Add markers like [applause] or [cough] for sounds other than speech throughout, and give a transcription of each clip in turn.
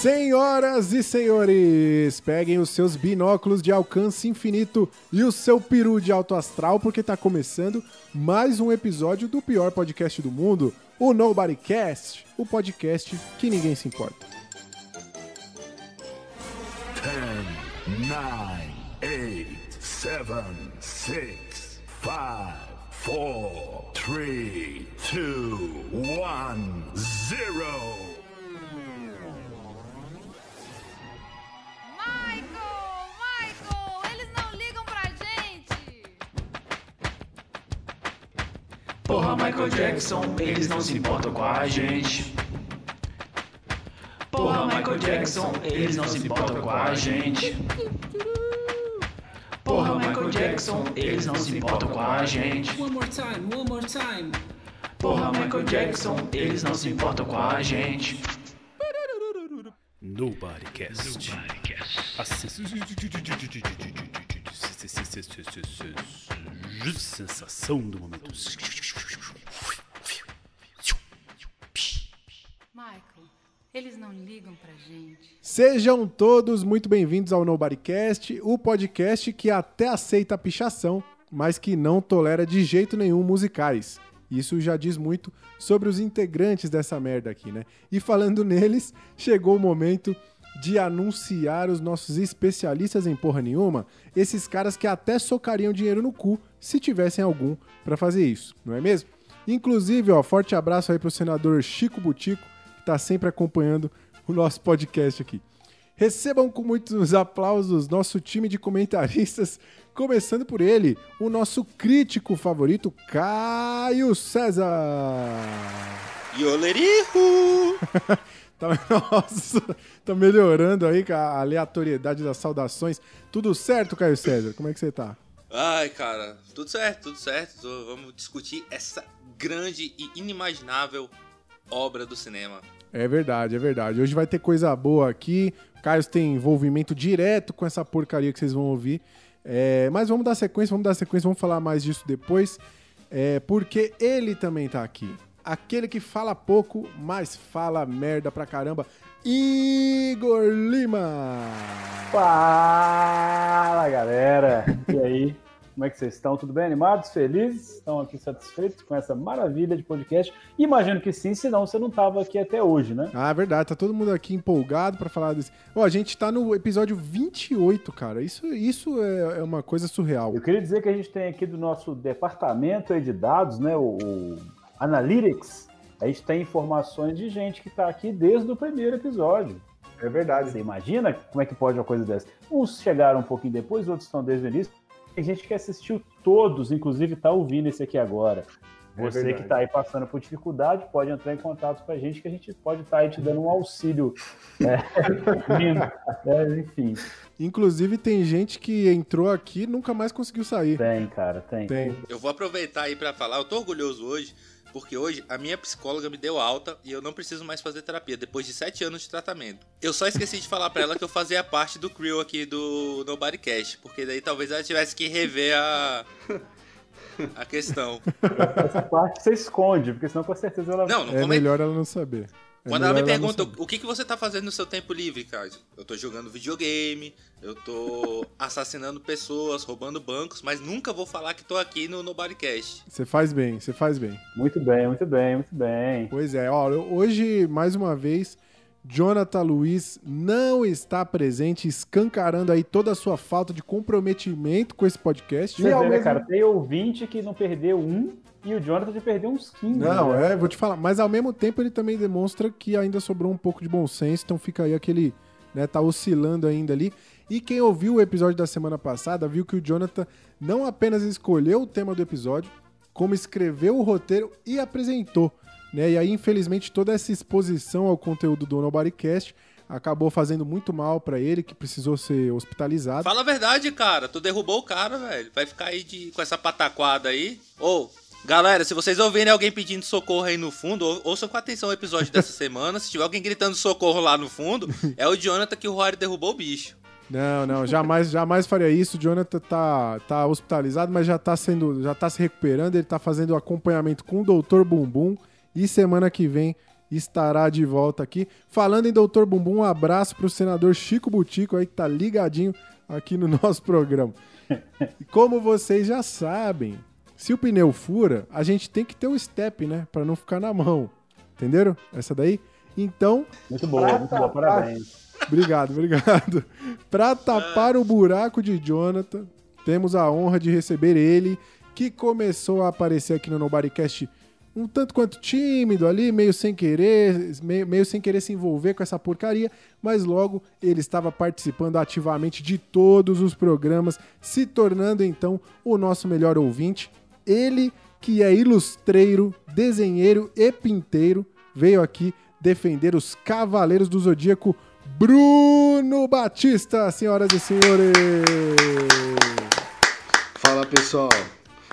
Senhoras e senhores, peguem os seus binóculos de alcance infinito e o seu peru de alto astral, porque tá começando mais um episódio do pior podcast do mundo, o Nobodycast, o podcast que ninguém se importa. 10, 9, 8, 7, 6, 5, 4, 3, 2, 1, 0. Porra, Michael Jackson, eles não se importam com a gente. Porra, Michael Jackson, eles não se importam com a gente. Porra, Michael Jackson, eles não se importam com a gente. One more time, one more time. Porra, Michael Jackson, eles não se importam com a gente. Nobodycast. A sensação do momento. Eles não ligam pra gente. Sejam todos muito bem-vindos ao Nobodycast, o podcast que até aceita a pichação, mas que não tolera de jeito nenhum musicais. Isso já diz muito sobre os integrantes dessa merda aqui, né? E falando neles, chegou o momento de anunciar os nossos especialistas em porra nenhuma, esses caras que até socariam dinheiro no cu se tivessem algum pra fazer isso, não é mesmo? Inclusive, ó, forte abraço aí pro senador Chico Butico, que tá sempre acompanhando o nosso podcast aqui. Recebam com muitos aplausos nosso time de comentaristas, começando por ele, o nosso crítico favorito, Caio César. Yolerihu! [laughs] Tá, nossa, tá melhorando aí com a aleatoriedade das saudações. Tudo certo, Caio César? Como é que você tá? Ai, cara, tudo certo, tudo certo. Vamos discutir essa grande e inimaginável obra do cinema. É verdade, é verdade. Hoje vai ter coisa boa aqui. O Caio tem envolvimento direto com essa porcaria que vocês vão ouvir. É, mas vamos dar sequência, vamos dar sequência, vamos falar mais disso depois. É, porque ele também tá aqui. Aquele que fala pouco, mas fala merda pra caramba. Igor Lima! Fala galera! E aí? Como é que vocês estão? Tudo bem? Animados? Felizes? Estão aqui satisfeitos com essa maravilha de podcast? Imagino que sim, senão você não estava aqui até hoje, né? Ah, é verdade, tá todo mundo aqui empolgado pra falar desse. Ó, a gente tá no episódio 28, cara. Isso, isso é, é uma coisa surreal. Eu queria dizer que a gente tem aqui do nosso departamento aí de dados, né? O, o Analytics. A gente tem informações de gente que está aqui desde o primeiro episódio. É verdade. Você imagina como é que pode uma coisa dessa? Uns chegaram um pouquinho depois, outros estão desde o início. Tem gente que assistiu todos, inclusive está ouvindo esse aqui agora. É Você verdade. que está aí passando por dificuldade, pode entrar em contato com a gente, que a gente pode estar aí te dando um auxílio. né? [laughs] Né? Enfim, Inclusive, tem gente que entrou aqui e nunca mais conseguiu sair. tem, cara, tem. Tem. Eu vou aproveitar aí pra falar, eu tô orgulhoso hoje, porque hoje a minha psicóloga me deu alta e eu não preciso mais fazer terapia, depois de sete anos de tratamento. Eu só esqueci de falar pra ela que eu fazia parte do crew aqui do Nobodycast, porque daí talvez ela tivesse que rever a... A questão. Essa parte você esconde, porque senão com certeza ela Não, não É melhor ela não saber. É Quando ela me pergunta o que, que você tá fazendo no seu tempo livre, cara, eu tô jogando videogame, eu tô [laughs] assassinando pessoas, roubando bancos, mas nunca vou falar que tô aqui no Nobodycast. Você faz bem, você faz bem. Muito bem, muito bem, muito bem. Pois é, ó, hoje, mais uma vez, Jonathan Luiz não está presente, escancarando aí toda a sua falta de comprometimento com esse podcast. Você E né, mesmo- cara? Tem ouvinte que não perdeu um e o Jonathan já perdeu uns 15. Não, né? é, vou te falar. Mas ao mesmo tempo ele também demonstra que ainda sobrou um pouco de bom senso, então fica aí aquele, né, tá oscilando ainda ali. E quem ouviu o episódio da semana passada viu que o Jonathan não apenas escolheu o tema do episódio, como escreveu o roteiro e apresentou. Né? E aí, infelizmente, toda essa exposição ao conteúdo do Nobodycast acabou fazendo muito mal pra ele, que precisou ser hospitalizado. Fala a verdade, cara, tu derrubou o cara, velho. Vai ficar aí de, com essa pataquada aí. Ô, galera, se vocês ouvirem alguém pedindo socorro aí no fundo, ou- ouçam com atenção o episódio dessa [laughs] semana. Se tiver alguém gritando socorro lá no fundo, é o Jonathan que o Rory derrubou o bicho. Não, não, jamais, jamais faria isso. O Jonathan tá, tá hospitalizado, mas já tá sendo, já tá se recuperando. Ele tá fazendo acompanhamento com o Dr. Bumbum e semana que vem estará de volta aqui. Falando em Doutor Bumbum, um abraço pro senador Chico Butico aí que tá ligadinho aqui no nosso programa. [laughs] E como vocês já sabem, se o pneu fura, a gente tem que ter um step, né? Pra não ficar na mão. Entenderam? Essa daí? Então, Muito boa, muito boa, parabéns. Obrigado, obrigado. Pra tapar o buraco de Jonathan, temos a honra de receber ele, que começou a aparecer aqui no Nobodycast um tanto quanto tímido ali, meio sem querer, meio, meio sem querer se envolver com essa porcaria, mas logo ele estava participando ativamente de todos os programas, se tornando então o nosso melhor ouvinte. Ele que é ilustreiro, desenheiro e pinteiro, veio aqui defender os Cavaleiros do Zodíaco Bruno Batista, senhoras e senhores. Fala pessoal,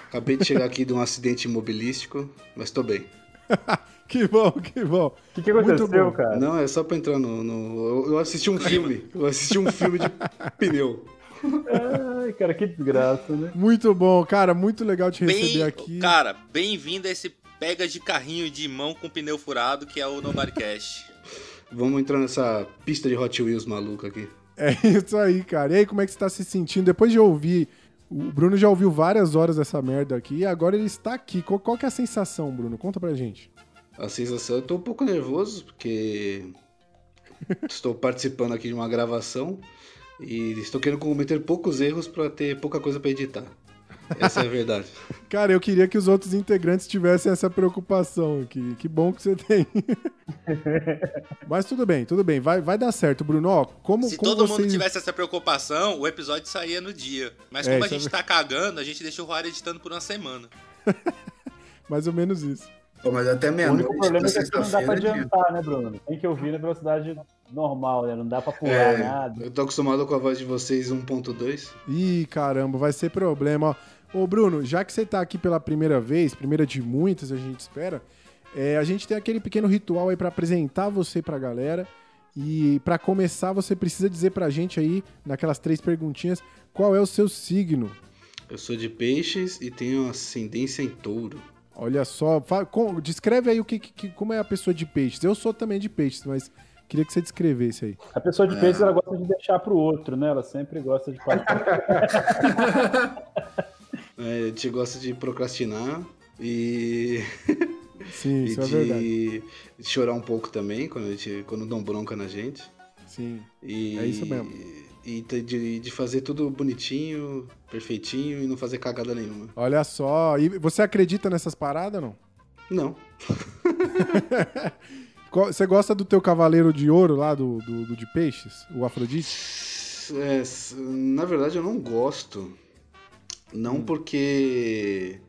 acabei de chegar aqui de um acidente imobilístico, mas tô bem. [laughs] que bom, que bom. O que, que aconteceu, bom. cara? Não, é só pra entrar no. no- eu assisti um filme, eu assisti um filme de pneu. Ai, cara, que desgraça, né? Muito bom, cara, muito legal te receber Bem, aqui. cara, bem-vindo a esse pega de carrinho de mão com pneu furado que é o Nobodycast. Vamos entrar nessa pista de Hot Wheels maluca aqui. É isso aí, cara. E aí, como é que você tá se sentindo? Depois de ouvir, o Bruno já ouviu várias horas dessa merda aqui e agora ele está aqui. Qual, qual que é a sensação, Bruno? Conta pra gente. A sensação, eu tô um pouco nervoso, porque [laughs] estou participando aqui de uma gravação e estou querendo cometer poucos erros pra ter pouca coisa pra editar. Essa é a verdade. [laughs] Cara, eu queria que os outros integrantes tivessem essa preocupação aqui. Que bom que você tem. [laughs] Mas tudo bem, tudo bem. Vai, vai dar certo, Bruno. Ó, como, Se como todo vocês... mundo tivesse essa preocupação, o episódio saía no dia. Mas É, como a é gente tá cagando, a gente deixou o Roário editando por uma semana. [laughs] Mais ou menos isso. Pô, mas até O meia-noite. único problema é que não dá pra sexta-feira, adiantar, né, Bruno? Tem que ouvir na velocidade normal, né? Não dá pra pular É, nada. eu tô acostumado com a voz de vocês 1.2. Ih, caramba, vai ser problema. Ó. Ô, Bruno, já que você tá aqui pela primeira vez, primeira de muitas, a gente espera, é, a gente tem aquele pequeno ritual aí pra apresentar você pra galera. E pra começar, você precisa dizer pra gente aí, naquelas três perguntinhas, qual é o seu signo. Eu sou de peixes e tenho ascendência em touro. Olha só, descreve aí o que, que- como é a pessoa de peixes. Eu sou também de peixes, mas queria que você descrevesse aí. A pessoa de peixe, ela gosta de deixar pro outro, né? Ela sempre gosta de [laughs] É, a gente gosta de procrastinar e, [laughs] Sim, e isso é verdade. de, de chorar um pouco também quando, a gente, quando dão bronca na gente. Sim. E, É isso mesmo. E de- de, de fazer tudo bonitinho, perfeitinho e não fazer cagada nenhuma. Olha só. E você acredita nessas paradas, não? Não. [laughs] Você gosta do teu cavaleiro de ouro lá, do, do, do de peixes? O Afrodite? É, na verdade eu não gosto. Não porque.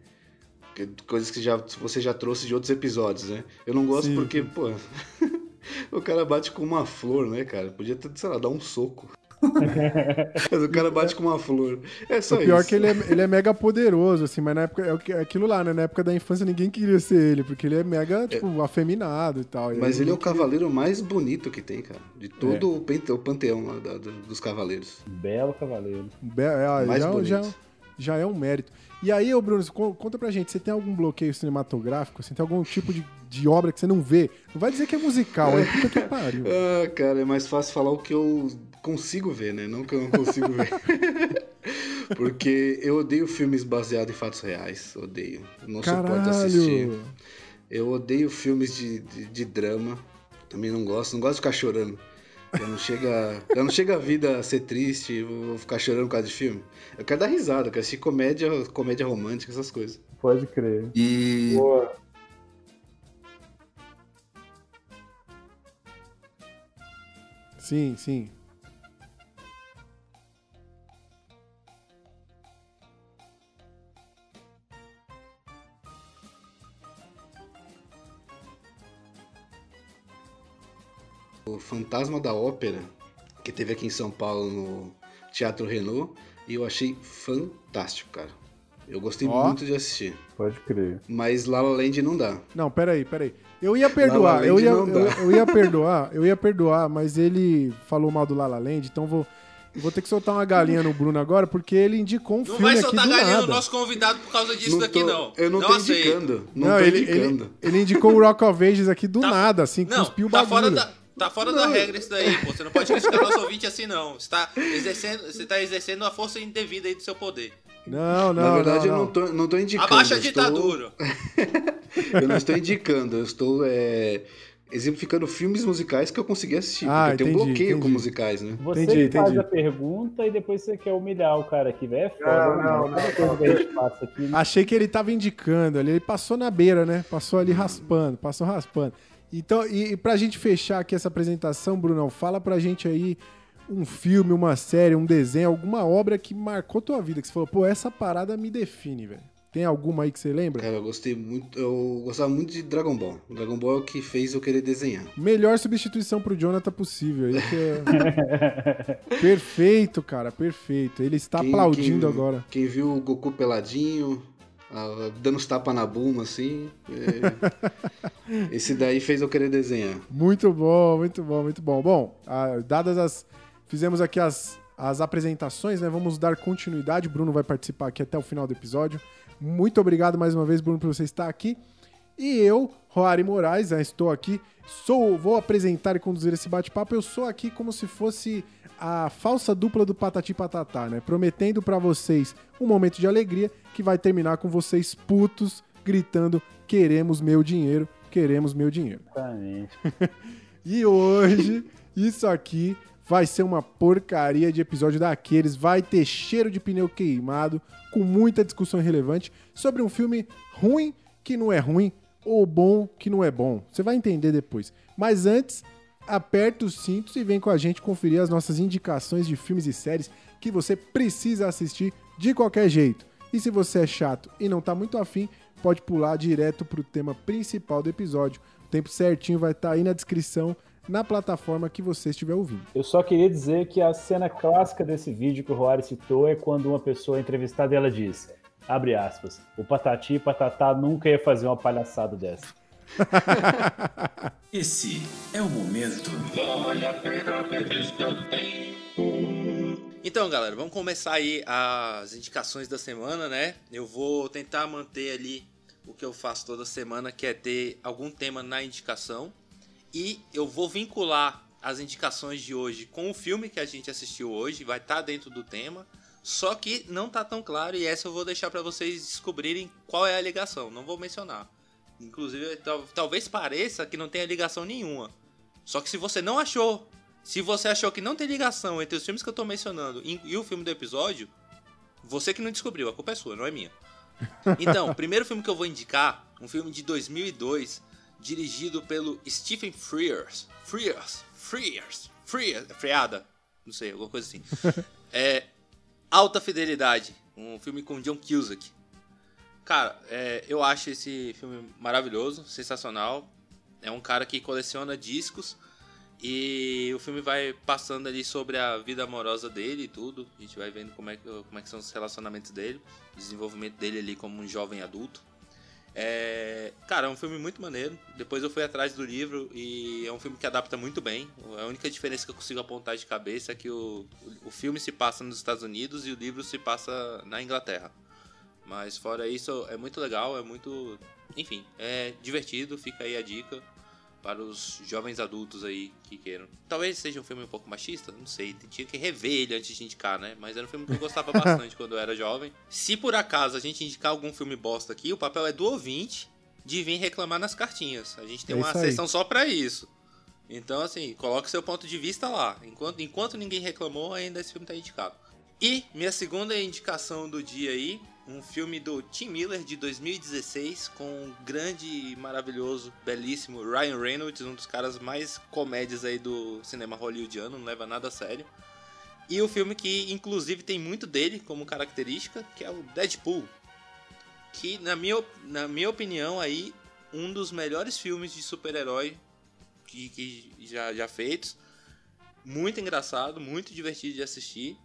que- Coisas que já, você já trouxe de outros episódios, né? Eu não gosto Sim, porque, pô. [laughs] o cara bate com uma flor, né, cara? Podia ter, sei lá, dar um soco. [laughs] Mas o cara bate com uma flor. É só o pior é isso. que ele é, ele é mega poderoso, assim, mas na época é é aquilo lá, né? Na época da infância ninguém queria ser ele, porque ele é mega, tipo, afeminado e tal. E Mas ele é o cavaleiro mais bonito que tem, cara. De todo É. o, pante- o panteão lá da- do- dos cavaleiros. Belo cavaleiro. Be- é, Mais já, bonito. já, já é um mérito. E aí, ô Bruno, con- conta pra gente, você tem algum bloqueio cinematográfico? Você tem algum tipo de, de obra que você não vê? Não vai dizer que é musical, hein? Puta que pariu. [laughs] Ah, cara, é mais fácil falar o que eu consigo ver, né? Não que eu não consigo ver. [laughs] Porque eu odeio filmes baseados em fatos reais. Odeio. Não suporto assistir. Caralho! Eu odeio filmes de, de, de drama. Também não gosto. Não gosto de ficar chorando. Eu não chega, eu não chega a vida a ser triste, vou ficar chorando por causa de filme. Eu quero dar risada, eu quero assistir comédia, comédia romântica, essas coisas. Pode crer. E Boa. Sim, sim. O Fantasma da Ópera, que teve aqui em São Paulo no Teatro Renault, e eu achei fantástico, cara. Eu gostei Ó. muito de assistir. Pode crer. Mas La La Land não dá. Não, peraí, peraí. Eu ia perdoar, La La eu ia, não eu, eu ia perdoar, eu ia perdoar, mas ele falou mal do La La Land, então vou, Eu vou ter que soltar uma galinha no Bruno agora, porque ele indicou um Não filme vai aqui soltar do galinha nada. no nosso convidado por causa disso Não daqui, tô- não. Eu não, tô aceito. indicando. Não, Não, tô ele, indicando. ele, ele indicou o Rock of Ages aqui do Tá- nada, assim, Não, cuspiu o tá bagulho. fora, da, tá fora da regra isso daí, pô. Você não pode criticar nosso ouvinte assim, não. Você tá exercendo, você tá exercendo a força indevida aí do seu poder. Não, não, Na verdade, não, eu não tô, não tô indicando. Abaixa a eu estou- ditadura. [laughs] Eu não estou indicando, eu estou é, exemplificando filmes musicais que eu consegui assistir. Ah, porque eu tenho um entendi, bloqueio com entendi. musicais, né? Você Entendi, faz entendi. a pergunta e depois você quer humilhar o cara aqui, velho. É foda. Não, não, aqui. né? Achei que ele tava indicando ali, ele passou na beira, né? Passou ali raspando, passou raspando. Então, e, e pra gente fechar aqui essa apresentação, Brunão, fala pra gente aí um filme, uma série, um desenho, alguma obra que marcou tua vida, que você falou, pô, essa parada me define, velho. Tem alguma aí que você lembra? Cara, eu gostei muito. Eu gostava muito de Dragon Ball. O Dragon Ball é o que fez eu querer desenhar. Melhor substituição pro Jonathan possível. É... [laughs] perfeito, cara, perfeito. Ele está Quem- aplaudindo quem- agora. Quem viu o Goku peladinho, ah, dando os tapas na Bulma, assim. é, [laughs] Esse daí fez eu querer desenhar. Muito bom, muito bom, muito bom. Bom, ah, dadas as. Fizemos aqui as, as apresentações, né? Vamos dar continuidade. O Bruno vai participar aqui até o final do episódio. Muito obrigado mais uma vez, Bruno, por você estar aqui. E eu, Roari Moraes, já estou aqui. Sou, vou apresentar e conduzir esse bate-papo. Eu sou aqui como se fosse a falsa dupla do Patati Patatá, né? Prometendo pra vocês um momento de alegria que vai terminar com vocês putos gritando: queremos meu dinheiro, queremos meu dinheiro. Exatamente. [laughs] E hoje, isso aqui vai ser uma porcaria de episódio daqueles. Vai ter cheiro de pneu queimado, com muita discussão relevante sobre um filme ruim que não é ruim ou bom que não é bom. Você vai entender depois. Mas antes, aperta os cintos e vem com a gente conferir as nossas indicações de filmes e séries que você precisa assistir de qualquer jeito. E se você é chato e não tá muito afim, pode pular direto pro tema principal do episódio. O tempo certinho vai estar aí na descrição na plataforma que você estiver ouvindo. Eu só queria dizer que a cena clássica desse vídeo que o Roari citou é quando uma pessoa entrevistada ela diz, abre aspas, o Patati e Patatá nunca ia fazer uma palhaçada dessa. [laughs] Esse é o momento. Então, galera, vamos começar aí as indicações da semana, né? Eu vou tentar manter ali o que eu faço toda semana, que é ter algum tema na indicação. E eu vou vincular as indicações de hoje com o filme que a gente assistiu hoje, vai estar dentro do tema. Só que não tá tão claro e essa eu vou deixar pra vocês descobrirem qual é a ligação, não vou mencionar. Inclusive, tal- talvez pareça que não tenha ligação nenhuma. Só que se você não achou, se você achou que não tem ligação entre os filmes que eu tô mencionando e, e o filme do episódio, você que não descobriu, a culpa é sua, não é minha. [laughs] Então, o primeiro filme que eu vou indicar, um filme de 2002, dirigido pelo Stephen Frears. Frears, Frears, Frears, freada, não sei, alguma coisa assim. [laughs] É Alta Fidelidade, um filme com John Cusack. Cara, é, eu acho esse filme maravilhoso, sensacional. É um cara que coleciona discos e o filme vai passando ali sobre a vida amorosa dele e tudo. A gente vai vendo como é, que, como é que são os relacionamentos dele, o desenvolvimento dele ali como um jovem adulto. É, cara, é um filme muito maneiro. Depois eu fui atrás do livro e é um filme que adapta muito bem. A única diferença que eu consigo apontar de cabeça é que o, o filme se passa nos Estados Unidos e o livro se passa na Inglaterra. Mas fora isso, é muito legal, é muito. Enfim, é divertido, fica aí a dica para os jovens adultos aí que queiram. Talvez seja um filme um pouco machista, não sei, tinha que rever ele antes de indicar, né? Mas era um filme que eu gostava [laughs] bastante quando eu era jovem. Se por acaso a gente indicar algum filme bosta aqui, o papel é do ouvinte de vir reclamar nas cartinhas. A gente tem É uma sessão só para isso. Então, assim, coloque seu ponto de vista lá. Enquanto, enquanto ninguém reclamou, ainda esse filme tá indicado. E minha segunda indicação do dia aí, um filme do Tim Miller de 2016 com o grande, e maravilhoso, belíssimo Ryan Reynolds, um dos caras mais comédias aí do cinema hollywoodiano, não leva nada a sério. E o filme que inclusive tem muito dele como característica, que é o Deadpool. Que na minha, na minha opinião aí, um dos melhores filmes de super-herói que, que já, já feitos. Muito engraçado, muito divertido de assistir.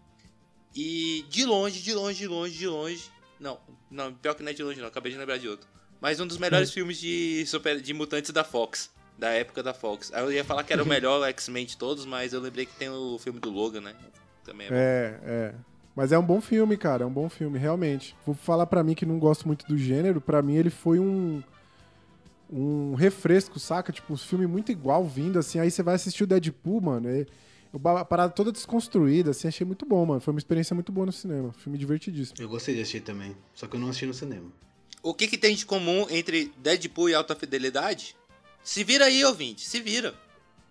E de longe, de longe, de longe, de longe. Não, não, pior que não é de longe, não. Acabei de lembrar de outro. Mas um dos melhores filmes de, super, de mutantes da Fox. Da época da Fox. Aí eu ia falar que era o melhor [laughs] X-Men de todos, mas eu lembrei que tem o filme do Logan, né? também é. É, é. Mas é um bom filme, cara. É um bom filme, realmente. Vou falar pra mim que não gosto muito do gênero. Pra mim, ele foi um. Um refresco, saca? Tipo, um filme muito igual vindo, assim. Aí você vai assistir o Deadpool, mano. E a parada toda desconstruída, assim. Achei muito bom, mano. Foi uma experiência muito boa no cinema. Filme divertidíssimo. Eu gostei de assistir também. Só que eu não assisti no cinema. O que, que tem de comum entre Deadpool e Alta Fidelidade? Se vira aí, ouvinte, se vira.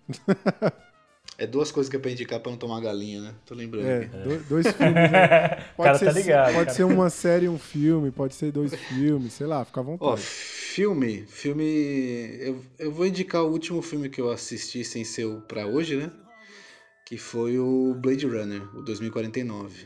[laughs] É duas coisas que é pra indicar pra não tomar galinha, né? Tô lembrando É, do- dois filmes. né? [laughs] O cara ser, tá ligado. Pode cara. ser uma série e um filme, pode ser dois filmes, sei lá, fica à Ó, vontade. filme. Filme. Eu, eu vou indicar o último filme que eu assisti sem ser o pra hoje, né? Que foi o Blade Runner, o 2049.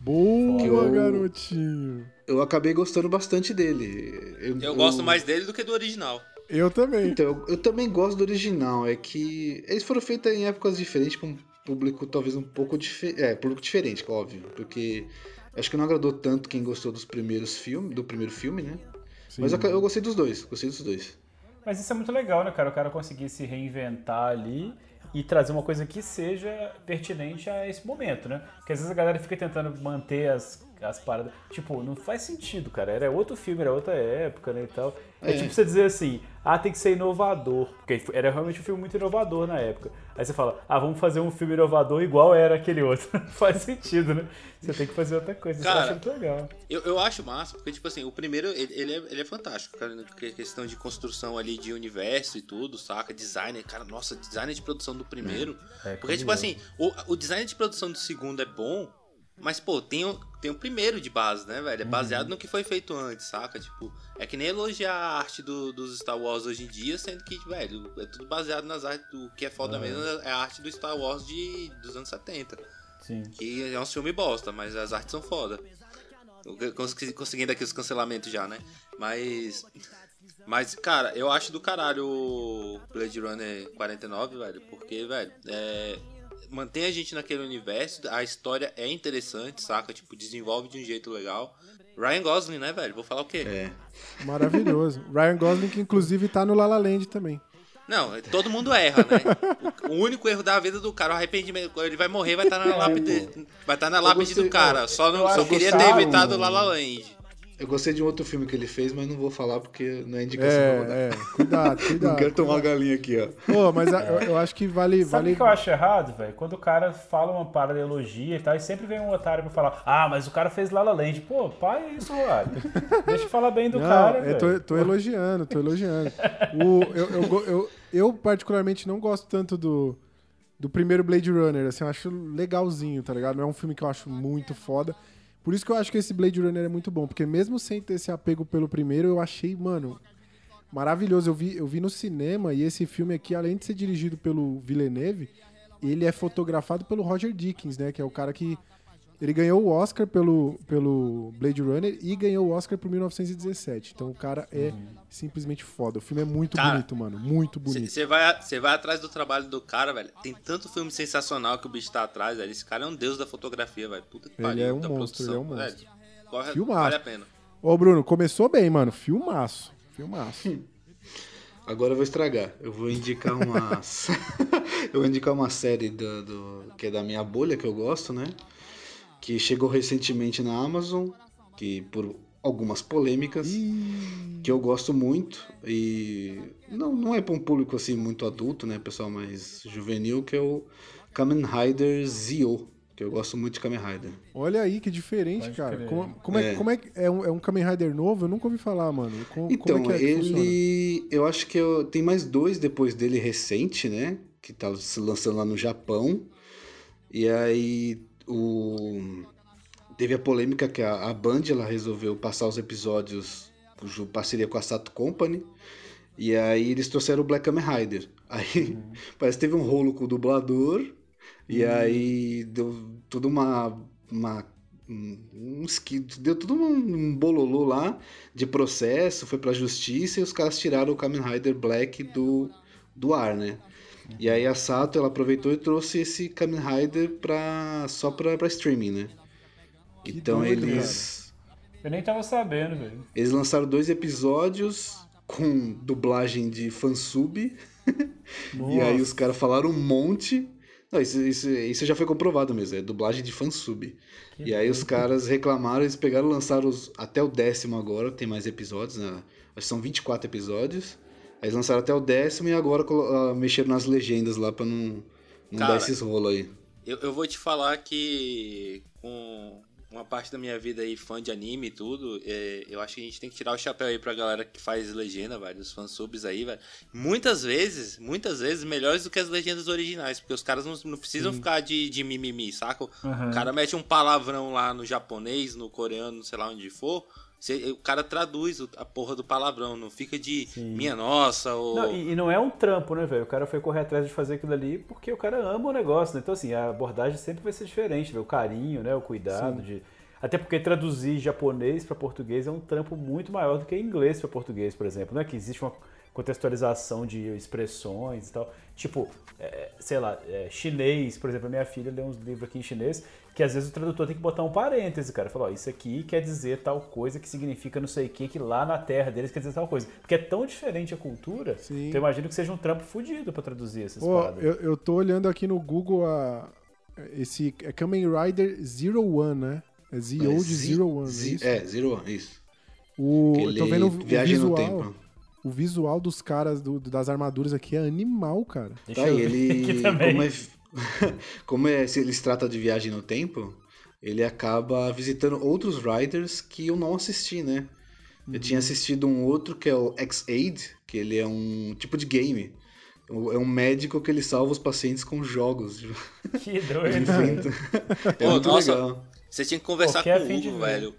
Boa, eu- garotinho. Eu acabei gostando bastante dele. Eu gosto mais dele do que do original. Eu também. Então, eu, eu também gosto do original. É que eles foram feitos em épocas diferentes, com um público talvez um pouco diferente. É, público diferente, óbvio. Porque acho que não agradou tanto quem gostou dos primeiros filmes, do primeiro filme, né? Sim. Mas eu, eu gostei dos dois, gostei dos dois. Mas isso é muito legal, né, cara? O cara conseguir se reinventar ali e trazer uma coisa que seja pertinente a esse momento, né? Porque às vezes a galera fica tentando manter as, as paradas. Tipo, não faz sentido, cara. Era outro filme, era outra época, né? E tal. É, É. tipo você dizer assim, ah, tem que ser inovador. Porque era realmente um filme muito inovador na época. Aí você fala, ah, vamos fazer um filme inovador igual era aquele outro. [laughs] Não faz sentido, né? Você tem que fazer outra coisa. Isso eu Cara, acho muito legal. Eu, eu acho massa, porque, tipo assim, o primeiro, ele, ele, é, ele é fantástico, cara, que- questão de construção ali de universo e tudo, saca? Design, cara, nossa, design de produção do primeiro. É, porque, tipo assim, o, o design de produção do segundo é bom, mas, pô, tem o, tem o primeiro de base, né, velho? É baseado no que foi feito antes, saca? Tipo, é que nem elogiar a arte do- dos Star Wars hoje em dia, sendo que, velho, é tudo baseado nas artes. O que é foda mesmo é a arte do Star Wars de, dos anos 70. Sim. Que é um filme bosta, mas as artes são foda. Conseguindo aqui os cancelamentos já, né? Mas. Mas, cara, eu acho do caralho o Blade Runner 49, velho. Porque, velho, é. Mantém a gente naquele universo, a história é interessante, saca? Tipo, desenvolve de um jeito legal. Ryan Gosling, né, velho? Vou falar o quê? É. Maravilhoso. [laughs] Ryan Gosling, que inclusive tá no La La Land também. Não, todo mundo erra, né? O, único erro da vida do cara, o arrependimento, ele vai morrer, vai estar na lápide, vai estar na lápide gostei- do cara. Só, não, eu só queria que ter tá, evitado o- La La Land. Eu gostei de um outro filme que ele fez, mas não vou falar porque não é indicação. É, é. Cuidado, [laughs] Não cuidado. quero tomar galinha aqui, ó. Pô, mas a- eu, eu acho que vale. Sabe o vale... que eu acho errado, velho? Quando o cara fala uma parada, elogia e tal, e sempre vem um otário pra falar, ah, mas o cara fez La La Land. Pô, pai, é isso, Roário. [laughs] Deixa eu falar bem do Não, cara, eu tô, tô elogiando, tô elogiando. O, eu, eu, eu, eu, particularmente, não gosto tanto do, do primeiro Blade Runner. Assim, eu acho legalzinho, tá ligado? Não é um filme que eu acho muito foda. Por isso que eu acho que esse Blade Runner é muito bom. Porque mesmo sem ter esse apego pelo primeiro, eu achei, mano, maravilhoso. Eu vi, eu vi no cinema e esse filme aqui, além de ser dirigido pelo Villeneuve, ele é fotografado pelo Roger Dickens, né? Que é o cara que. Ele ganhou o Oscar pelo, pelo Blade Runner e ganhou o Oscar por 1917. Então o cara é simplesmente foda. O filme é muito Cara, bonito, mano. Muito bonito. Você vai, cê vai atrás do trabalho do cara, velho. Tem tanto filme sensacional que o bicho tá atrás, velho. Esse cara é um deus da fotografia, velho. Puta que Ele pariu. é um da monstro, ele é um monstro. velho. Corre- Filmaço. Vale a pena. Ô, Bruno, começou bem, mano. Filmaço. Filmaço. [laughs] Agora eu vou estragar. Eu vou indicar uma. [laughs] [laughs] eu vou indicar uma série do, do- que é da minha bolha, que eu gosto, né? Que chegou recentemente na Amazon, que por algumas polêmicas, que eu gosto muito. E não, não é para um público assim muito adulto, né? Pessoal mais juvenil, que é o Kamen Rider Zio. Que eu gosto muito de Kamen Rider. Olha aí que diferente, Pode cara. Como, como é, É. como é que é um, é um Kamen Rider novo? Eu nunca ouvi falar, mano. Como, Então, como é que é que funciona? ele. Eu acho que eu- tem mais dois depois dele recente, né? Que tá se lançando lá no Japão. E aí o. Teve a polêmica que a, a Band ela resolveu passar os episódios cujo parceria com a Sato Company. E aí eles trouxeram o Black Kamen Rider. Aí [laughs] parece que teve um rolo com o dublador. E aí deu tudo uma. uma um, deu tudo um, um bololô lá de processo, foi pra justiça e os caras tiraram o Kamen Rider Black do, do ar, né? E aí a Sato ela aproveitou e trouxe esse Kamen Rider pra, só pra, pra streaming, né? Que então doido, eles, Eu nem tava sabendo, velho. eles lançaram dois episódios com dublagem de fansub. [laughs] E aí os caras falaram um monte. Não, isso, isso, isso já foi comprovado mesmo, é dublagem de fansub. E aí os caras reclamaram, eles pegaram e lançaram os, até o décimo agora, tem mais episódios, né? Acho que são 24 episódios. Aí eles lançaram até o décimo e agora ah, mexeram nas legendas lá pra não, não Cara, dar esses rolos aí. Eu, eu vou te falar que com uma parte da minha vida aí, fã de anime e tudo, é, eu acho que a gente tem que tirar o chapéu aí pra galera que faz legenda, velho, os fansubs aí, velho. Muitas vezes, muitas vezes, melhores do que as legendas originais, porque os caras não, não precisam ficar de, de mimimi, saca? Aham. O cara mete um palavrão lá no japonês, no coreano, sei lá onde for, você- o cara traduz a porra do palavrão, não fica de minha nossa ou... Não, e, e não é um trampo, né, velho? O cara foi correr atrás de fazer aquilo ali porque o cara ama o negócio, né? Então, assim, a abordagem sempre vai ser diferente, velho. O carinho, né? O cuidado de... Até porque traduzir japonês para português é um trampo muito maior do que inglês para português, por exemplo. Não é que existe uma contextualização de expressões e tal. Tipo, é, sei lá, é, chinês, por exemplo, a minha filha lê uns livros aqui em chinês que às vezes o tradutor tem que botar um parêntese, cara. Falar, ó, isso aqui quer dizer tal coisa que significa não sei o que, que lá na terra deles quer dizer tal coisa. Porque é tão diferente a cultura, Sim. então eu imagino que seja um trampo fudido pra traduzir essas Pô, paradas. eu, eu tô olhando aqui no Google a, esse é Kamen Rider Zero One, né? É ZO É, de Zi- Zero One, isso? É, Zero One, isso. O, eu tô vendo o, o visual. O visual dos caras do- das armaduras aqui é animal, cara. Deixa Tá, eu e ele. Como é, [laughs] como é. Se ele se trata de viagem no tempo, ele acaba visitando outros Riders que eu não assisti, né? Eu Uhum. tinha assistido um outro que é o X-Aid, que ele é um tipo de game. É um médico que ele salva os pacientes com jogos. Que [laughs] doido. [laughs] É Pô, muito nossa, legal. Você tinha que conversar é com o Hugo, velho.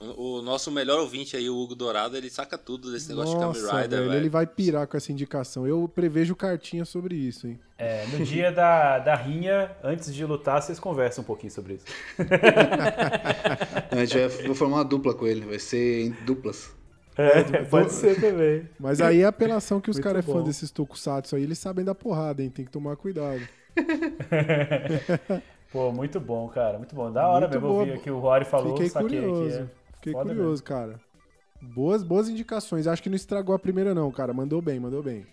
O, nosso melhor ouvinte aí, o Hugo Dourado, ele saca tudo desse negócio de Nossa, Kamen Rider, velho, velho. ele vai pirar com essa indicação. Eu prevejo cartinha sobre isso, hein? É, no dia da, da rinha, antes de lutar, vocês conversam um pouquinho sobre isso. [laughs] A gente vai formar uma dupla com ele, vai ser em duplas. É, pode ser também. Mas aí é apelação que os caras é fã desses tokusatsu aí, eles sabem da porrada, hein? Tem que tomar cuidado. [laughs] Pô, muito bom, cara. Muito bom. Da hora Muito mesmo boa. ouvir o que o Rory falou. Fiquei saquei curioso. Que é Fiquei foda curioso, cara. Boas, boas indicações. Acho que não estragou a primeira, não, cara. Mandou bem, mandou bem.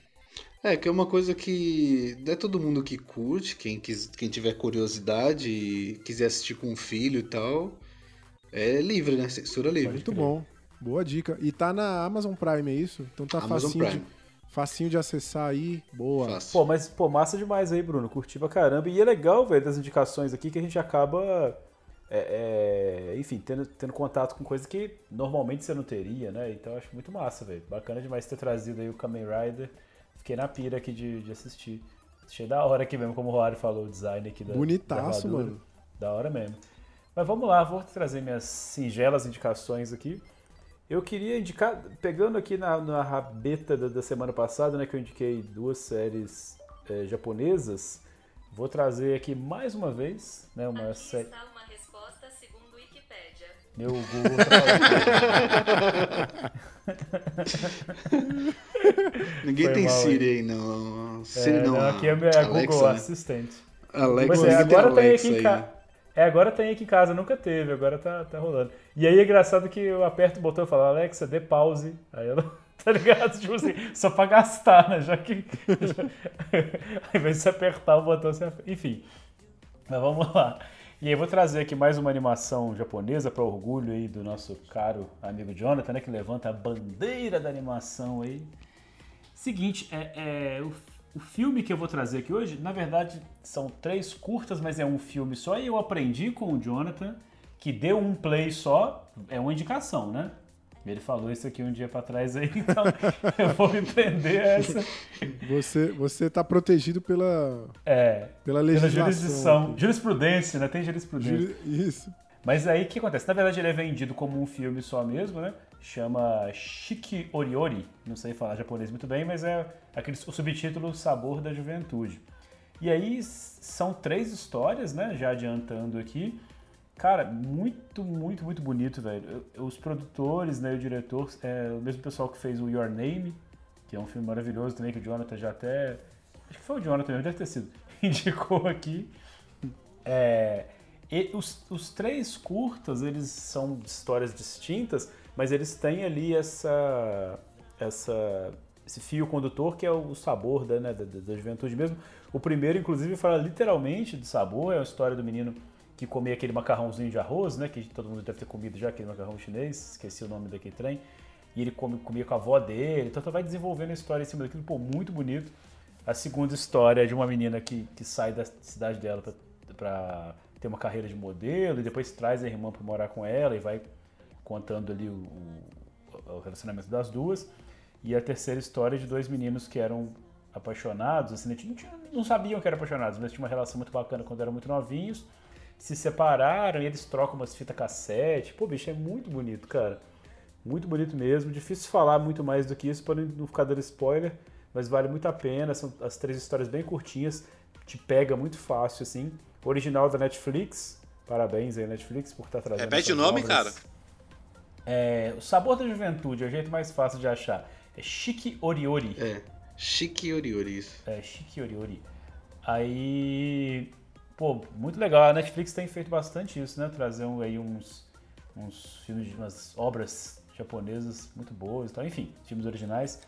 É, que é uma coisa que não é todo mundo que curte, quem, quis, quem tiver curiosidade e quiser assistir com um filho e tal, é livre, né? Censura livre. Muito bom. Boa dica. E tá na Amazon Prime, é isso? Então tá Amazon facinho, Prime. De, facinho de acessar aí. Boa. Fácil. Pô, mas, pô, massa demais aí, Bruno. Curti pra caramba. E é legal, velho, das indicações aqui que a gente acaba, é, é, enfim, tendo, tendo contato com coisa que normalmente você não teria, né? Então eu acho muito massa, velho. Bacana demais ter trazido aí o Kamen Rider. Fiquei na pira aqui de, de assistir. Achei da hora aqui mesmo, como o Rory falou, o design aqui da Bonitaço, da mano. Da hora mesmo. Mas vamos lá, vou trazer minhas singelas indicações aqui. Eu queria indicar, pegando aqui na, na rabeta da, da semana passada, né, que eu indiquei duas séries eh, japonesas, vou trazer aqui mais uma vez, né, uma série... Meu Google tá [laughs] Ninguém Foi tem mal, Siri aí, não. Siri É, não, aqui é a Google né? Assistente. Alexa, Pois é, agora tem Alexa aqui em casa. né? É, agora tem aqui em casa, nunca teve, agora tá, tá rolando. E aí é engraçado que eu aperto o botão e falo, Alexa, dê pause. Aí ela, [laughs] tá ligado? Tipo assim, só pra gastar, né? Já que. Já, [laughs] ao invés de você apertar o botão, você. Enfim. Mas vamos lá. E aí vou trazer aqui mais uma animação japonesa para orgulho aí do nosso caro amigo Jonathan, né? Que levanta a bandeira da animação aí. Seguinte, é, é, o, o filme que eu vou trazer aqui hoje, na verdade, são três curtas, mas é um filme só. E eu aprendi com o Jonathan que deu um play só, é uma indicação, né? Ele falou isso aqui um dia pra trás aí, [laughs] então eu vou me prender a essa. Você, você tá protegido pela, É, pela pela legislação. jurisdição. aqui. Jurisprudência, né? Tem jurisprudência. Juri- Isso. Mas aí o que acontece? Na verdade, ele é vendido como um filme só mesmo, né? Chama Shiki Oriori. Não sei falar japonês muito bem, mas é aquele, o subtítulo Sabor da Juventude. E aí são três histórias, né? Já adiantando aqui. Cara, muito, muito, muito bonito, velho. Os produtores, né, o diretor, é o mesmo pessoal que fez o Your Name, que é um filme maravilhoso também, que o Jonathan já até. Acho que foi o Jonathan mesmo, deve ter sido. [laughs] Indicou aqui. É, os, os três curtas, eles são histórias distintas, mas eles têm ali essa, essa esse fio condutor que é o sabor da, né, da, da juventude mesmo. O primeiro, inclusive, fala literalmente de sabor, é a história do menino que comia aquele macarrãozinho de arroz, né? Que todo mundo deve ter comido já, aquele macarrão chinês, esqueci o nome daquele trem. E ele come, comia com a avó dele, então vai desenvolvendo a história em cima daquilo, pô, muito bonito. A segunda história é de uma menina que, que sai da cidade dela para ter uma carreira de modelo e depois traz a irmã para morar com ela e vai contando ali o, o, o relacionamento das duas. E a terceira história é de dois meninos que eram apaixonados, assim, não, tinha, não sabiam que eram apaixonados, mas tinham uma relação muito bacana quando eram muito novinhos. Se separaram e eles trocam umas fitas cassete. Pô, bicho, é muito bonito, cara. Muito bonito mesmo. Difícil falar muito mais do que isso para não ficar dando spoiler, mas vale muito a pena. São as três histórias bem curtinhas, te pega muito fácil, assim. Original da Netflix. Parabéns aí, Netflix, por estar trazendo. Repete o nome, obras. cara. É, o Sabor da Juventude é o jeito mais fácil de achar. É Chique Oriori. É, Chique Oriori, isso. É, Chique Oriori. Aí, pô, muito legal. A Netflix tem feito bastante isso, né? Trazer um- aí uns, uns filmes, umas obras japonesas muito boas, então, enfim, filmes originais.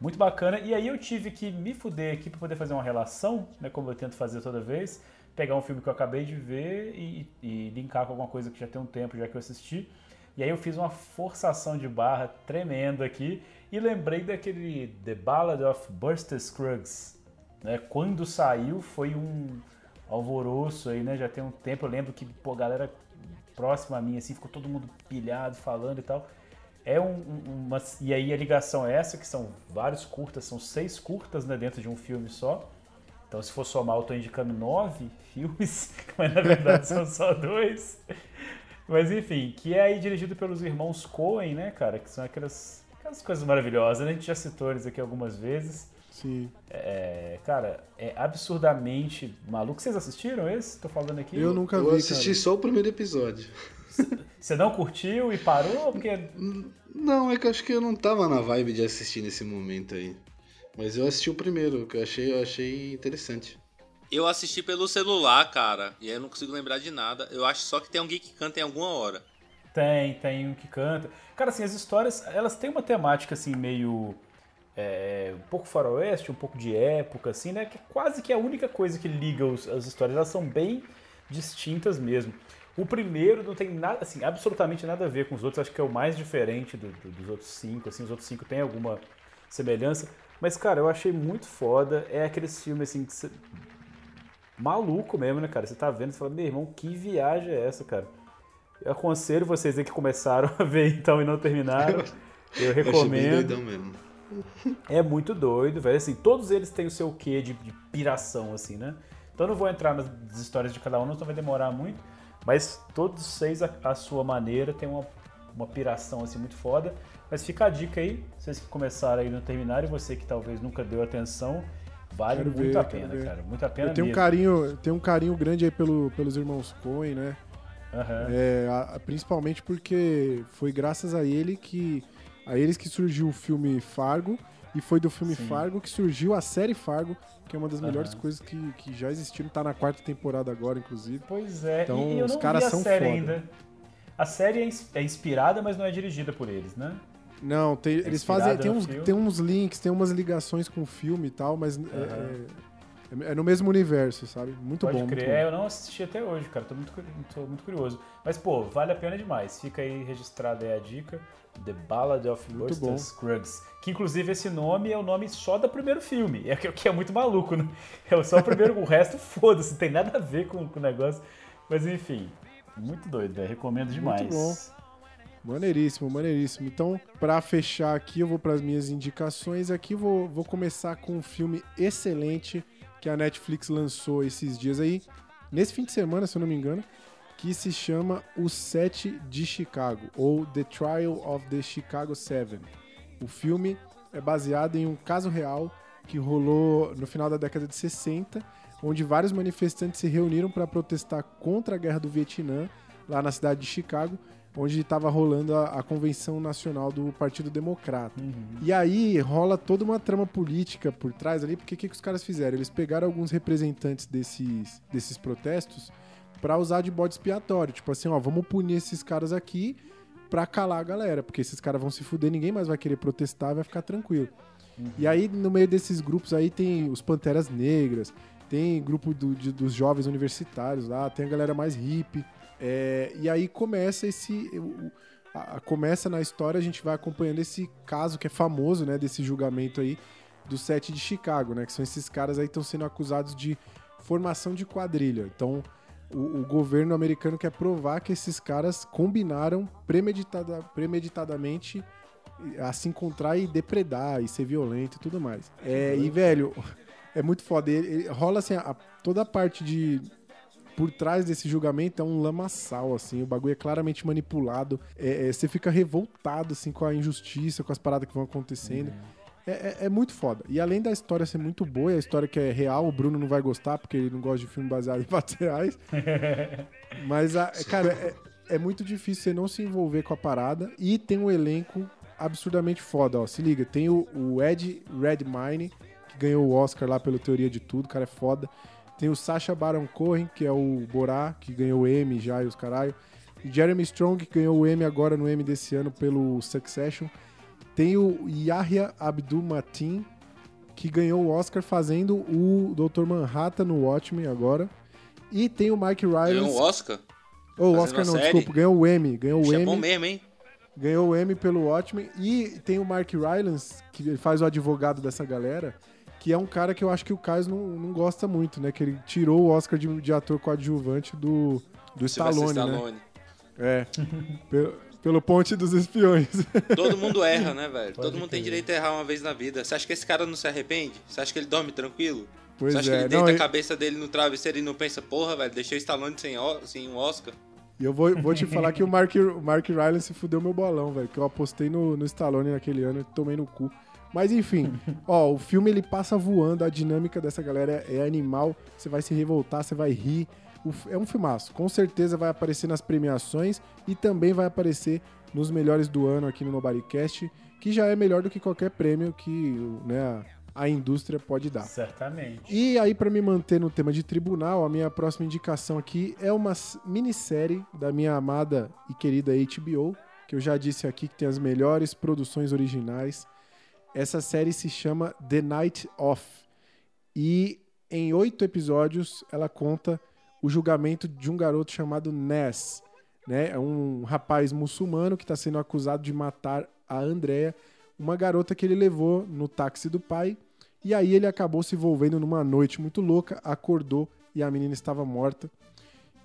Muito bacana. E aí eu tive que me fuder aqui para poder fazer uma relação, né? Como eu tento fazer toda vez. Pegar um filme que eu acabei de ver e, e linkar com alguma coisa que já tem um tempo, já que eu assisti. E aí eu fiz uma forçação de barra tremenda aqui e lembrei daquele The Ballad of Buster Scruggs. Né? Quando saiu foi um alvoroço aí, né? Já tem um tempo, eu lembro que, pô, a galera próxima a mim, assim, ficou todo mundo pilhado, falando e tal. É um, um- uma, e aí a ligação é essa, que são vários curtas, são seis curtas né, dentro de um filme só. Então, se for somar, eu tô indicando nove [laughs] filmes, mas na verdade são só dois. Mas enfim, que é aí dirigido pelos irmãos Coen, né, cara? Que são aquelas, aquelas coisas maravilhosas, né? A gente já citou eles aqui algumas vezes. Sim. É, cara, é absurdamente maluco. Vocês assistiram esse? Tô falando aqui. Eu nunca Eu vi, assisti cara. só o primeiro episódio. Você não curtiu e parou? Porque. Não, é que eu acho que eu não tava na vibe de assistir nesse momento aí. Mas eu assisti o primeiro, que eu achei, eu achei interessante. Eu assisti pelo celular, cara, e aí eu não consigo lembrar de nada. Eu acho só que tem alguém que canta em alguma hora. Tem, tem um que canta. Cara, assim, as histórias, elas têm uma temática, assim, meio... é, um pouco faroeste, um pouco de época, assim, né? Que quase que é a única coisa que liga os- as histórias. Elas são bem distintas mesmo. O primeiro não tem nada, assim, absolutamente nada a ver com os outros. Acho que é o mais diferente do- do- dos outros cinco, assim. Os outros cinco têm alguma semelhança. Mas, cara, eu achei muito foda. É aqueles filmes, assim, que você... Maluco mesmo, né, cara? Você tá vendo e fala, meu irmão, que viagem é essa, cara? Eu aconselho vocês aí que começaram [laughs] a ver então e não terminaram. Eu Eu achei bem recomendo. doidão mesmo. É muito doido, velho. Assim, todos eles têm o seu quê de, de piração, assim, né? Então eu não vou entrar nas histórias de cada um, não vai demorar muito. Mas todos seis, a, a sua maneira, tem uma, uma piração, assim, muito foda. Mas fica a dica aí, vocês que começaram aí não terminaram, e você que talvez nunca deu atenção, vale Quero muito ver, a pena, ver. cara. Muito a pena Eu tenho um mesmo. carinho, tenho um carinho grande aí pelo, pelos irmãos Coen, né? Aham. É, a- principalmente porque foi graças a ele que a eles que surgiu o filme Fargo e foi do filme Sim. Fargo que surgiu a série Fargo, que é uma das melhores Aham. coisas que, que já existiram, tá na quarta temporada agora, inclusive. Pois é, Então, e, e eu os caras são série foda. ainda. A série é é inspirada, mas não é dirigida por eles, né? Não, tem- eles inspirado fazem. Tem uns, filme? tem uns links, tem umas ligações com o filme e tal, mas é- é, é no mesmo universo, sabe? Muito Pode bom. crer. Muito É, bom. eu não assisti até hoje, cara. Tô muito, tô muito curioso. Mas, pô, vale a pena demais. Fica aí registrada aí a dica. The Ballad of Buster. Scruggs. Que, inclusive, esse nome é o nome só do primeiro filme. É [laughs] que, que é muito maluco, né? É só o primeiro, o resto, [laughs] foda-se. Não tem nada a ver com, com o negócio. Mas, enfim. Muito doido, velho. Recomendo demais. Muito bom. Maneiríssimo, maneiríssimo. Então, pra fechar aqui, eu vou pras minhas indicações. Aqui vou, vou começar com um filme excelente que a Netflix lançou esses dias aí, nesse fim de semana, se eu não me engano, que se chama O Sete de Chicago, ou The Trial of the Chicago Seven. O filme é baseado em um caso real que rolou no final da década de 60, onde vários manifestantes se reuniram para protestar contra a guerra do Vietnã, lá na cidade de Chicago, onde estava rolando a, a convenção nacional do Partido Democrata. E aí rola toda uma trama política por trás ali, porque o que, que os caras fizeram? Eles pegaram alguns representantes desses, desses protestos para usar de bode expiatório. Tipo assim, ó, vamos punir esses caras aqui pra calar a galera, porque esses caras vão se fuder, ninguém mais vai querer protestar, vai ficar tranquilo. E aí, no meio desses grupos aí, tem os Panteras Negras, tem grupo do- de- dos jovens universitários lá, tem a galera mais hippie. É, e aí começa esse. a- a- começa na história, a gente vai acompanhando esse caso que é famoso, né? Desse julgamento aí do set de Chicago, né? Que são esses caras aí que estão sendo acusados de formação de quadrilha. Então, o, o governo americano quer provar que esses caras combinaram premeditada- premeditadamente a se encontrar e depredar e ser violento e tudo mais. É, e, velho, é muito foda. Ele- ele- rola assim, a- toda a parte de. Por trás desse julgamento é um lamaçal, assim. O bagulho é claramente manipulado. É, é, você fica revoltado, assim, com a injustiça, com as paradas que vão acontecendo. É, é- é muito foda. E além da história ser muito boa, e a história que é real, o Bruno não vai gostar, porque ele não gosta de filme baseado em [laughs] fatos reais. [laughs] Mas, a- cara, é, é muito difícil você não se envolver com a parada. E tem um elenco absurdamente foda, ó. Se liga, tem o, o Ed Redmayne, que ganhou o Oscar lá pelo Teoria de Tudo, o cara é foda. Tem o Sacha Baron Cohen, que é o Borá, que ganhou o Emmy já e os caralho. E Jeremy Strong, que ganhou o Emmy agora no Emmy desse ano pelo Succession. Tem o Yahya Abdul-Mateen, que ganhou o Oscar fazendo o Dr. Manhattan no Watchmen agora. E tem o Mike Rylance. Ganhou um Oscar? Oh, o Oscar não, série? desculpa, ganhou o Emmy. Ganhou o Isso é Emmy. bom mesmo, hein? Ganhou o Emmy pelo Watchmen. E tem o Mark Rylance, que faz o advogado dessa galera, que é um cara que eu acho que o Caio não, não gosta muito, né? Que ele tirou o Oscar de, de ator coadjuvante do, do Sylvester Stallone, né? Stallone. É. [laughs] pelo, Ponte dos Espiões. [laughs] Todo mundo erra, né, velho? Pode Todo mundo tem crer. direito a errar uma vez na vida. Você acha que esse cara não se arrepende? Você acha que ele dorme tranquilo? Pois Você acha é, que ele deita não, a cabeça dele no travesseiro e não pensa, porra, velho, deixei o Stallone sem, o- sem um Oscar? E eu vou, vou te falar que o Mark, o Mark Rylance fudeu meu bolão, velho. Que eu apostei no, no Stallone naquele ano e tomei no cu. Mas enfim, [laughs] ó, o filme ele passa voando, a dinâmica dessa galera é animal. Você vai se revoltar, você vai rir. É um filmaço. Com certeza vai aparecer nas premiações e também vai aparecer nos melhores do ano aqui no Nobodycast, que já é melhor do que qualquer prêmio que né, a, indústria pode dar. Certamente. E aí, pra me manter no tema de tribunal, a minha próxima indicação aqui é uma minissérie da minha amada e querida HBO, que eu já disse aqui que tem as melhores produções originais. Essa série se chama The Night Of. E em oito episódios ela conta o julgamento de um garoto chamado Ness. Né? É um rapaz muçulmano que está sendo acusado de matar a Andrea, uma garota que ele levou no táxi do pai. E aí ele acabou se envolvendo numa noite muito louca, acordou e a menina estava morta.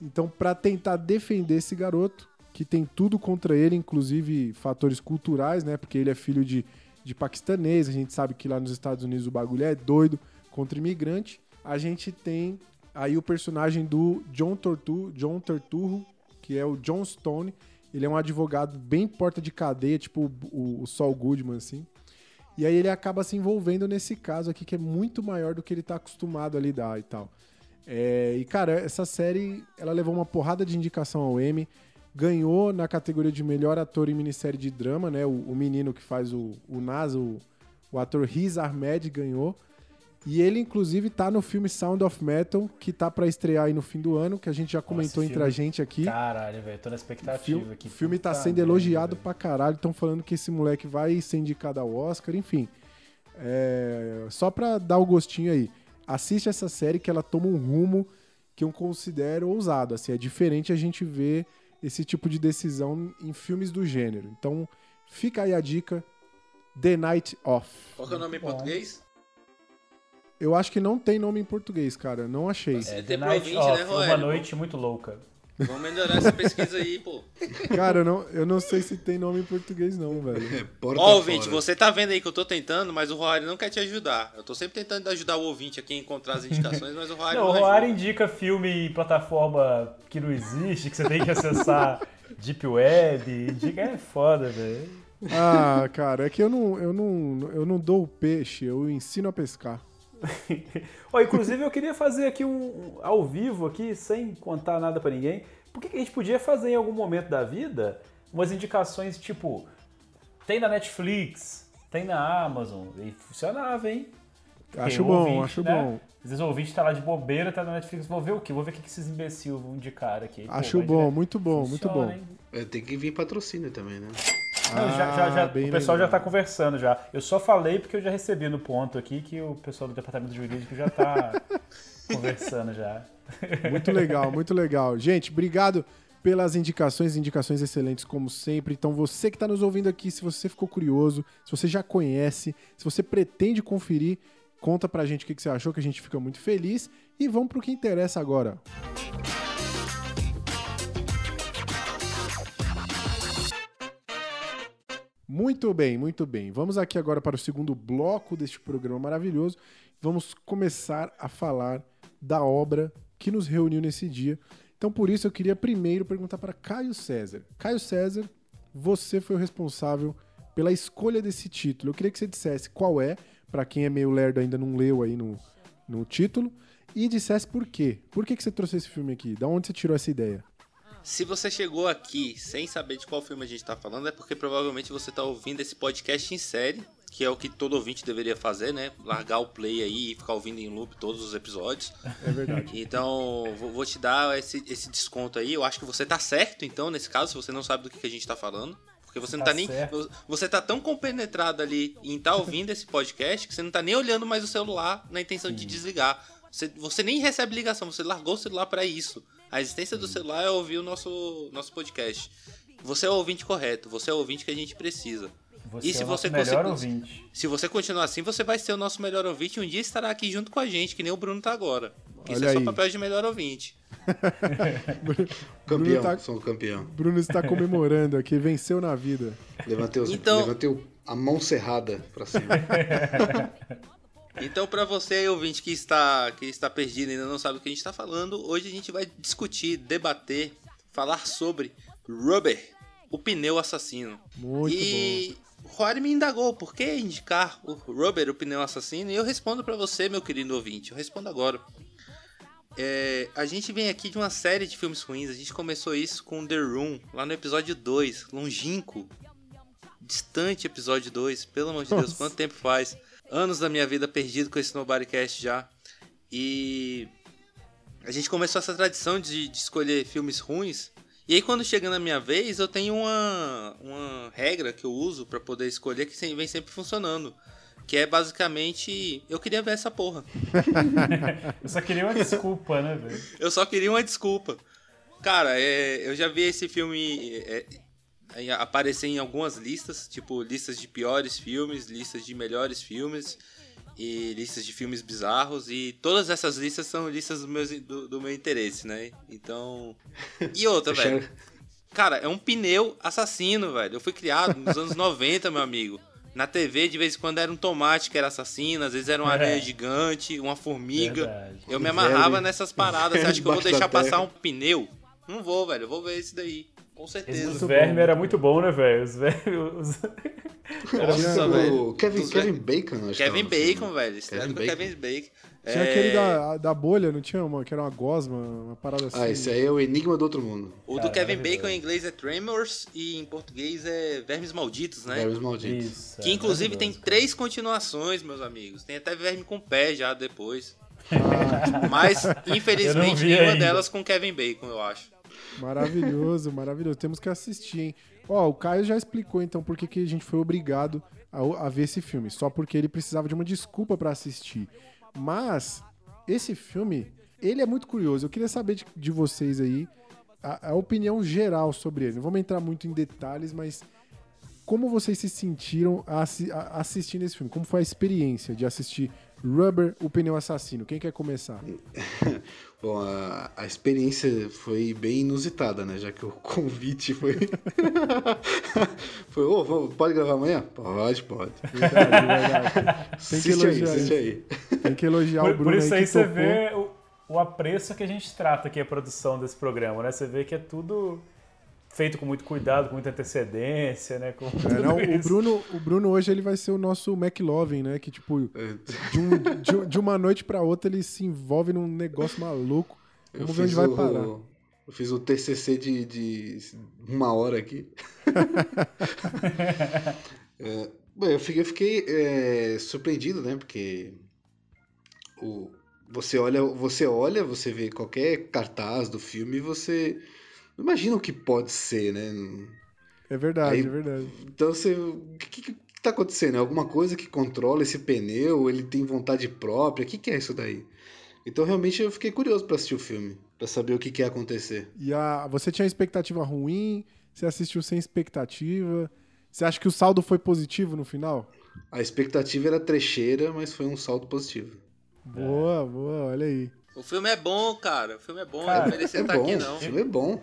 Então, para tentar defender esse garoto, que tem tudo contra ele, inclusive fatores culturais, né? Porque ele é filho de, de paquistanês, a gente sabe que lá nos Estados Unidos o bagulho é doido contra imigrante. A gente tem aí o personagem do John Tortu, John Turturro, que é o John Stone. Ele é um advogado bem porta de cadeia, tipo o, o Saul Goodman, assim. E aí ele acaba se envolvendo nesse caso aqui, que é muito maior do que ele tá acostumado a lidar e tal. É, e, cara, essa série, ela levou uma porrada de indicação ao Emmy, ganhou na categoria de melhor ator em minissérie de drama, né? O, o menino que faz o, o Nas, o, o ator Riz Ahmed ganhou. E ele, inclusive, tá no filme Sound of Metal, que tá pra estrear aí no fim do ano, que a gente já comentou entre a gente aqui. Caralho, velho, tô na O expectativa filme, aqui. o filme tá sendo elogiado velho. pra caralho. Estão falando que esse moleque vai ser indicado ao Oscar, enfim. É, só pra dar o gostinho aí. Assiste essa série que ela toma um rumo que eu considero ousado. Assim, é diferente a gente ver esse tipo de decisão em filmes do gênero. Então, fica aí a dica: The Night Off. Qual que é o nome em português? Eu acho que não tem nome em português, cara. Não achei. É, Tem The Night Off, né, uma noite muito louca. Vamos melhorar essa pesquisa aí, pô. Cara, eu não, eu não sei se tem nome em português, não, velho. Porta Ó, ouvinte, fora. você tá vendo aí que eu tô tentando, mas o Roário não quer te ajudar. Eu tô sempre tentando ajudar o ouvinte aqui a encontrar as indicações, mas o Roário Não, não, o ajuda. indica filme em plataforma que não existe, que você tem que acessar [laughs] Deep Web. Indica é foda, velho. Ah, cara, é que eu não, eu não, eu não dou o peixe, eu ensino a pescar. [laughs] Ó, inclusive eu queria fazer aqui um, um ao vivo aqui, sem contar nada pra ninguém. Por que, a gente podia fazer em algum momento da vida umas indicações tipo tem na Netflix, tem na Amazon e funcionava, hein? Porque Acho bom, ouvinte, acho né? bom. Às vezes o ouvinte tá lá de bobeira, tá na Netflix, vou ver o quê? Vou ver o que, esses imbecil vão indicar aqui. Pô, Acho vai bom, direto. muito bom, muito Funciona, bom. hein? É, tem que vir patrocínio também, né? Não, já, já, já- Ah, o pessoal já lembrado. tá conversando já. Eu só falei porque eu já recebi no ponto aqui que o pessoal do departamento jurídico já tá [laughs] conversando já. Muito legal, [laughs] muito legal. Gente, obrigado pelas indicações, indicações excelentes como sempre. Então, você que está nos ouvindo aqui, se você ficou curioso, se você já conhece, se você pretende conferir, conta pra gente o que que você achou, que a gente fica muito feliz. E vamos pro que interessa agora. Muito bem, muito bem. Vamos aqui agora para o segundo bloco deste programa maravilhoso. Vamos começar a falar da obra que nos reuniu nesse dia. Então, por isso, eu queria primeiro perguntar para Caio César. Caio César, você foi o responsável pela escolha desse título. Eu queria que você dissesse qual é, para quem é meio lerdo ainda não leu aí no, no título, e dissesse por quê. Por que, que você trouxe esse filme aqui? Da onde você tirou essa ideia? Se você chegou aqui sem saber de qual filme a gente tá falando, é porque provavelmente você tá ouvindo esse podcast em série, que é o que todo ouvinte deveria fazer, né? Largar o play aí e ficar ouvindo em loop todos os episódios. É verdade. Então, vou, te dar esse, esse desconto aí. Eu acho que você tá certo, então, nesse caso, se você não sabe do que, a gente tá falando. Porque você não Tá tá nem. certo. Você tá tão compenetrado ali em estar ouvindo esse podcast que você não tá nem olhando mais o celular na intenção de desligar. Você, você nem recebe ligação, você largou o celular pra isso. A existência do celular é ouvir o nosso, nosso podcast. Você é o ouvinte correto, você é o ouvinte que a gente precisa. Você E se é o você melhor conseguir- ouvinte. Se você continuar assim, você vai ser o nosso melhor ouvinte e um dia estará aqui junto com a gente, que nem o Bruno tá agora. Porque Isso Olha é só aí. papel de melhor ouvinte. [laughs] Campeão, Bruno tá- sou o campeão. Bruno está comemorando aqui, venceu na vida. Levantei, os, Então- levantei a mão cerrada pra cima. [laughs] Então, pra você aí, ouvinte que está, que está perdido e ainda não sabe do que a gente está falando, hoje a gente vai discutir, debater, falar sobre Rubber, o pneu assassino. Muito e o Rory me indagou por que indicar o Rubber, o pneu assassino, e eu respondo pra você, meu querido ouvinte. Eu respondo agora. É, a gente vem aqui de uma série de filmes ruins. A gente começou isso com The Room, lá no episódio 2, longínquo, distante episódio 2. Pelo amor de Deus, Nossa. quanto tempo faz? Anos da minha vida perdido com esse Nobodycast já. E a gente começou essa tradição de, de escolher filmes ruins. E aí quando chega na minha vez, eu tenho uma, uma regra que eu uso pra poder escolher que vem sempre funcionando. Que é basicamente, eu queria ver essa porra. [laughs] Eu só queria uma desculpa, né, velho? Eu só queria uma desculpa. Cara, é, eu já vi esse filme é, aparecer em algumas listas, tipo listas de piores filmes, listas de melhores filmes e listas de filmes bizarros. E todas essas listas são listas do, meus, do, do meu interesse, né? Então. E outra, [laughs] velho. Cara, é um pneu assassino, velho. Eu fui criado nos anos [laughs] 90, meu amigo. Na TV, de vez em quando era um tomate que era assassino, às vezes era uma É. aranha gigante, uma formiga. Verdade. Eu me amarrava nessas paradas. Você acha que eu vou deixar passar um pneu? Não vou, velho. Eu vou ver esse daí. Com certeza. dos vermes era muito bom, né, velho? Os vermes. os- Nossa, o velho. Kevin, Kevin Bacon, acho que Kevin. Bacon, velho. Estreia Kevin com Bacon. Kevin Bacon. Tinha É, aquele da, da bolha, não tinha uma? Que era uma gosma, uma parada assim. Ah, esse aí é o Enigma do Outro Mundo. O do Kevin. Bacon em inglês é Tremors e em português é Vermes Malditos, né? Vermes Malditos. Isso. Que é inclusive tem três continuações, meus amigos. Tem até Verme com Pé já depois. Ah, Mas, [laughs] infelizmente, nenhuma ainda. delas com Kevin Bacon, eu acho. Maravilhoso, maravilhoso. Temos que assistir, hein? Ó, o Caio já explicou então por que, que a gente foi obrigado a, a ver esse filme. Só porque ele precisava de uma desculpa pra assistir. Mas, esse filme, ele é muito curioso. Eu queria saber de, de vocês aí a, a opinião geral sobre ele. Não vamos entrar muito em detalhes, mas como vocês se sentiram a- assistindo esse filme? Como foi a experiência de assistir Rubber, o pneu assassino? Quem quer começar? [laughs] Bom, a, a experiência foi bem inusitada, né? Já que o [laughs] convite foi. [laughs] foi, ô, vamos- pode gravar amanhã? Pode, pode. Verdade, verdade. Tem que Assiste aí, elogiar assiste isso. aí. Tem que elogiar o Por, Bruno por isso aí que você topou. vê o, o apreço que a gente trata aqui a produção desse programa, né? Você vê que é tudo feito com muito cuidado, com muita antecedência, né? Com É, não, o. Bruno, o Bruno hoje ele vai ser o nosso McLovin, né? Que tipo, de, um- de- de uma noite pra outra ele se envolve num negócio maluco. Vamos ver onde vai o- parar. Eu fiz o TCC de, de uma hora aqui. [laughs] É, bom, eu fiquei, eu fiquei, é, surpreendido, né? Porque o, você olha, você olha, você vê qualquer cartaz do filme e você não imagina o que pode ser, né? É verdade, Aí- é verdade. Então você. O que, que tá acontecendo? É alguma coisa que controla esse pneu? Ele tem vontade própria? O que, que é isso daí? Então realmente eu fiquei curioso pra assistir o filme, Pra saber o que, que ia acontecer. E a, você tinha expectativa ruim? Você assistiu sem expectativa? Você acha que o saldo foi positivo no final? A expectativa era trecheira, mas foi um saldo positivo. Boa, boa, olha aí. O filme é bom, cara. O filme é bom. Cara, não merecia É estar bom, aqui, não. o filme é bom.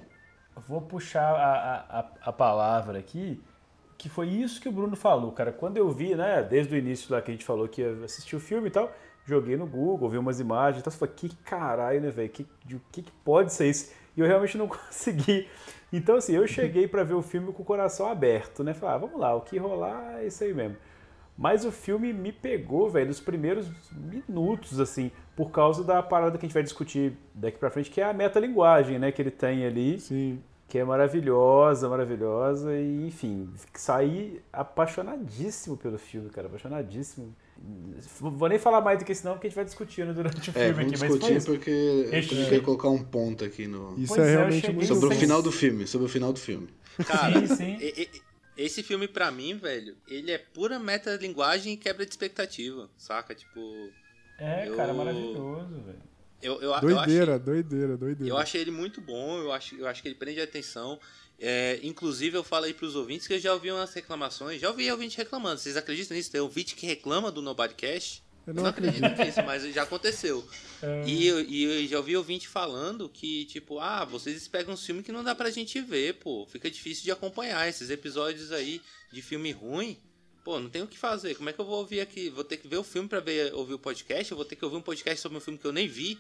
Vou puxar a, a, a- palavra aqui, que foi isso que o Bruno falou, cara. Quando eu vi, né, desde o início lá que a gente falou que ia assistir o filme e tal, joguei no Google, vi umas imagens e tal, falei, que caralho, né, velho? Que, o que, que pode ser isso? E eu realmente não [laughs] consegui. Então, assim, eu cheguei pra ver o filme com o coração aberto, né? Falei, ah, vamos lá, o que rolar é isso aí mesmo. Mas o filme me pegou, velho, nos primeiros minutos, assim, por causa da parada que a gente vai discutir daqui pra frente, que é a metalinguagem, né, que ele tem ali Sim. que é maravilhosa, maravilhosa, e enfim, saí apaixonadíssimo pelo filme, cara, apaixonadíssimo. Vou nem falar mais do que isso não, porque a gente vai discutindo durante o É, filme vamos aqui, mas discutir porque eu quero colocar um ponto aqui no. Isso Pois é é, realmente muito Sobre o final do filme, sobre o final do filme. Cara, Sim, sim. e- e- esse filme pra mim, velho, ele é pura metalinguagem e quebra de expectativa, saca? Tipo, É, Eu- cara, maravilhoso, velho. eu, eu, eu Doideira, achei, doideira, doideira. eu achei ele muito bom, eu acho, eu acho que ele prende a atenção. É, inclusive, eu falei pros ouvintes que eu já ouvi umas reclamações. Já ouvi ouvinte reclamando. Vocês acreditam nisso? Tem ouvinte que reclama do Nobodycast? Eu Eu não não acredito nisso, mas já aconteceu. É. E, eu- e eu já ouvi ouvinte falando que, tipo, ah, vocês pegam um filme que não dá pra gente ver, pô. Fica difícil de acompanhar. Esses episódios aí de filme ruim, pô, não tem o que fazer. Como é que eu vou ouvir aqui? Vou ter que ver o filme pra ver, ouvir o podcast? Eu vou ter que ouvir um podcast sobre um filme que eu nem vi.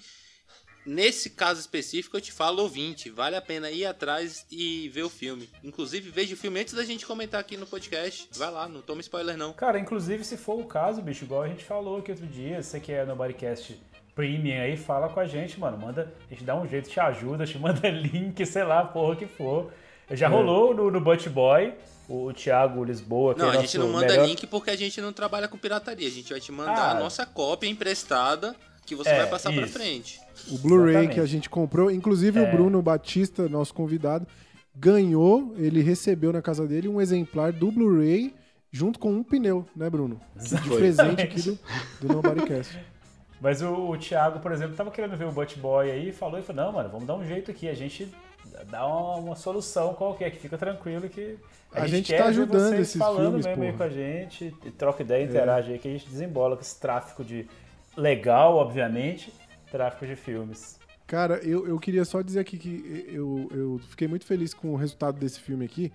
Nesse caso específico, eu te falo, ouvinte, vale a pena ir atrás e ver o filme. Inclusive, veja o filme antes da gente comentar aqui no podcast. Vai lá, não toma spoiler não. Cara, inclusive, se for o caso, bicho, igual a gente falou aqui outro dia, você que é no Bodycast Premium aí, fala com a gente, mano. Manda, a gente dá um jeito, te ajuda, te manda [laughs] link, sei lá, porra que for. Já rolou no, no Butt Boy, o, Thiago Lisboa, que Não, é a gente não manda melhor... link porque a gente não trabalha com pirataria. A gente vai te mandar Ah. a nossa cópia emprestada que você É, vai passar pra isso. frente. O Blu-ray Exatamente. que a gente comprou, inclusive É. o Bruno Batista, nosso convidado, ganhou, ele recebeu na casa dele um exemplar do Blu-ray junto com um pneu, né, Bruno? De Foi. presente aqui do, do Nobodycast. Mas o, o Thiago, por exemplo, tava querendo ver o Butt Boy aí e falou, e falou, não, mano, vamos dar um jeito aqui, a gente dá uma, uma solução qualquer, que fica tranquilo que A gente quer tá ajudando vocês esses falando filmes, mesmo aí com a gente, troca ideia, interage aí, que a gente desembola com esse tráfico de legal, obviamente, tráfico de filmes. Cara, eu, eu queria só dizer aqui que eu, eu fiquei muito feliz com o resultado desse filme aqui,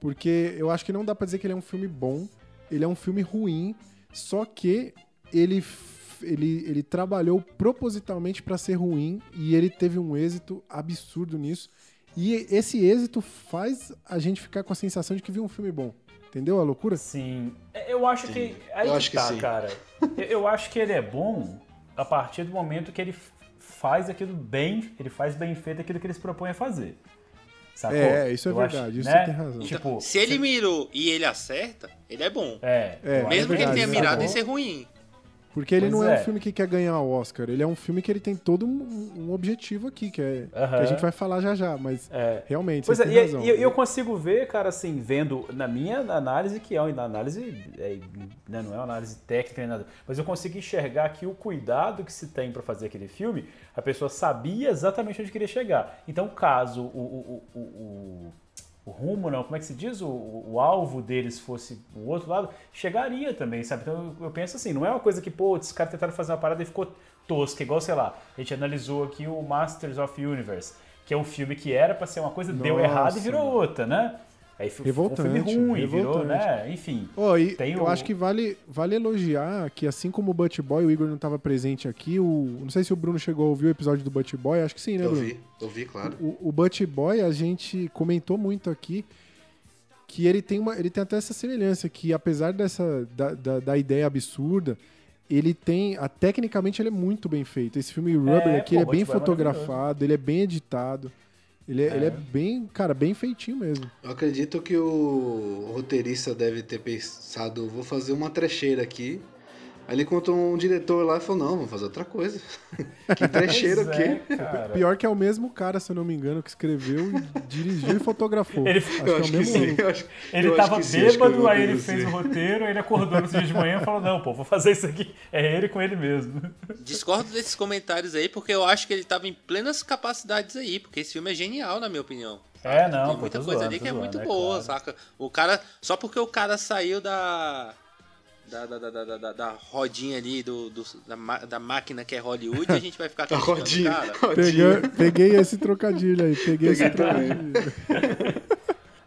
porque eu acho que não dá pra dizer que ele é um filme bom, ele é um filme ruim, só que ele, ele, ele trabalhou propositalmente pra ser ruim e ele teve um êxito absurdo nisso. E esse êxito faz a gente ficar com a sensação de que viu um filme bom. Entendeu a loucura? Sim, eu acho que. Aí Eu acho que tá, sim. cara. Eu- acho que ele é bom a partir do momento que ele faz aquilo bem, ele faz bem feito aquilo que ele se propõe a fazer. Sacou? É, isso é Eu acho, verdade, isso né? você tem razão. Tipo, Se ele mirou e ele acerta, ele é bom. É, É, eu Mesmo acho que ele tenha verdade, mirado sacou? em ser ruim. Porque ele Pois não é. é. um filme que quer ganhar o Oscar, ele é um filme que ele tem todo um, um objetivo aqui, que, é, que a gente vai falar já já, mas É. realmente, Pois você é, e, razão. e eu, eu consigo ver, cara, assim, vendo na minha análise, que é uma análise, é, né, não é uma análise técnica nem nada, mas eu consigo enxergar que o cuidado que se tem pra fazer aquele filme, a pessoa sabia exatamente onde queria chegar. Então, caso o, o, o, o, o rumo, não, como é que se diz? O, o, alvo deles fosse o outro lado, chegaria também, sabe? Então eu, eu penso assim, não é uma coisa que, pô, esses caras tentaram fazer uma parada e ficou tosca, igual, sei lá, a gente analisou aqui o Masters of Universe, que é um filme que era pra ser uma coisa, deu Nossa, errado e virou outra, né? Aí fi- ficou um filme Revoltante, ruim, virou, revoltante. né? Enfim. Ó, e Tem eu o- acho que vale, vale elogiar que, assim como o Butch Boy, o Igor não estava presente aqui, o, não sei se o Bruno chegou a ouvir o episódio do Butch Boy, acho que sim, né, Eu Bruno? vi, eu vi, claro. O, o Butch Boy, a gente comentou muito aqui que ele tem, uma, ele tem até essa semelhança, que apesar dessa da, da, da ideia absurda, ele tem, a, tecnicamente ele é muito bem feito. Esse filme Rubber É, aqui pô, ele é bem Boy é fotografado, ele é bem editado, ele é, ele é bem, cara, bem feitinho mesmo. Eu acredito que o roteirista deve ter pensado, vou fazer uma trecheira aqui, Aí ele encontrou um diretor lá e falou, não, vamos fazer outra coisa. [laughs] que trecheiro Pois aqui. é, cara. Pior que é o mesmo cara, se eu não me engano, que escreveu, e dirigiu e fotografou. Ele- acho que Eu é o acho que mesmo sim. acho, Ele acho tava sim, acho bêbado, vi aí ele fez o roteiro, aí ele acordou no dia de manhã e falou, não, pô, vou fazer isso aqui. É ele com ele mesmo. Discordo desses comentários aí, porque eu acho que ele tava em plenas capacidades aí, porque esse filme é genial, na minha opinião. É, não, Tem muita coisa zoando, ali que é zoando, muito é boa, claro. saca? O cara. Só porque o cara saiu da. Da, da, da, da, da, rodinha ali, do, do- da, da máquina que é Hollywood, a gente vai ficar [laughs] o rodinha. cara. rodinha. Pega- peguei esse trocadilho aí, peguei, esse Peguei trocadilho. [laughs]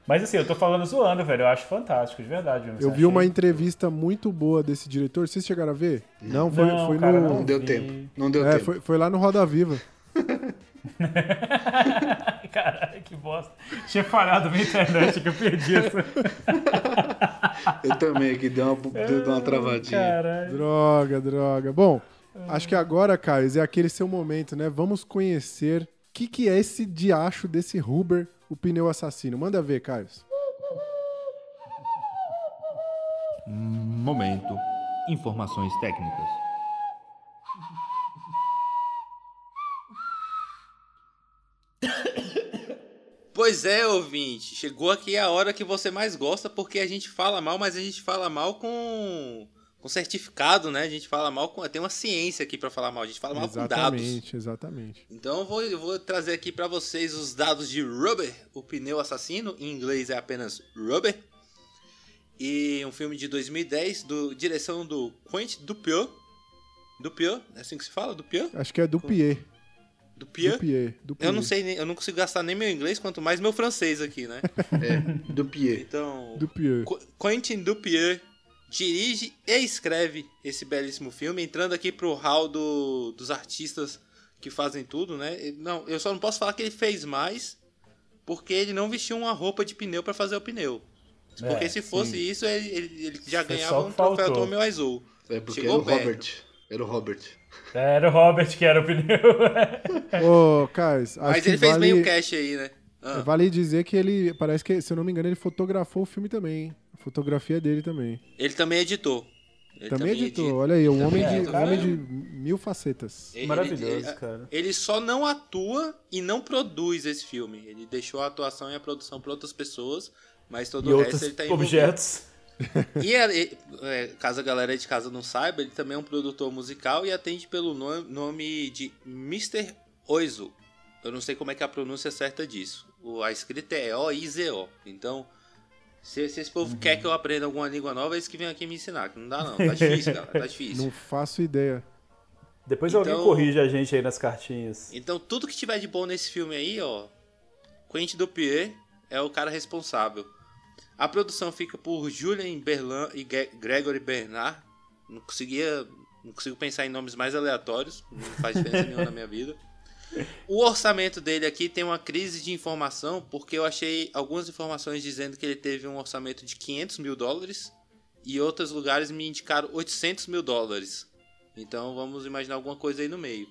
Mas assim, eu tô falando zoando, velho. Eu acho fantástico, de verdade. Eu vi uma entrevista muito boa desse diretor. Vocês chegaram a ver? Não, foi, Não, foi cara, no. Não deu tempo. Não deu É, tempo. foi, foi lá no Roda Viva. [laughs] Caralho, que bosta. Tinha falhado na internet que eu perdi essa. Eu também, que deu uma, deu uma travadinha. Caralho. Droga, droga. Bom, acho que agora, Caio, é aquele seu momento, né? Vamos conhecer o que, que é esse diacho desse Huber, o pneu assassino. Manda ver, Caio. Momento. Informações técnicas. Pois é, ouvinte. Chegou aqui a hora que você mais gosta, porque a gente fala mal, mas a gente fala mal com, com certificado, né? A gente fala mal com. Tem uma ciência aqui pra falar mal. A gente fala mal com dados. Exatamente, exatamente. Então eu vou, eu vou trazer aqui pra vocês os dados de Rubber, o pneu assassino. Em inglês é apenas Rubber. E um filme de 2010, do direção do Quentin Dupieux. Dupieux? É assim que se fala? Dupieux? Acho que é do Pied. Dupieux? Dupieux. Dupieux. Eu não sei, eu não consigo gastar nem meu inglês, quanto mais meu francês aqui, né? [laughs] É, do Pied. Então, Dupieux. Qu- Quentin Dupieux dirige e escreve esse belíssimo filme, entrando aqui pro hall do- dos artistas que fazem tudo, né? Não, eu só não posso falar que ele fez mais, porque ele não vestiu uma roupa de pneu pra fazer o pneu. Porque É, se fosse isso, ele, ele- ele já ganhava um troféu faltou. Tommy Wiseau. É porque Chegou era o perto. Robert. Era o Robert. Era o Robert que era o pneu. [laughs] Ô, Caio, acho Mas ele fez vale, bem o cash aí, né? Ah, vale dizer que ele, parece que, se eu não me engano, ele fotografou o filme também, hein? A fotografia dele também. Ele também editou. Ele também editou, edita. olha aí, um homem também de, um homem de mil facetas. Ele- Maravilhoso, ele- cara. Ele só não atua e não produz esse filme. Ele deixou a atuação e a produção para outras pessoas, mas todo E o resto ele tá envolvido. objetos. [laughs] E é- é- é, caso a galera de casa não saiba, ele também é um produtor musical e atende pelo no- nome de Mr. Oizo. Eu não sei como é que é a pronúncia certa disso. O- a escrita é O-I-Z-O. Então, se, se esse povo Uhum. quer que eu aprenda alguma língua nova, eles que vêm aqui me ensinar. Que não dá não, tá difícil, galera, tá [laughs] difícil. Não faço ideia. Depois Então- alguém corrige a gente aí nas cartinhas. Então, tudo que tiver de bom nesse filme aí, ó, Quentin Dupieux é o cara responsável. A produção fica por Julien Berlan e Gregory Bernard. Não conseguia, não consigo pensar em nomes mais aleatórios, não faz diferença nenhuma na minha vida. O orçamento dele aqui tem uma crise de informação, porque eu achei algumas informações dizendo que ele teve um orçamento de 500 mil dólares e outros lugares me indicaram 800 mil dólares. Então vamos imaginar alguma coisa aí no meio.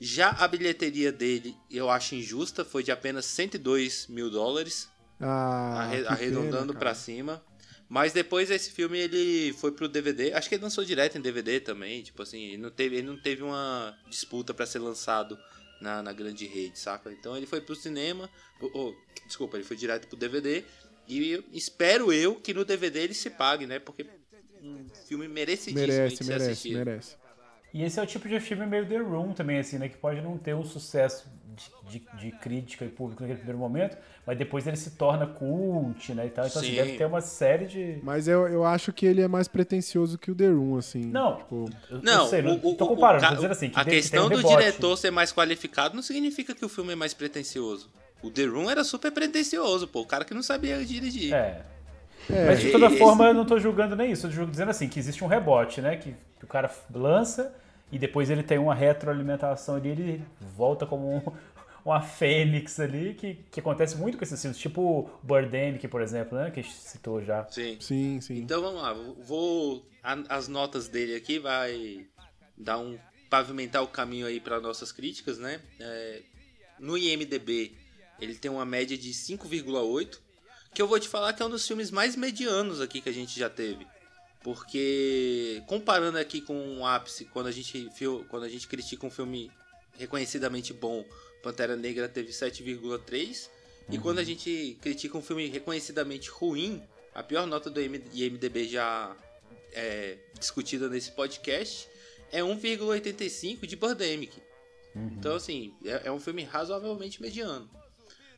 Já a bilheteria dele, eu acho injusta, foi de apenas 102 mil dólares, Ah, arre- arredondando cara. cima. Mas depois esse filme ele foi pro DVD, acho que ele lançou direto em DVD também, tipo assim, ele não teve, ele não teve uma disputa pra ser lançado na, na grande rede, saca? Então ele foi pro cinema, oh, oh, desculpa, ele foi direto pro DVD e eu- espero eu que no DVD ele se pague, né? Porque um filme merecidíssimo de Merece, ser merece, assistido. merece. E esse é o tipo de filme meio The Room também, assim, né? Que pode não ter um sucesso de, de- de crítica e público naquele primeiro momento, mas depois ele se torna cult, né? E tal. Então, assim, Sim. deve ter uma série de. Mas eu, eu acho que ele é mais pretencioso que o The Room, assim. Não, Tipo, eu, Não, eu sei, não o, o- tô o- comparando, o- tô dizendo assim, que a tem- que questão tem um do diretor ser mais qualificado não significa que o filme é mais pretencioso. O The Room era super pretencioso, pô. O cara que não sabia dirigir. É. é, Mas de toda esse- forma, eu não tô julgando nem isso. Eu tô dizendo assim, que existe um rebote, né? Que, que o cara lança e depois ele tem uma retroalimentação ali, ele volta como um- [laughs] uma fênix ali, que, que acontece muito com esses filmes. Tipo o Birdemic, por exemplo, né? Que a gente citou já. Sim. sim, sim. Então vamos lá. Vou. a- as notas dele aqui vai dar um. pavimentar o caminho aí para nossas críticas, né? É, no IMDB, ele tem uma média de 5,8. Que eu vou te falar que é um dos filmes mais medianos aqui que a gente já teve. Porque comparando aqui com o ápice, quando a gente quando a gente critica um filme reconhecidamente bom, Pantera Negra teve 7,3, e quando a gente critica um filme reconhecidamente ruim, a pior nota do IM- IMDb já é, discutida nesse podcast é 1,85 de Birdemic. Então, assim, é, é um filme razoavelmente mediano.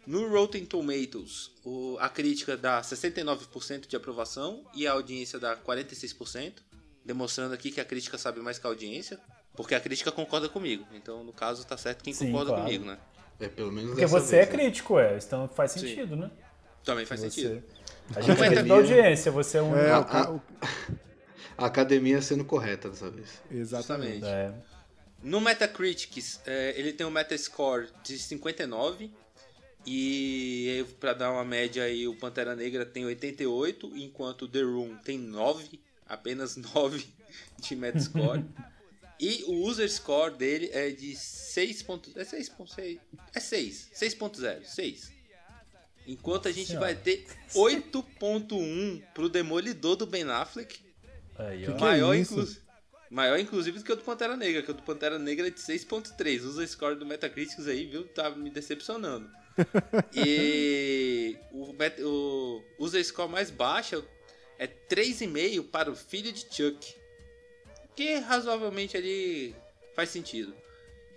No Rotten Tomatoes, o- a crítica dá 69% de aprovação e a audiência dá 46%, demonstrando aqui que a crítica sabe mais que a audiência, porque a crítica concorda comigo. Então, no caso, tá certo quem Sim, concorda claro. comigo, né? É, pelo menos Porque você é vez, né? crítico, é. Então faz Sim. sentido, né? Também faz Você- sentido. A gente é também- da audiência, você é um. É, A, a- academia sendo correta dessa vez. exatamente. É. No Metacritic, é, ele tem um Metascore de 59. E para dar uma média aí, o Pantera Negra tem 88, enquanto o The Room tem 9, apenas 9 de Metascore. e o User Score dele é de 6. ponto- É 6.6. É 6. 6.0. 6. Enquanto a gente Senhora. vai ter 8.1 pro Demolidor do Ben Affleck. Aí, ó. é Maior, isso? inclu- maior, inclusive, do que o do Pantera Negra, que o do Pantera Negra é de 6.3. Usa score do Metacritic aí, viu? Tá me decepcionando. [laughs] e o, o usa score mais baixo é 3,5 para o filho de Chuck. Que razoavelmente ali faz sentido.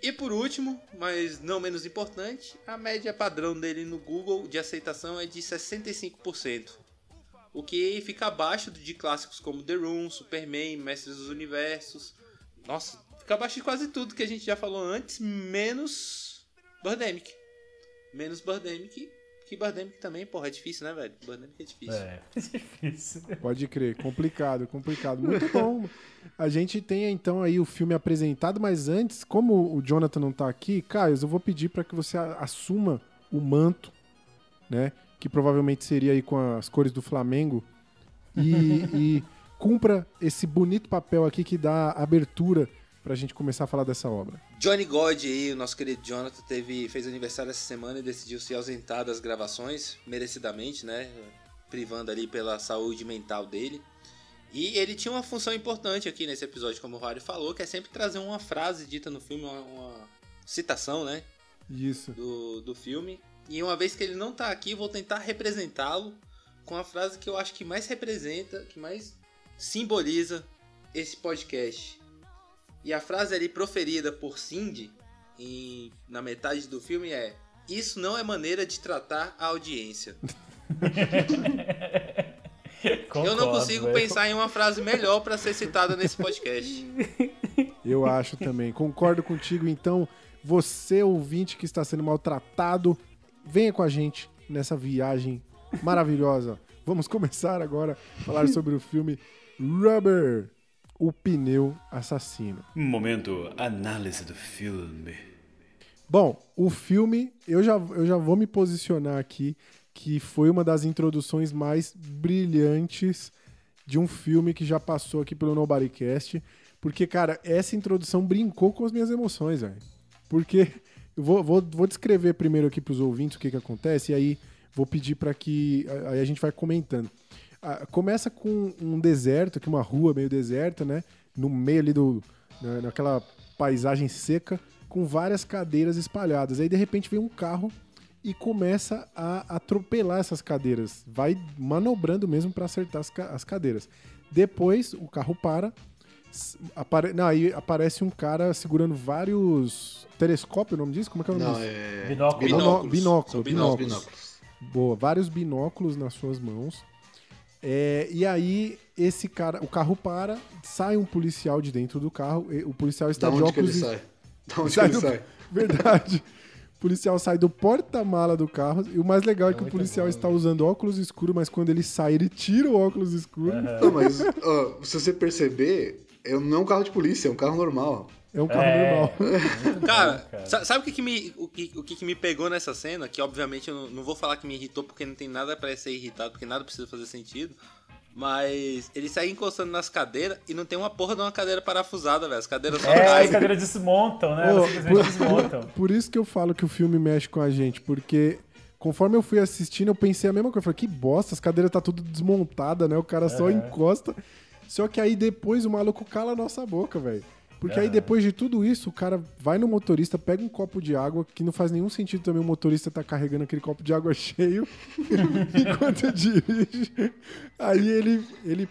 E por último, mas não menos importante, a média padrão dele no Google de aceitação é de 65%. O que fica abaixo de clássicos como The Room, Superman, Mestres dos Universos. Nossa, fica abaixo de quase tudo que a gente já falou antes, menos Birdemic. Menos Birdemic, que Birdemic também, porra, é difícil, né, velho? Birdemic é difícil. [laughs] É, difícil. Pode crer, complicado, complicado. Muito bom. A gente tem então aí o filme apresentado, mas antes, como o Jonathan não tá aqui, Caio, eu vou pedir para que você assuma o manto, né? Que provavelmente seria aí com as cores do Flamengo. E, [laughs] e cumpra esse bonito papel aqui que dá abertura pra gente começar a falar dessa obra. Johnny God aí, o nosso querido Jonathan, teve, fez aniversário essa semana e decidiu se ausentar das gravações, merecidamente, né? Privando ali pela saúde mental dele. E ele tinha uma função importante aqui nesse episódio, como o Rory falou, que é sempre trazer uma frase dita no filme, uma, uma citação, né? Isso. do, do filme. E uma vez que ele não tá aqui, vou tentar representá-lo com a frase que eu acho que mais representa, que mais simboliza esse podcast. E a frase ali proferida por Cindy em- na metade do filme é: Isso não é maneira de tratar a audiência. [laughs] eu não Concordo, consigo velho. pensar em uma frase melhor para ser citada nesse podcast. [laughs] Eu acho também. Concordo contigo. Então, você, ouvinte que está sendo maltratado, venha com a gente nessa viagem maravilhosa. Vamos começar agora a falar sobre o filme Rubber, o pneu assassino. Momento análise do filme. Bom, o filme, eu já, eu já vou me posicionar aqui, que foi uma das introduções mais brilhantes de um filme que já passou aqui pelo Nobodycast. Porque, cara, essa introdução brincou com as minhas emoções, velho. Porque eu vou, vou, vou descrever primeiro aqui pros ouvintes o que, que acontece, e aí vou pedir para que. Aí a gente vai comentando. Ah, começa com um deserto, aqui uma rua meio deserta, né? No meio ali do. na- naquela paisagem seca, com várias cadeiras espalhadas. Aí de repente vem um carro e começa a atropelar essas cadeiras. Vai manobrando mesmo para acertar as, as cadeiras. Depois o carro para. Apare... Não, aí aparece um cara segurando vários. Telescópio, o nome disso? Como é que é o nome Não, disso? é. Binóculo. Binóculo, binóculo, binóculos. Binóculos. Boa, vários binóculos nas suas mãos. É, e aí, esse cara, o carro para, sai um policial de dentro do carro. e O policial está Da de onde que ele óculos. e- sai? Da onde que Sai ele do- sai? [laughs] Verdade. O policial sai do porta-mala do carro. E o mais legal é que o muito policial bom, está usando óculos escuros, mas quando ele sai, ele tira o óculos escuro. Não, mas ó, se você perceber, é- não é um carro de polícia, é um carro normal. É um carro É. normal. [laughs] Cara, cara. sa- sabe o que, que me, o que, o que, que me pegou nessa cena? Que obviamente eu não, não vou falar que me irritou, porque não tem nada pra ser irritado, porque nada precisa fazer sentido. Mas ele sai encostando nas cadeiras e não tem uma porra de uma cadeira parafusada, velho. As cadeiras só É, as caem. cadeiras desmontam, né? Ô, Elas simplesmente desmontam. [laughs] Por isso que eu falo que o filme mexe com a gente, porque conforme eu fui assistindo, eu pensei a mesma coisa. Eu falei, que bosta, as cadeiras tá tudo desmontada, né? O cara só encosta Só que aí depois o maluco cala a nossa boca, velho. Porque aí Aham. depois de tudo isso, o cara vai no motorista, pega um copo de água, que não faz nenhum sentido também o motorista tá carregando aquele copo de água [laughs] cheio [laughs] enquanto dirige. Aí ele, ele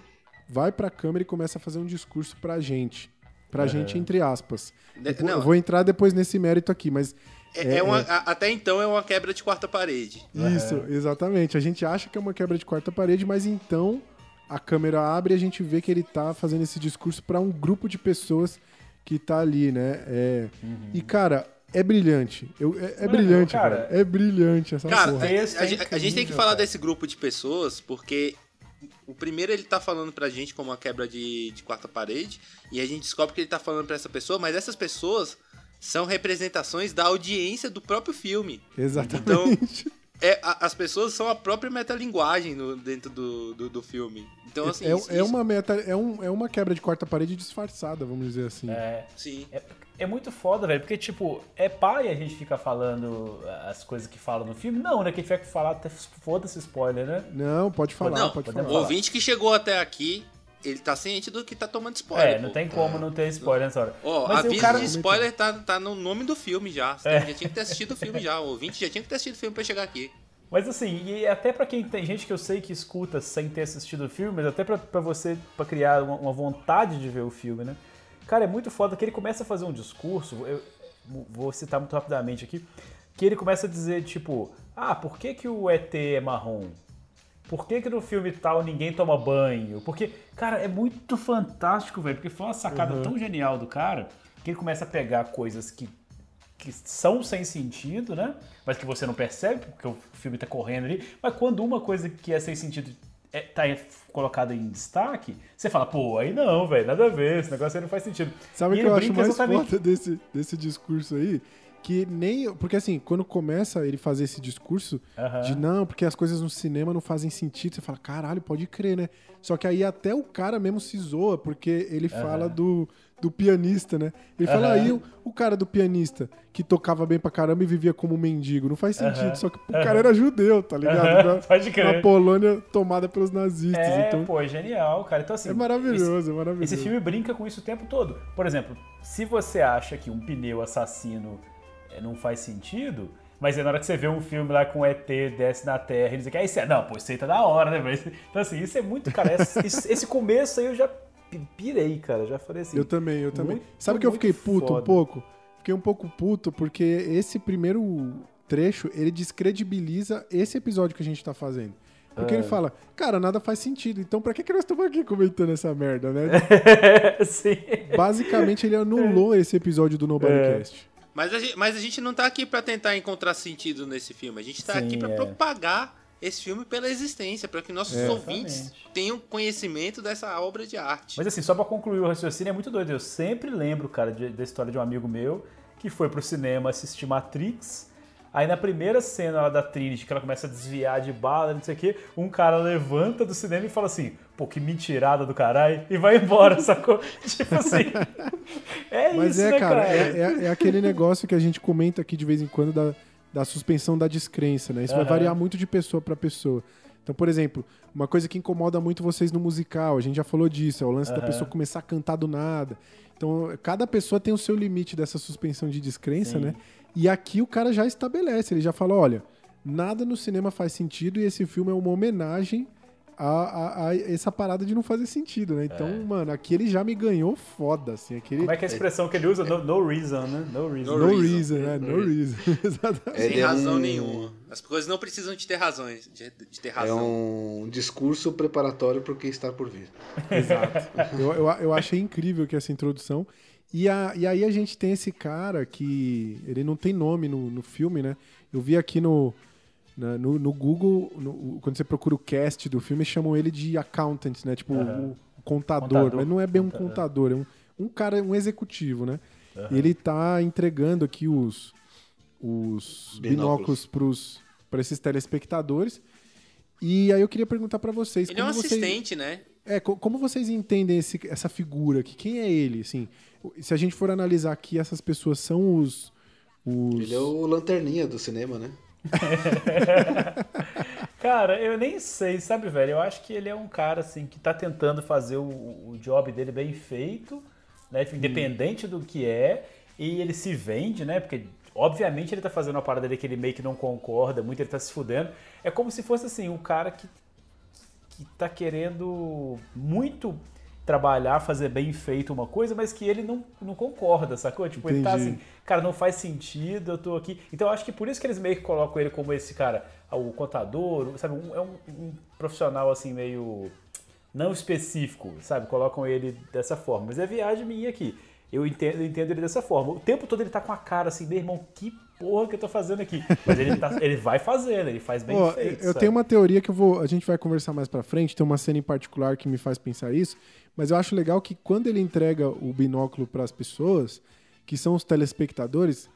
vai pra câmera e começa a fazer um discurso pra gente. Pra Aham. gente, entre aspas. De- Eu vou- não. vou entrar depois nesse mérito aqui, mas. É, é uma- a- até então é uma quebra de quarta parede. Isso, exatamente. A gente acha que é uma quebra de quarta parede, mas então a câmera abre e a gente vê que ele tá fazendo esse discurso pra um grupo de pessoas que tá ali, né? É... E, cara, é brilhante. Eu, é, é Mano, brilhante, cara, cara. É brilhante essa Cara, porra. a, a gente- a gente tem que falar desse grupo de pessoas, porque o primeiro ele tá falando pra gente como uma quebra de, de quarta parede, e a gente descobre que ele tá falando pra essa pessoa, mas essas pessoas são representações da audiência do próprio filme. Exatamente. [laughs] É, a- as pessoas são a própria metalinguagem no, dentro do, do, do filme. Então, assim, é, isso- é isso- uma meta, é, um, é uma quebra de quarta parede disfarçada, vamos dizer assim. É, Sim. É, é muito foda, velho, porque, tipo, é pai a gente ficar falando as coisas que fala no filme? Não, né? Quem tiver que falar, até foda-se spoiler, né? Não, pode falar, não, pode o falar. ouvinte que chegou até aqui, ele tá ciente do que tá tomando spoiler. É, não pô. tem como não ter spoiler nessa hora. Ó, Mas aí o aviso cara- de spoiler tá, tá no nome do filme já. Você É. já tinha que ter assistido o filme já. O ouvinte já tinha que ter assistido o filme pra chegar aqui. Mas assim, e até pra quem tem gente que eu sei que escuta sem ter assistido o filme, mas até pra, pra você, pra criar uma, uma vontade de ver o filme, né? Cara, é muito foda que ele começa a fazer um discurso, eu vou citar muito rapidamente aqui, que ele começa a dizer, tipo, ah, por que, que o ET é marrom? Por que, que no filme tal ninguém toma banho? Porque, cara, é muito fantástico, velho, porque foi uma sacada Uhum. tão genial do cara que ele começa a pegar coisas que que são sem sentido, né? Mas que você não percebe, porque o filme tá correndo ali. Mas quando uma coisa que é sem sentido é, tá colocada em destaque, você fala, pô, aí não, velho, nada a ver, esse negócio aí não faz sentido. Sabe o que eu acho mais exatamente- foda desse, desse discurso aí? Que nem. Porque assim, quando começa ele fazer esse discurso de não, porque as coisas no cinema não fazem sentido, você fala, caralho, pode crer, né? Só que aí até o cara mesmo se zoa, porque ele fala do, do pianista, né? Ele fala, aí o, o cara do pianista, que tocava bem pra caramba e vivia como um mendigo. Não faz sentido, só que o cara era judeu, tá ligado? Na- [laughs] pode crer. Na Polônia tomada pelos nazistas. É, então, pô, é genial, cara. Então, assim, É maravilhoso, esse, é maravilhoso. Esse filme brinca com isso o tempo todo. Por exemplo, se você acha que um pneu assassino não faz sentido, mas aí na hora que você vê um filme lá com ET desce na Terra e diz que aí você, não, pô, isso aí tá da hora, né, velho? Então, assim, isso é muito, cara, [laughs] esse, esse- começo aí eu já pi- pirei, cara, já falei assim. Eu também, eu também. muito, Sabe que eu fiquei puto um foda. pouco? Fiquei um pouco puto porque esse primeiro trecho, ele descredibiliza esse episódio que a gente tá fazendo. Porque Ah. ele fala, cara, nada faz sentido, então pra que, que nós estamos aqui comentando essa merda, né? [laughs] Sim. Basicamente, ele anulou esse episódio do Nobodycast. Mas a, gente, mas a gente não tá aqui pra tentar encontrar sentido nesse filme. A gente tá Sim, aqui pra é. propagar esse filme pela existência, para que nossos É. ouvintes tenham conhecimento dessa obra de arte. Mas assim, só pra concluir o raciocínio, é muito doido. Eu sempre lembro, cara, de- da história de um amigo meu que foi pro cinema assistir Matrix. Aí na primeira cena lá da Trinity, que ela começa a desviar de bala, não sei o quê, um cara levanta do cinema e fala assim, pô, que mentirada do caralho, e vai embora, [laughs] sacou? tipo assim. É [laughs] Mas isso, é, né, cara, cara? é, é- é aquele negócio que a gente comenta aqui de vez em quando da, da suspensão da descrença, né? Isso vai Aham. variar muito de pessoa pra pessoa. Então, por exemplo, uma coisa que incomoda muito vocês no musical, a gente já falou disso, é o lance da Aham. pessoa começar a cantar do nada. Então, cada pessoa tem o seu limite dessa suspensão de descrença, Sim. né? E aqui o cara já estabelece, ele já fala, olha, nada no cinema faz sentido e esse filme é uma homenagem a, a- a essa parada de não fazer sentido, né? Então, mano, aqui ele já me ganhou foda, assim. Aquele, Como é que é a expressão que ele usa? No, no reason, né? No reason. No, reason, né? No reason. [laughs] Exatamente. Sem é razão um- nenhuma. As coisas não precisam de ter razões, de, de ter É razão. um discurso preparatório para o que está por vir. Exato. Eu, eu, eu achei incrível que essa introdução. E, a, e aí a gente tem esse cara que. Ele não tem nome no, no filme, né? Eu vi aqui no, na- no, no Google, no- quando você procura o cast do filme, chamam ele de accountant, né? Tipo, Aham. o, o contador, Contador. Mas não é bem um Contador. é um, um cara, um executivo, né? Aham. Ele tá entregando aqui os, os Binóculos. binóculos para esses telespectadores. E aí eu queria perguntar para vocês. Ele é um como vocês- assistente, né? É, co- como vocês entendem esse- essa figura aqui? Quem é ele? Assim, se a gente for analisar aqui, essas pessoas são os. os... Ele é o lanterninha do cinema, né? [laughs] Cara, eu nem sei, sabe, velho? Eu acho que ele é um cara, assim, que tá tentando fazer o, o job dele bem feito, né? Independente do que é. E ele se vende, né? Porque, obviamente, ele tá fazendo uma parada dele que ele meio que não concorda muito, ele tá se fudendo. É como se fosse, assim, um cara que, que tá querendo muito trabalhar, fazer bem feito uma coisa, mas que ele não, não concorda, sacou? Tipo, ele tá Entendi. assim, cara, não faz sentido, eu tô aqui. Então eu acho que por isso que eles meio que colocam ele como esse cara, o contador, sabe? Um- é um, um profissional assim meio não específico, sabe? Colocam ele dessa forma. Mas é viagem minha aqui. Eu entendo, eu entendo ele dessa forma. O tempo todo ele tá com a cara assim, meu irmão, que porra que eu tô fazendo aqui? Mas ele, tá- ele vai fazendo, ele faz bem Ó, feito. eu sabe? tenho uma teoria que eu vou, a gente vai conversar mais pra frente, tem uma cena em particular que me faz pensar isso, mas eu acho legal que quando ele entrega o binóculo pras pessoas, que são os telespectadores,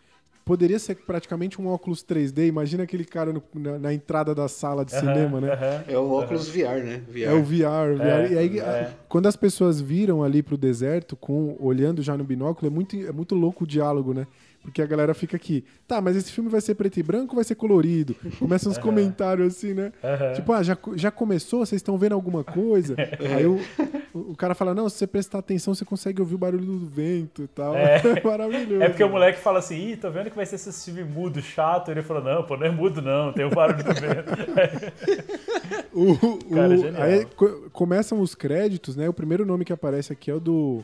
poderia ser praticamente um óculos 3D, imagina aquele cara no- na, na entrada da sala de cinema, né? É o óculos aham. VR, né? VR. É o VR, o VR. É, e aí, é. quando as pessoas viram ali pro deserto, com olhando já no binóculo, é muito, é muito louco o diálogo, né? Porque a galera fica aqui, tá, mas esse filme vai ser preto e branco ou vai ser colorido? Começam uns [laughs] Aham. comentários assim, né? Aham. Tipo, ah, já, já começou? Vocês estão vendo alguma coisa? [laughs] Aí o, o, cara fala, não, se você prestar atenção, você consegue ouvir o barulho do vento e tal. É. [laughs] Maravilhoso. É porque o moleque fala assim, ih, tô vendo que vai ser esse filme mudo, chato. Ele falou, não, pô, não é mudo não, tem o barulho do vento. O, o- Cara, genial. aí co- começam os créditos, né? O primeiro nome que aparece aqui é o do.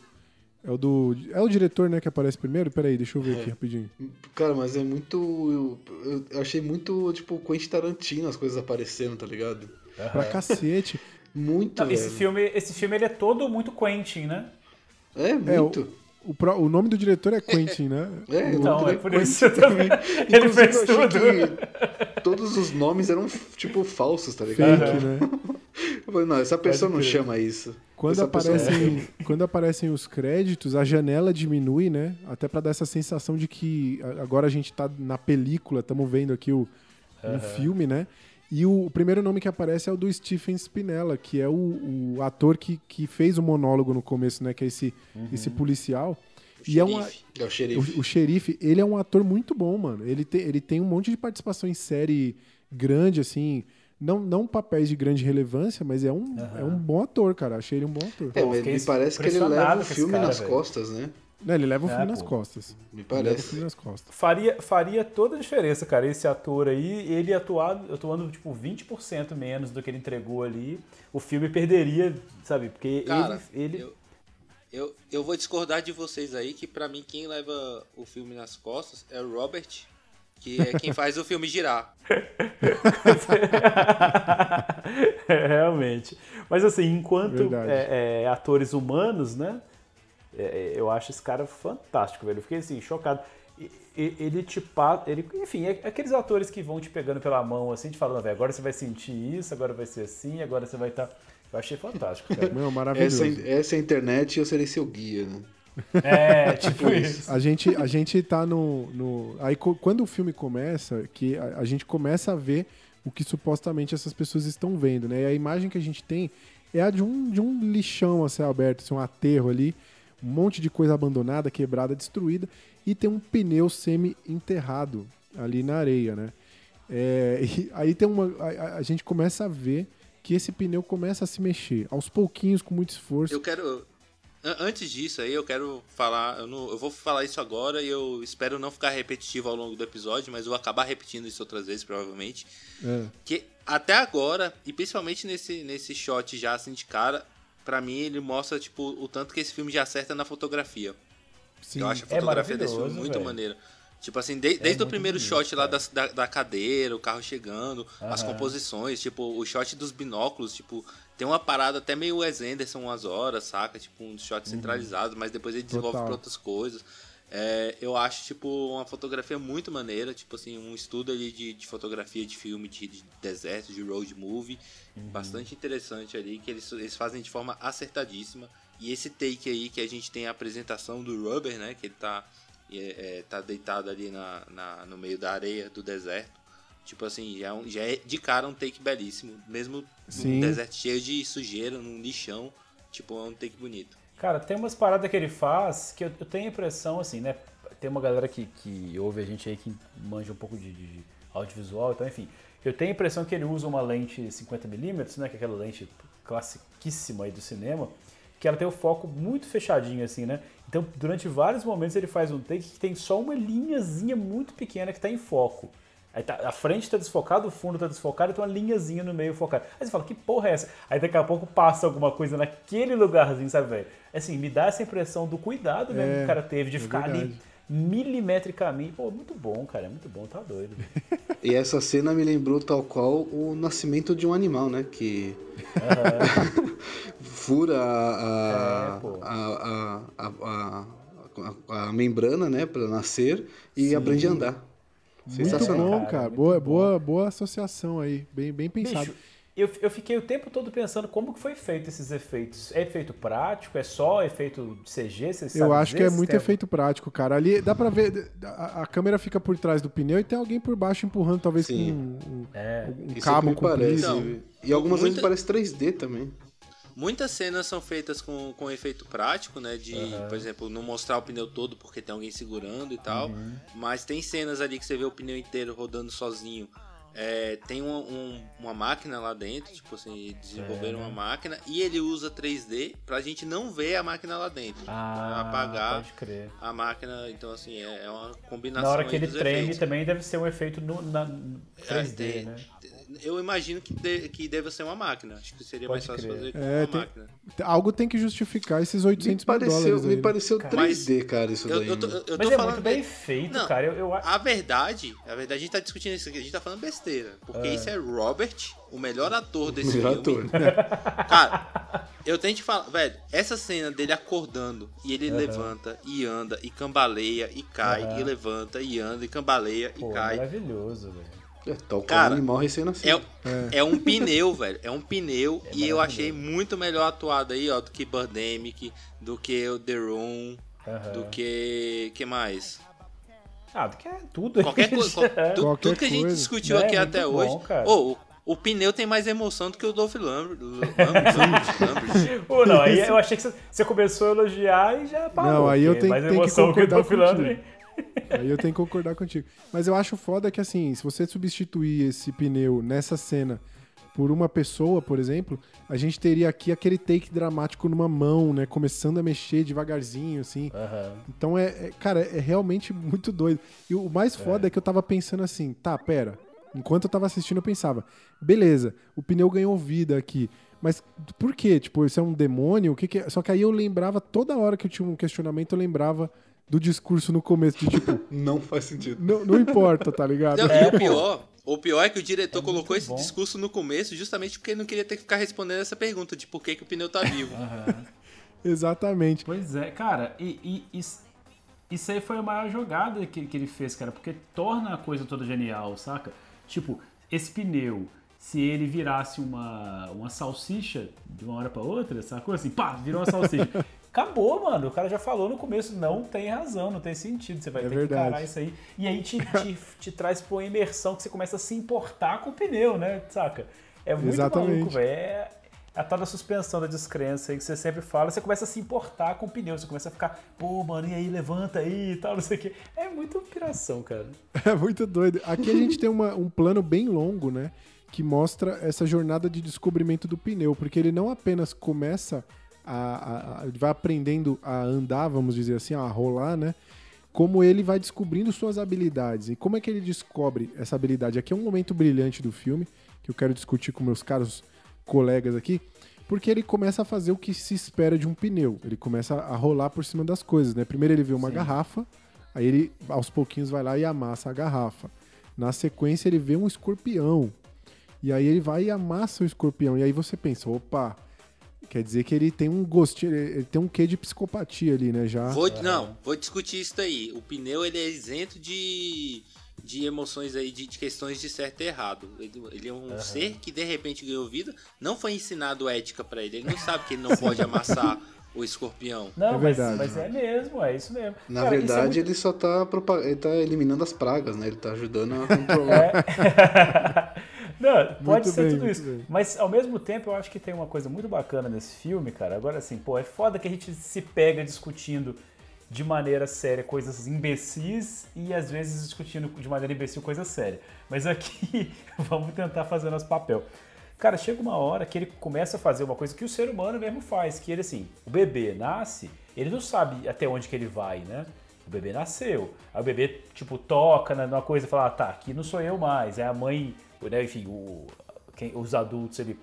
É o do. É o diretor, né, que aparece primeiro? Peraí, deixa eu ver É. aqui rapidinho. Cara, mas é muito. Eu, eu achei muito, tipo, Quentin Tarantino as coisas aparecendo, tá ligado? Pra cacete. Muito, Não, esse filme, esse filme ele é todo muito Quentin, né? É, É, o, muito. O, pro- o nome do diretor é Quentin, né? [laughs] É, Então, nome é por Quentin [laughs] isso também. Ele Inclusive, fez eu achei tudo. que todos os nomes eram, tipo, falsos, tá ligado? Fake, né? Eu falei, não, essa pessoa não chama isso. Quando Essa aparecem, [laughs] quando aparecem os créditos, a janela diminui, né? Até pra dar essa sensação de que agora a gente tá na película, estamos vendo aqui o, um filme, né? E o, o primeiro nome que aparece é o do Stephen Spinella, que é o, o ator que, que fez o monólogo no começo, né? Que é esse, esse policial. E é um, Xerife. É o xerife. o, o xerife, ele é um ator muito bom, mano. Ele, te- ele tem um monte de participação em série grande, assim. Não, não papéis de grande relevância, mas é um, é um bom ator, cara. Achei ele um bom ator. É, Pô, me parece que ele leva o filme cara, nas velho. costas, né? Né, ele leva o filme É, nas pô. costas. Me Ele leva o parece. filme nas costas. Faria, faria toda a diferença, cara, esse ator aí, ele atuado, atuando tipo 20% menos do que ele entregou ali, o filme perderia, sabe? Porque Cara, ele, ele eu, eu, eu vou discordar de vocês aí, que pra mim quem leva o filme nas costas é o Robert, que é quem [laughs] faz o filme girar. [laughs] É, Realmente. Mas assim, enquanto é, é, atores humanos, né? É, eu acho esse cara fantástico, velho. Eu fiquei assim, chocado. E- Ele te pa- ele Enfim, é aqueles atores que vão te pegando pela mão assim, te falando, velho, agora você vai sentir isso, agora vai ser assim, agora você vai estar. Eu achei fantástico, cara. Meu, maravilhoso. Essa, essa é a internet e eu serei seu guia, né? É, [laughs] tipo isso. A gente, a gente tá no. no- aí quando o filme começa, que a, a gente começa a ver o que supostamente essas pessoas estão vendo, né? E a imagem que a gente tem é a de um, de um lixão a céu aberto, assim, um aterro ali, um monte de coisa abandonada, quebrada, destruída, e tem um pneu semi-enterrado ali na areia, né? É, e aí tem uma. A, a- gente começa a ver que esse pneu começa a se mexer, aos pouquinhos, com muito esforço. Eu quero. an- Antes disso aí, eu quero falar. Eu, não- eu vou falar isso agora e eu espero não ficar repetitivo ao longo do episódio, mas eu vou acabar repetindo isso outras vezes, provavelmente. É. Que até agora, e principalmente nesse, nesse shot já assim de cara, pra mim ele mostra, tipo, o tanto que esse filme já acerta na fotografia. Sim. Eu acho a É fotografia desse filme muito velho. maneira. Tipo assim, de- desde o primeiro bonito, shot lá da, da, da cadeira, o carro chegando, as composições, tipo, o shot dos binóculos, tipo, tem uma parada até meio Wes Anderson umas horas, saca? Tipo, um shot centralizado, mas depois ele desenvolve Total. pra outras coisas. É, eu acho, tipo, uma fotografia muito maneira, tipo assim, um estudo ali de, de fotografia de filme de, de deserto, de road movie, bastante interessante ali, que eles, eles fazem de forma acertadíssima. E esse take aí que a gente tem a apresentação do Rubber, né, que ele tá, é, é, tá deitado ali na, na- no meio da areia do deserto. Tipo assim, já é, já é de cara um take belíssimo, mesmo Sim. num deserto cheio de sujeira, num lixão, tipo, é um take bonito. Cara, tem umas paradas que ele faz que eu, eu tenho a impressão, assim, né? Tem uma galera que, que ouve a gente aí que manja um pouco de, de audiovisual, então enfim. Eu tenho a impressão que ele usa uma lente 50mm, né, que é aquela lente classiquíssima aí do cinema, que ela tem o foco muito fechadinho assim, né? Então, durante vários momentos ele faz um take que tem só uma linhazinha muito pequena que está em foco. Aí tá, a frente está desfocada, o fundo está desfocado, e tem uma linhazinha no meio focada. Aí você fala, que porra é essa? Aí daqui a pouco passa alguma coisa naquele lugarzinho, sabe, velho? Assim, me dá essa impressão do cuidado mesmo É, que o cara teve de é ficar ali verdade. milimetricamente. Pô, muito bom, cara, é muito bom, tá doido. E essa cena me lembrou tal qual o nascimento de um animal, né? Que [laughs] fura a, É, a, a, a, a, a- a membrana, né? Pra nascer e aprende a andar. Muito Sensacional. bom, cara, cara. muito Boa, bom. boa, boa associação aí. Bem, bem pensado. Bicho, eu, eu fiquei o tempo todo pensando como que foi feito esses efeitos. É efeito prático? É só efeito CG? Você Eu sabe acho que é muito Estevam? efeito prático, cara. Ali dá pra ver. A, a câmera fica por trás do pneu e tem alguém por baixo empurrando, talvez Sim. com um, É. um Isso que cabo comprido. parece. Então, e algumas vezes muita- parece 3D também. Muitas cenas são feitas com, com efeito prático, né? De, por exemplo, não mostrar o pneu todo porque tem alguém segurando e tal. Uhum. Mas tem cenas ali que você vê o pneu inteiro rodando sozinho. É, tem um- um- uma máquina lá dentro, tipo assim, desenvolveram É. uma máquina e ele usa 3D pra gente não ver a máquina lá dentro. Ah, apagar pode crer. a máquina. Então, assim, é, é uma combinação. Na hora que ele treme efeitos. também deve ser um efeito no, na, no 3D, É, né? Eu imagino que, de- que deva ser uma máquina. Acho que seria Pode mais fácil crer. fazer com É, uma tem- máquina. Algo tem que justificar esses Me 800 mil pareceu, dólares. me aí, né? pareceu Cara, 3D, cara, isso Eu, daí. eu tô, eu tô Mas é falando muito bem be- feito, Não, cara. Eu, eu, A verdade, a verdade, a gente tá discutindo isso aqui, a gente tá falando besteira. Porque isso é Robert, o melhor [laughs] ator desse Melhor filme. ator. [laughs] Cara, eu tenho que falar, velho, essa cena dele acordando e ele levanta e anda e cambaleia e cai Aham. e levanta e anda e cambaleia e pô, cai. maravilhoso, velho. É, qual Cara, um animal recém-nascido. É, é um pneu, velho. É um pneu. É e eu achei muito melhor atuado aí, ó, do que Birdemic, do que o The Room, Aham. do que. que mais? Ah, porque é tudo. Qualquer coisa. [laughs] qual- tu- Qualquer tudo que a gente coisa. discutiu É, aqui até bom, hoje. cara. Ô, o, o pneu tem mais emoção do que o Dolph Lambert. Lambert, Lambert, [laughs] Lambert. Pô, não, aí eu achei que você- começou a elogiar e já parou. Não, aí eu tenho- mais tenho que emoção que o Dolph contigo. Aí eu tenho que concordar contigo. Mas eu acho foda que, assim, se você substituir esse pneu nessa cena por uma pessoa, por exemplo, a gente teria aqui aquele take dramático numa mão, né? Começando a mexer devagarzinho, assim. Aham. Então é, é- cara, é realmente muito doido. E o mais foda é. que eu tava pensando assim, tá, pera. Enquanto eu tava assistindo, eu pensava, beleza, o pneu ganhou vida aqui. Mas por quê? Tipo, isso é um demônio? O que que é? Só que aí eu lembrava, toda hora que eu tinha um questionamento, eu lembrava do discurso no começo, de tipo, [laughs] Não faz sentido. não, não importa, tá ligado? Não, É, o [laughs] pô. pior, o pior é que o diretor É colocou esse bom. discurso no começo justamente porque ele não queria ter que ficar respondendo essa pergunta de por que, que o pneu tá vivo. [laughs] Exatamente. Pois é, cara, e, e isso, isso aí foi a maior jogada que, que ele fez, cara, porque torna a coisa toda genial, saca? Tipo, esse pneu, se ele virasse uma, uma salsicha de uma hora pra outra, sacou? Assim, pá, virou uma salsicha. Acabou, mano. O cara já falou no começo, não tem razão, não tem sentido. Você vai É ter verdade. que encarar isso aí. E aí te, [laughs] te, te traz pra uma imersão que você começa a se importar com o pneu, né? Saca? É muito Exatamente. maluco, velho. É a tal da suspensão da descrença aí que você sempre fala, você começa a se importar com o pneu, você começa a ficar, pô, mano, e aí, levanta aí e tal, não sei o quê. É muita piração, cara. [laughs] É muito doido. Aqui a gente tem uma- um plano bem longo, né? Que mostra essa jornada de descobrimento do pneu, porque ele não apenas começa a, a- ele vai aprendendo a andar, vamos dizer assim, a rolar, né? Como ele vai descobrindo suas habilidades. E como é que ele descobre essa habilidade? Aqui é um momento brilhante do filme, que eu quero discutir com meus caros colegas aqui, porque ele começa a fazer o que se espera de um pneu. Ele começa a rolar por cima das coisas, né? Primeiro ele vê uma garrafa, aí ele aos pouquinhos vai lá e amassa a garrafa. Na sequência ele vê um escorpião. E aí ele vai e amassa o escorpião. E aí você pensa, opa, quer dizer que ele tem um gostinho, ele tem um quê de psicopatia ali, né? Já. Vou, não, vou discutir isso daí. O pneu ele é isento de, de emoções aí, de, de questões de certo e errado. Ele, ele é um ser que de repente ganhou vida. Não foi ensinado ética pra ele. Ele não sabe que ele não pode amassar [laughs] o escorpião. Não, É mas, verdade. mas é mesmo, é isso mesmo. Na Cara, é verdade, muito- ele só tá, propa- ele tá eliminando as pragas, né? Ele tá ajudando a [laughs] controlar. [laughs] Não, pode Muito ser bem, tudo isso. bem. Mas ao mesmo tempo eu acho que tem uma coisa muito bacana nesse filme, cara. Agora assim, pô, é foda que a gente se pega discutindo de maneira séria coisas imbecis e às vezes discutindo de maneira imbecil coisa séria. Mas aqui [laughs] vamos tentar fazer nosso papel. Cara, chega uma hora que ele começa a fazer uma coisa que o ser humano mesmo faz, que ele assim, o bebê nasce, ele não sabe até onde que ele vai, né? O bebê nasceu. Aí o bebê, tipo, toca numa coisa e fala, ah, tá, aqui não sou eu mais. É a mãe, né, enfim, o- quem- os adultos ali.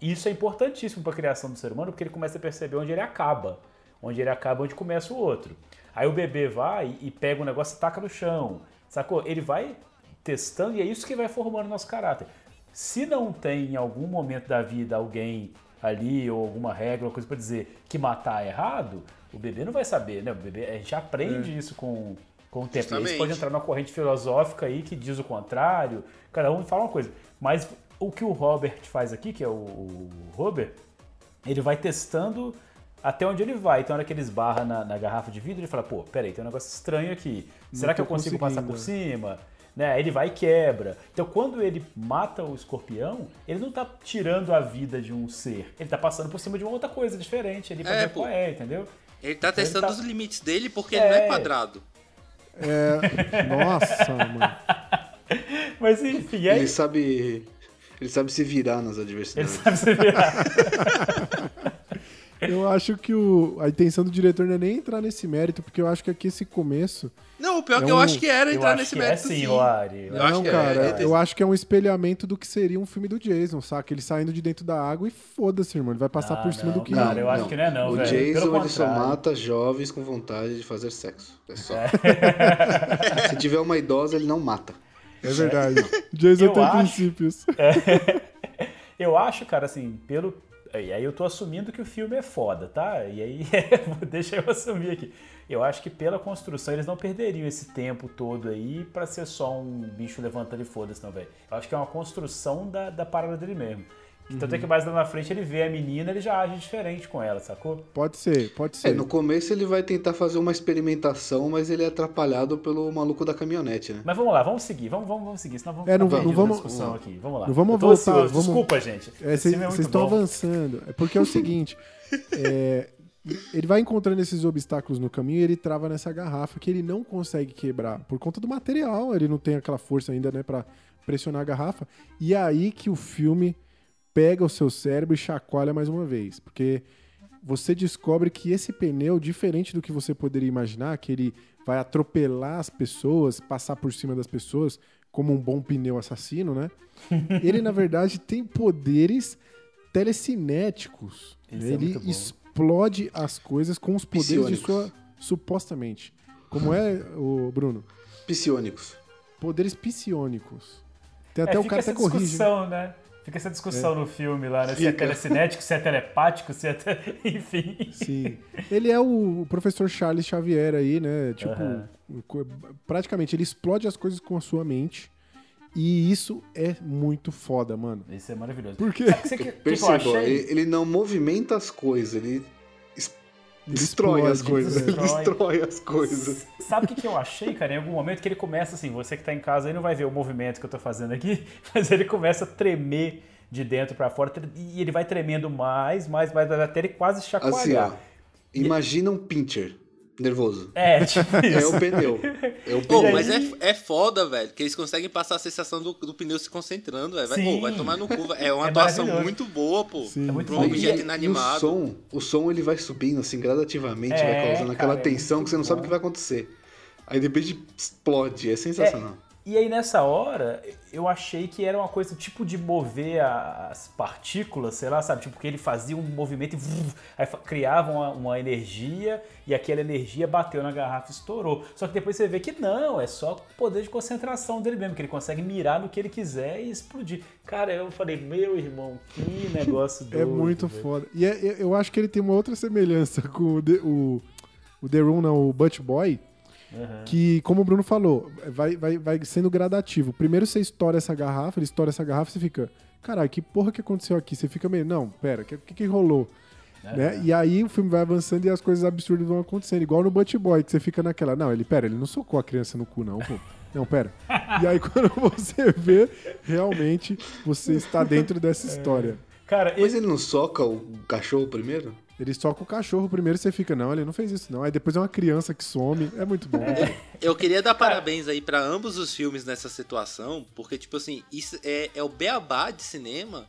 Isso é importantíssimo para a criação do ser humano, porque ele começa a perceber onde ele acaba. Onde ele acaba, onde começa o outro. Aí o bebê vai e pega um negócio e taca no chão. Sacou? Ele vai testando e é isso que vai formando nosso caráter. Se não tem em algum momento da vida alguém ali ou alguma regra, ou coisa para dizer que matar é errado, o bebê não vai saber, né? O bebê, a gente aprende isso com, com o tempo. Justamente. pode entrar numa corrente filosófica aí que diz o contrário, cada um fala uma coisa. Mas o que o Robert faz aqui, que é o, o Robert, ele vai testando até onde ele vai. Então, na hora que ele esbarra na, na garrafa de vidro, ele fala, pô, peraí, tem um negócio estranho aqui. Será Não que eu consigo passar por cima? Né? Ele vai e quebra. Então, quando ele mata o escorpião, ele não tá tirando a vida de um ser. Ele tá passando por cima de uma outra coisa diferente ali pra É, ver pô. qual é, entendeu? Ele tá Então ele testando tá- os limites dele porque ele não é É. quadrado. É, nossa, [laughs] mano. Mas enfim, é Ele sabe. Ele sabe se virar nas Ele adversidades. sabe se virar. [laughs] Eu acho que o, a intenção do diretor não é nem entrar nesse mérito, porque eu acho que aqui esse começo. Não, o pior É que eu um- acho que era Eu entrar acho nesse que é método sim, sim. Roari. Eu acho não, que é- cara, é- eu acho que é um espelhamento do que seria um filme do Jason, saca? Ele saindo de dentro da água e foda-se, irmão. Ele vai passar Ah, por cima não, do que. cara, eu acho que não é não, o velho. Jason Pelo ele só mata jovens com vontade de fazer sexo. É só. [laughs] Se tiver uma idosa, ele não mata. É verdade. Jason Eu tem acho- princípios. Eu acho, cara, assim, pelo. E aí eu tô assumindo que o filme é foda, tá? E aí, [laughs] deixa eu assumir aqui. Eu acho que pela construção eles não perderiam esse tempo todo aí pra ser só um bicho levantando e foda-se, não, velho. Eu acho que é uma construção da, da parada dele mesmo. Tanto Uhum. é que mais lá na frente ele vê a menina, ele já age diferente com ela, sacou? Pode ser, pode ser. É, no começo ele vai tentar fazer uma experimentação, mas ele é atrapalhado pelo maluco da caminhonete, né? Mas vamos lá, vamos seguir, vamos, vamos, vamos seguir, senão vamos É, não não vamos- discussão aqui. Vamos lá. Não vamos voltar, ansioso, vamos- Desculpa, gente. É, Vocês é estão avançando. É porque é o seguinte: [laughs] é, ele vai encontrando esses obstáculos no caminho e ele trava nessa garrafa que ele não consegue quebrar por conta do material. Ele não tem aquela força ainda, né, pra pressionar a garrafa. E é aí que o filme pega o seu cérebro e chacoalha mais uma vez. Porque você descobre que esse pneu, diferente do que você poderia imaginar, que ele vai atropelar as pessoas, passar por cima das pessoas, como um bom pneu assassino, né? [laughs] Ele, na verdade, tem poderes telecinéticos. Né? é Ele explode as coisas com os poderes de Psionicos. sua. Supostamente. Como é, o Bruno? Psionicos. Poderes psionicos. Tem até é, o fica cara essa até corrige. discussão, né? Fica essa discussão no filme lá, né? Se é telecinético, se é telepático, se é. te- [laughs] Enfim. Sim. Ele é o professor Charles Xavier aí, né? Tipo, co- praticamente ele explode as coisas com a sua mente. E isso é muito foda, mano. Isso é maravilhoso. Por quê? Que, você- que, que eu Perceba, achei? ele, não movimenta as coisas, ele Ele destrói as coisas. Ele destrói. destrói as coisas. Sabe o que, que eu achei, cara? Em algum momento que ele começa assim, você que tá em casa aí não vai ver o movimento que eu tô fazendo aqui, [laughs] mas ele começa a tremer de dentro pra fora e ele vai tremendo mais, mais, mais, até ele quase Assim, chacoalhar. ó. Imagina um pincher nervoso. É, [laughs] tipo É o pneu. É o Pô, pneu. mas é, é foda, velho, que eles conseguem passar a sensação do, do pneu se concentrando, velho. Vai, Sim. pô, vai tomar no cu. É uma É atuação muito boa, pô. Sim. É muito Pra bom. um objeto E inanimado. o som, o som ele vai subindo assim gradativamente, É, vai causando aquela cara, é tensão que você não sabe o bom. que vai acontecer. Aí de repente explode, é sensacional. E aí nessa hora, eu achei que era uma coisa tipo de mover as partículas, sei lá, sabe? Tipo, que ele fazia um movimento e aí criava uma, uma energia e aquela energia bateu na garrafa e estourou. Só que depois você vê que não, é só poder de concentração dele mesmo, que ele consegue mirar no que ele quiser e explodir. Cara, eu falei, meu irmão, que negócio [laughs] doido. É muito velho. foda. E é- eu- eu acho que ele tem uma outra semelhança [laughs] com o The, o, o The Room, não, o Butch Boy. Que, como o Bruno falou, vai, vai, vai sendo gradativo. Primeiro você estoura essa garrafa, ele estoura essa garrafa e você fica, caralho, que porra que aconteceu aqui? Você fica meio, não, pera, o que, que, que rolou? Né? E aí o filme vai avançando e as coisas absurdas vão acontecendo. Igual no Butch Boy, que você fica naquela, não, ele, pera, ele não socou a criança no cu, não, pô. Não, pera. E aí [laughs] quando você vê, realmente você está dentro dessa história. Cara, Mas ele, ele não soca o cachorro primeiro? Ele soca o cachorro primeiro você fica, não, ele não fez isso não. Aí depois é uma criança que some. É muito bom. Eu queria dar parabéns aí pra ambos os filmes nessa situação, porque, tipo assim, isso é, é o beabá de cinema,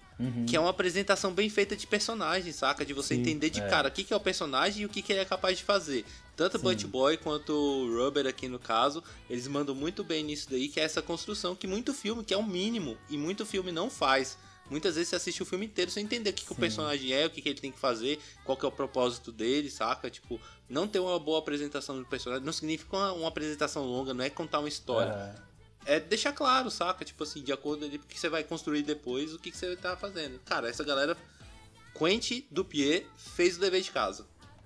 que é uma apresentação bem feita de personagem, saca? De você Sim, entender de é. cara o que, que é o personagem e o que, que ele é capaz de fazer. Tanto o Butch Boy quanto o Rubber aqui no caso, eles mandam muito bem nisso daí, que é essa construção que muito filme, que é o mínimo, e muito filme não faz. Muitas vezes você assiste o filme inteiro sem entender o que, que o personagem é, o que, que ele tem que fazer, qual que é o propósito dele, saca? Tipo, não ter uma boa apresentação do personagem não significa uma, uma apresentação longa, não é contar uma história. É deixar claro, saca? Tipo assim, de acordo ali com o que você vai construir depois, o que, que você tá fazendo. Cara, essa galera, Quentin Dupier, fez o dever de casa.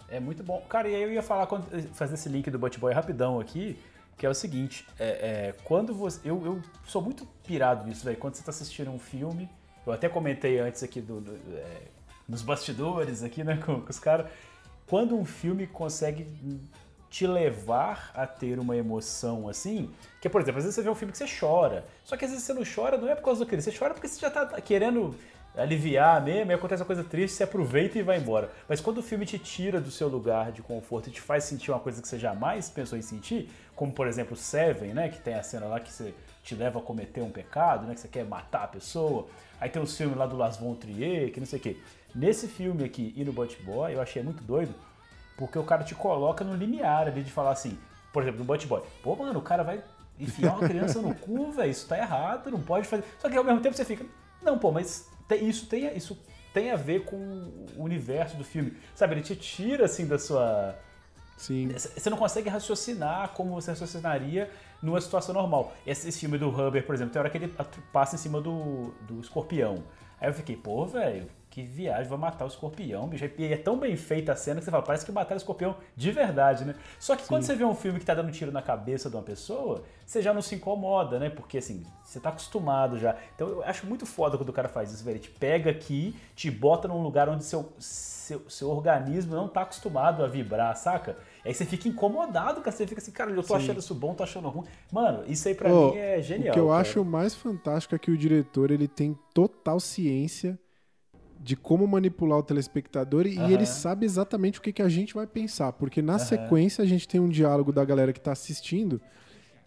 É muito bom. Cara, e aí eu ia falar, fazer esse link do Bot Boy rapidão aqui, que é o seguinte, é, é, quando você... Eu, eu sou muito pirado nisso, velho. Quando você tá assistindo um filme, eu até comentei antes aqui do, do- é, nos bastidores aqui, né, com, com os caras, quando um filme consegue te levar a ter uma emoção assim, que por exemplo, às vezes você vê um filme que você chora, só que às vezes você não chora não é por causa do que você chora porque você já tá querendo aliviar mesmo, e acontece uma coisa triste, você aproveita e vai embora. Mas quando o filme te tira do seu lugar de conforto e te faz sentir uma coisa que você jamais pensou em sentir, como por exemplo Seven, né, que tem a cena lá que você te leva a cometer um pecado, né, que você quer matar a pessoa. Aí tem os filmes lá do Las Von Trier, que não sei o quê. Nesse filme aqui e no Bot Boy, eu achei muito doido, porque o cara te coloca no limiar ali de falar assim, por exemplo, no Bot Boy, pô, mano, o cara vai enfiar uma criança no cu, [laughs] velho, isso tá errado, não pode fazer. Só que ao mesmo tempo você fica, não, pô, mas tem- isso, tem, isso tem a ver com o universo do filme. Sabe, ele te tira assim da sua. Sim. Você não consegue raciocinar como você raciocinaria numa situação normal. Esse, filme do Huber, por exemplo, tem hora que ele passa em cima do, do escorpião. Aí eu fiquei, pô, velho, que viagem, vai matar o escorpião, bicho. E é tão bem feita a cena que você fala, parece que mataram o escorpião de verdade, né? Só que quando você vê um filme que tá dando tiro na cabeça de uma pessoa, você já não se incomoda, né? Porque assim, você tá acostumado já. Então eu acho muito foda quando o cara faz isso, velho. Ele te pega aqui, te bota num lugar onde seu, seu, seu organismo não tá acostumado a vibrar, saca? Aí você fica incomodado, cara. Você fica assim, cara, eu tô Sim. achando isso bom, tô achando ruim. Mano, isso aí pra Ô, mim é genial. O que eu cara. acho mais fantástico é que o diretor ele tem total ciência de como manipular o telespectador e Aham. ele sabe exatamente o que, que a gente vai pensar. Porque na Aham. sequência a gente tem um diálogo da galera que tá assistindo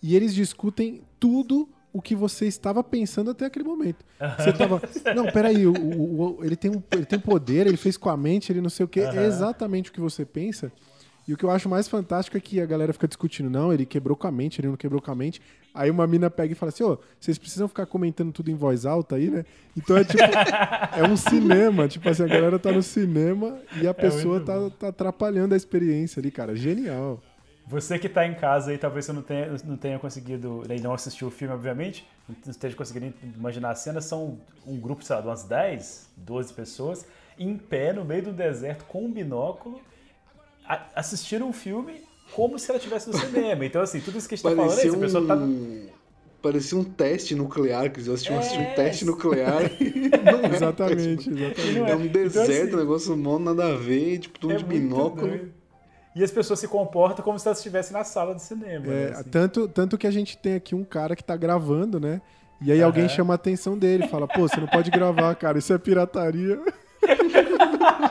e eles discutem tudo o que você estava pensando até aquele momento. Você tava. [laughs] Não, peraí, o, o- o- ele, tem um, ele tem poder, ele fez com a mente, ele não sei o quê. É Aham. exatamente o que você pensa. E o que eu acho mais fantástico é que a galera fica discutindo, não, ele quebrou com a mente, ele não quebrou com a mente. Aí uma mina pega e fala assim, ô, vocês precisam ficar comentando tudo em voz alta aí, né? Então é tipo, é um cinema, tipo assim, a galera tá no cinema e a pessoa muito tá, tá atrapalhando a experiência ali, cara. Genial. Você que tá em casa aí, talvez você não tenha, não tenha conseguido, e não assistiu o filme, obviamente, não esteja conseguindo imaginar a cena, são um grupo, sei lá, de umas 10, 12 pessoas, em pé, no meio do deserto, com um binóculo, a- assistindo um filme como se ela estivesse no cinema. Então, assim, tudo isso que a gente tá falando é Parecia isso, a pessoa tá... um... Parecia um teste nuclear, que eles assistiam assistir É. um teste nuclear. [laughs] não é [laughs] um Exatamente, teste- exatamente. É um Então, deserto, assim, um negócio mó nada a ver, tipo, tudo é de binóculo. doido. E as pessoas se comportam como se elas estivessem na sala de cinema. É, né, assim. tanto, tanto que a gente tem aqui um cara que tá gravando, né? E aí alguém Aham. chama a atenção dele, fala, pô, você não pode gravar, cara, isso é pirataria. [laughs]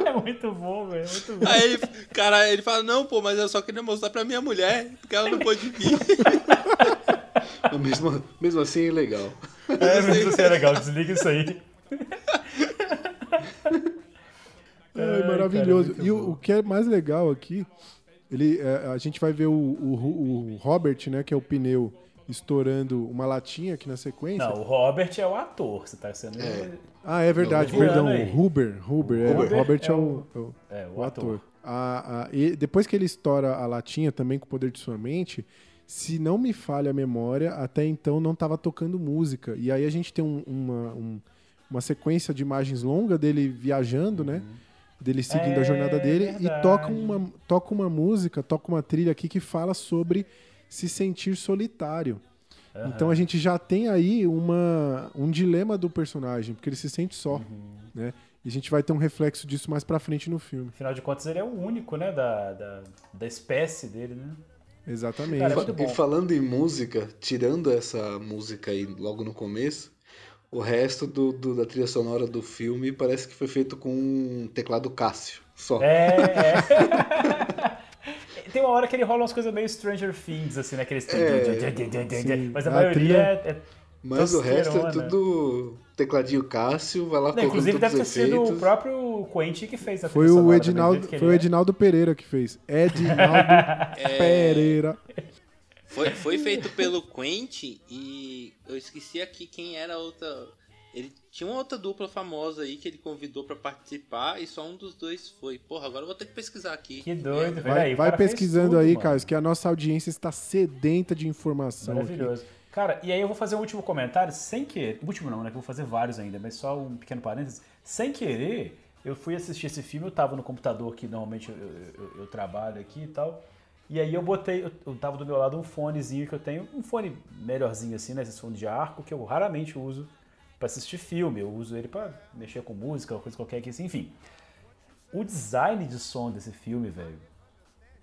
é muito bom, velho, é muito bom. Aí ele, cara, ele fala, não, pô, mas eu só queria mostrar pra minha mulher, porque ela não pôde vir. [laughs] Mesmo, mesmo assim é legal. É, mas isso é legal, desliga isso aí. [laughs] É, maravilhoso. e o, o que é mais legal aqui, ele, é, a gente vai ver o, o, o Robert, né, que é o pneu, estourando uma latinha aqui na sequência. Não, o Robert é o ator, você tá sendo. Ah, é verdade, perdão, aí. o Huber, Huber, é, Huber o Robert é, é o, o- é o- é, o o ator. A- a- e depois que ele estoura a latinha também com o poder de sua mente, se não me falha a memória, até então não estava tocando música. E aí a gente tem um- uma, um- uma sequência de imagens longa dele viajando, né? Dele seguindo a É jornada dele e toca uma, toca uma música, toca uma trilha aqui que fala sobre se sentir solitário. Então a gente já tem aí uma, um dilema do personagem, porque ele se sente só, né? E a gente vai ter um reflexo disso mais pra frente no filme. Afinal de contas, ele é o único, né, da, da, da espécie dele, né? Exatamente. Cara, é. E falando em música, tirando essa música aí logo no começo, O resto do, do- da trilha sonora do filme parece que foi feito com um teclado Cássio. Só. É, é. [laughs] Tem uma hora que ele rola umas coisas meio Stranger Things, assim, né? Aqueles... sim. Mas a A maioria trilha- é, é Mas o resto é tudo tecladinho Cássio, vai lá Não, inclusive deve ter sido o próprio Quentin que fez a Foi o sonora, Edinaldo, foi o é. Edinaldo Pereira que fez. Edinaldo [laughs] Pereira. Foi, foi feito pelo Quentin e eu esqueci aqui quem era a outra. Ele tinha uma outra dupla famosa aí que ele convidou pra participar e só um dos dois foi. Porra, agora eu vou ter que pesquisar aqui. Que doido, velho. Vai, Aí, vai pesquisando tudo, aí, mano. Carlos, que a nossa audiência está sedenta de informação. aqui. Maravilhoso. Cara, e aí eu vou fazer um último comentário, sem querer. Último não, né? Que eu vou fazer vários ainda, mas só um pequeno parênteses. Sem querer, eu fui assistir esse filme, eu tava no computador que normalmente eu, eu- eu- eu trabalho aqui e tal. E aí eu botei, eu, eu tava do meu lado um fonezinho que eu tenho, um fone melhorzinho assim, né? Esse fone de arco, que eu raramente uso pra assistir filme. Eu uso ele pra mexer com música, coisa qualquer que assim, enfim. O design de som desse filme, velho.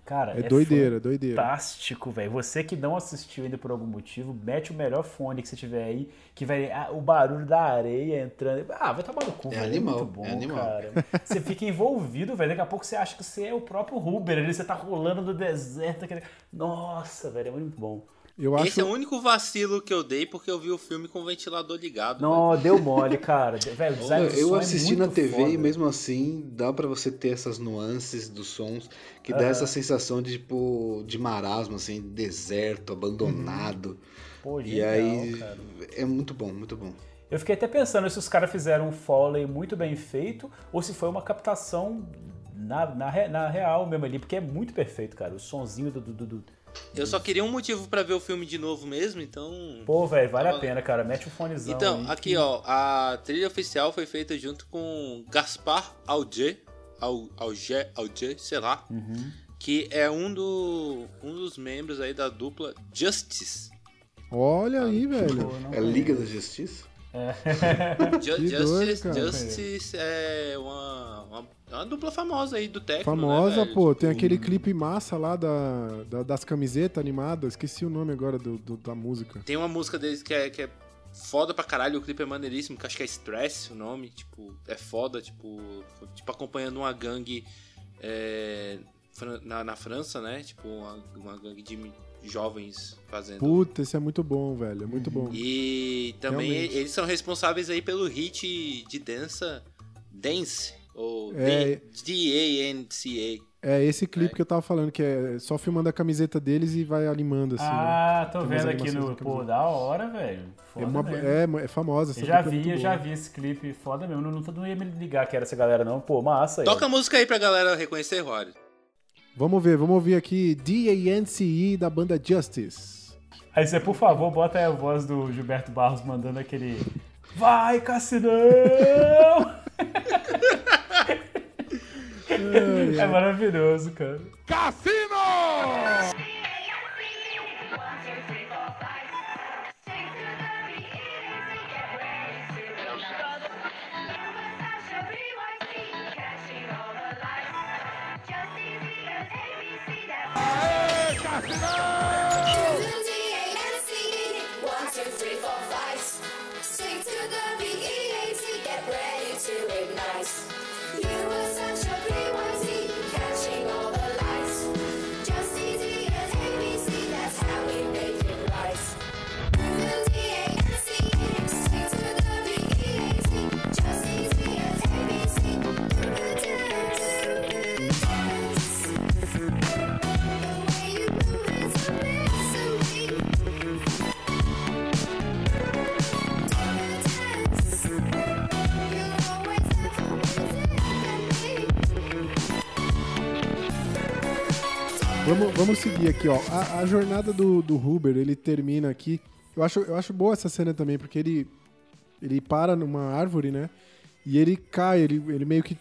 Cara, É doideira, doideira. fantástico, velho. Você que não assistiu ainda por algum motivo, mete o melhor fone que você tiver aí, que vai ah, o barulho da areia entrando. Ah, vai tomar no cu, É velho. animal, é muito bom, é animal. cara. Você fica envolvido, velho. Daqui a pouco você acha que você é o próprio Huber ali, você tá rolando no deserto. Aquele... Nossa, velho, é muito bom. Eu acho. Esse é o único vacilo que eu dei porque eu vi o filme com o ventilador ligado. Não, deu mole, cara. Velho, o design do Eu é assisti muito na TV foda. e mesmo assim dá pra você ter essas nuances dos sons que dá essa sensação de tipo de marasmo assim, deserto, abandonado. Pô, e aí cara. é muito bom, muito bom. Eu fiquei até pensando se os caras fizeram um Foley muito bem feito ou se foi uma captação na, na, na real mesmo ali, porque é muito perfeito, cara. O sonzinho do. do, do- do- Eu só queria um motivo pra ver o filme de novo mesmo, então. Pô, velho, vale a pena, cara. Mete o fonezão. Então, aí aqui que- ó, a trilha oficial foi feita junto com Gaspar Auger, Au- Auger, Auger, sei lá, Uhum. que é um, do, um dos membros aí da dupla Justice. Olha aí, velho. É a Liga da Justiça? [laughs] Que Justice, doido. Justice é uma, uma, é uma dupla famosa aí do técnico. Famosa, né, pô. Tem Tipo, aquele clipe massa lá da, da- das camisetas animadas. Esqueci o nome agora do, do- da música. Tem uma música deles que é, que é foda pra caralho, o clipe é maneiríssimo, que acho que é Stress o nome, tipo, é foda, tipo, tipo acompanhando uma gangue é, na, na França, né? Tipo, uma, uma gangue de jovens fazendo. Puta, esse é muito bom, velho. É muito bom. E também Realmente. eles são responsáveis aí pelo hit de dança Dance, ou É. D-A-N-C-A. É esse clipe que eu tava falando, que é só filmando a camiseta deles e vai animando, assim. Ah, né? tô Tem vendo aqui no. Pô, da hora, velho. É, Foda uma- mesmo. é, é famosa. essa Eu já é vi, muito eu já vi esse clipe. Foda mesmo. Não, não, não ia me ligar que era essa galera, não. Pô, massa aí. Toca a música aí pra galera reconhecer, Rory. Vamos ver, vamos ouvir aqui D.A.N.C.E. da banda Justice. Aí você, por favor, bota aí a voz do Gilberto Barros mandando aquele. Vai, Cassinão! [laughs] é maravilhoso, cara. ます Vamos, vamos seguir aqui, ó. A, a jornada do, do Huber, ele termina aqui. Eu acho, eu acho boa essa cena também, porque ele, ele para numa árvore, né? E ele cai, ele, ele meio que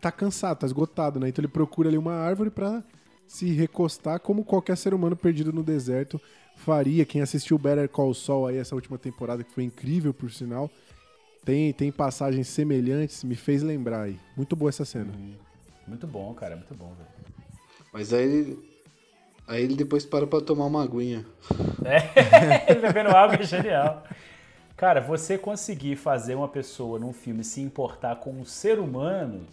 tá cansado, tá esgotado, né? Então ele procura ali uma árvore pra se recostar, como qualquer ser humano perdido no deserto faria. Quem assistiu Better Call Saul aí essa última temporada, que foi incrível, por sinal, tem, tem passagens semelhantes, me fez lembrar aí. Muito boa essa cena. Muito bom, cara. Muito bom, velho. Mas aí. Aí ele depois para pra tomar uma aguinha. É, [laughs] ele bebendo água é genial. Cara, você conseguir fazer uma pessoa num filme se importar com um ser humano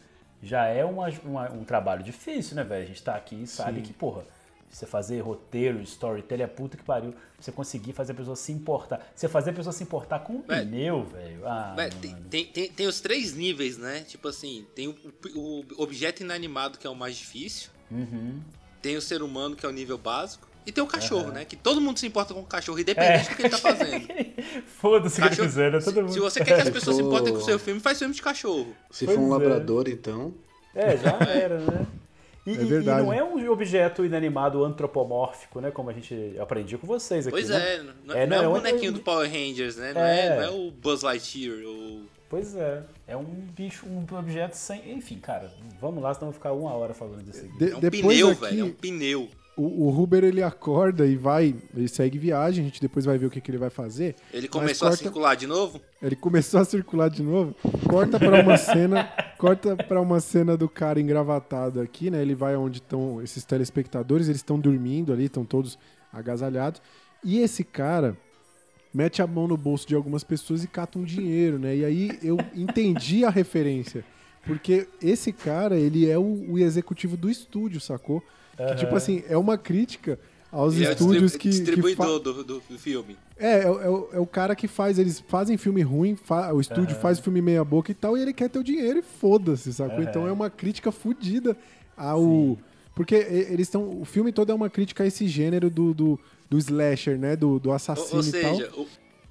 já é uma- uma- um trabalho difícil, né, velho? A gente tá aqui e sabe Sim. que, porra, você fazer roteiro, storytelling, é puta que pariu. Você conseguir fazer a pessoa se importar. Você fazer a pessoa se importar com um Velho. pneu, velho. Ah, tem, tem, tem os três níveis, né? Tipo assim, tem o, o objeto inanimado, que é o mais difícil. Uhum. Tem o ser humano, que é o nível básico. E tem o cachorro, Aham. né? Que todo mundo se importa com o cachorro, independente É. do que ele tá fazendo. [laughs] Foda-se o que ele Cachorro- fizer, né? Todo mundo. Se você quer que as Se pessoas se for- importem com o seu filme, faz filme de cachorro. Se Pois for um é. labrador, então. É, já [laughs] era, né? E, É e- e não é um objeto inanimado antropomórfico, né? Como a gente aprendi com vocês aqui. Pois né? é, não é, não é o bonequinho do Power Rangers, né? Não é, É. não é o Buzz Lightyear. O... Pois é, é um bicho, um objeto sem. Enfim, cara, vamos lá, senão eu vou ficar uma hora falando disso aqui. De- É um depois pneu, aqui- velho. É um pneu. O, o Huber ele acorda e vai, ele segue viagem, a gente depois vai ver o que, que ele vai fazer. Ele começou a corta- circular de novo? Ele começou a circular de novo. Corta pra uma cena, [laughs] corta para uma cena do cara engravatado aqui, né? Ele vai onde estão esses telespectadores, eles estão dormindo ali, estão todos agasalhados. E esse cara mete a mão no bolso de algumas pessoas e cata um dinheiro, né? E aí eu entendi a referência. Porque esse cara, ele é o, o executivo do estúdio, sacou? Que, Aham. tipo assim, é uma crítica aos Ele é o estúdios distribu- que, que fa- distribuidor do, do, do filme. é, é, o- é o- é o cara que faz, eles fazem filme ruim, fa- o estúdio Aham. faz filme meia boca e tal, e ele quer ter o dinheiro e foda-se, sacou? Aham. Então é uma crítica fodida ao... Porque e- eles estão... O filme todo é uma crítica a esse gênero do, do, do slasher, né? Do, do Ou, assassino ou e tal. seja, o,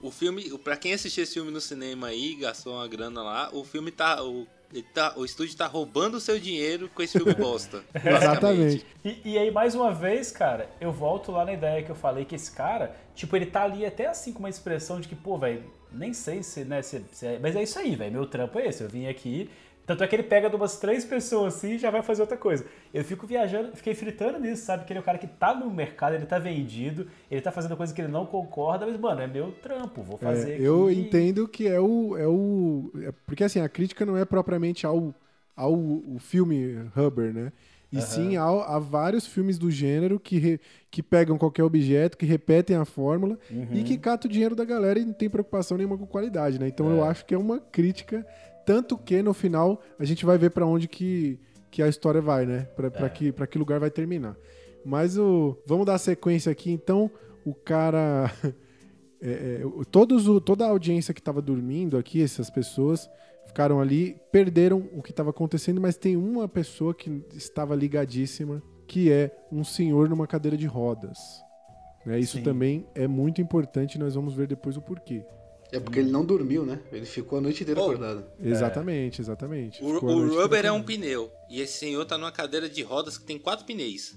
o filme, o- pra quem assistiu esse filme no cinema aí, gastou uma grana lá, o filme tá. O, ele tá, o estúdio tá roubando o seu dinheiro com esse filme bosta. [laughs] Exatamente. E, e aí, mais uma vez, cara, eu volto lá na ideia que eu falei que esse cara, tipo, ele tá ali até assim com uma expressão de que, pô, velho, nem sei se, né, se, se é- mas é isso aí, velho, meu trampo é esse, eu vim aqui. Tanto é que ele pega de umas três pessoas assim e já vai fazer outra coisa. Eu fico viajando, fiquei fritando nisso, sabe? Que ele é o cara que tá no mercado, ele tá vendido, ele tá fazendo coisa que ele não concorda, mas, mano, é meu trampo, vou fazer É, eu entendo que é o, é o. é- porque assim, a crítica não é propriamente ao, ao o filme Huber, né? E Aham. sim ao, a vários filmes do gênero que, re- que pegam qualquer objeto, que repetem a fórmula Uhum. e que catam o dinheiro da galera e não tem preocupação nenhuma com qualidade, né? Então eu É. acho que é uma crítica, tanto que no final a gente vai ver pra onde que, que a história vai, né? Pra, pra É. que, pra que lugar vai terminar. Mas o. Vamos dar sequência aqui, então. O cara. [laughs] É, é, todos o, toda a audiência que estava dormindo aqui, essas pessoas ficaram ali, perderam o que estava acontecendo, mas tem uma pessoa que estava ligadíssima, que é um senhor numa cadeira de rodas. Né, isso Sim. também é muito importante, nós vamos ver depois o porquê. É porque ele não dormiu, né? Ele ficou a noite inteira Oh. acordado. Exatamente, exatamente. O, o rubber é um pneu. E esse senhor tá numa cadeira de rodas que tem quatro pneus.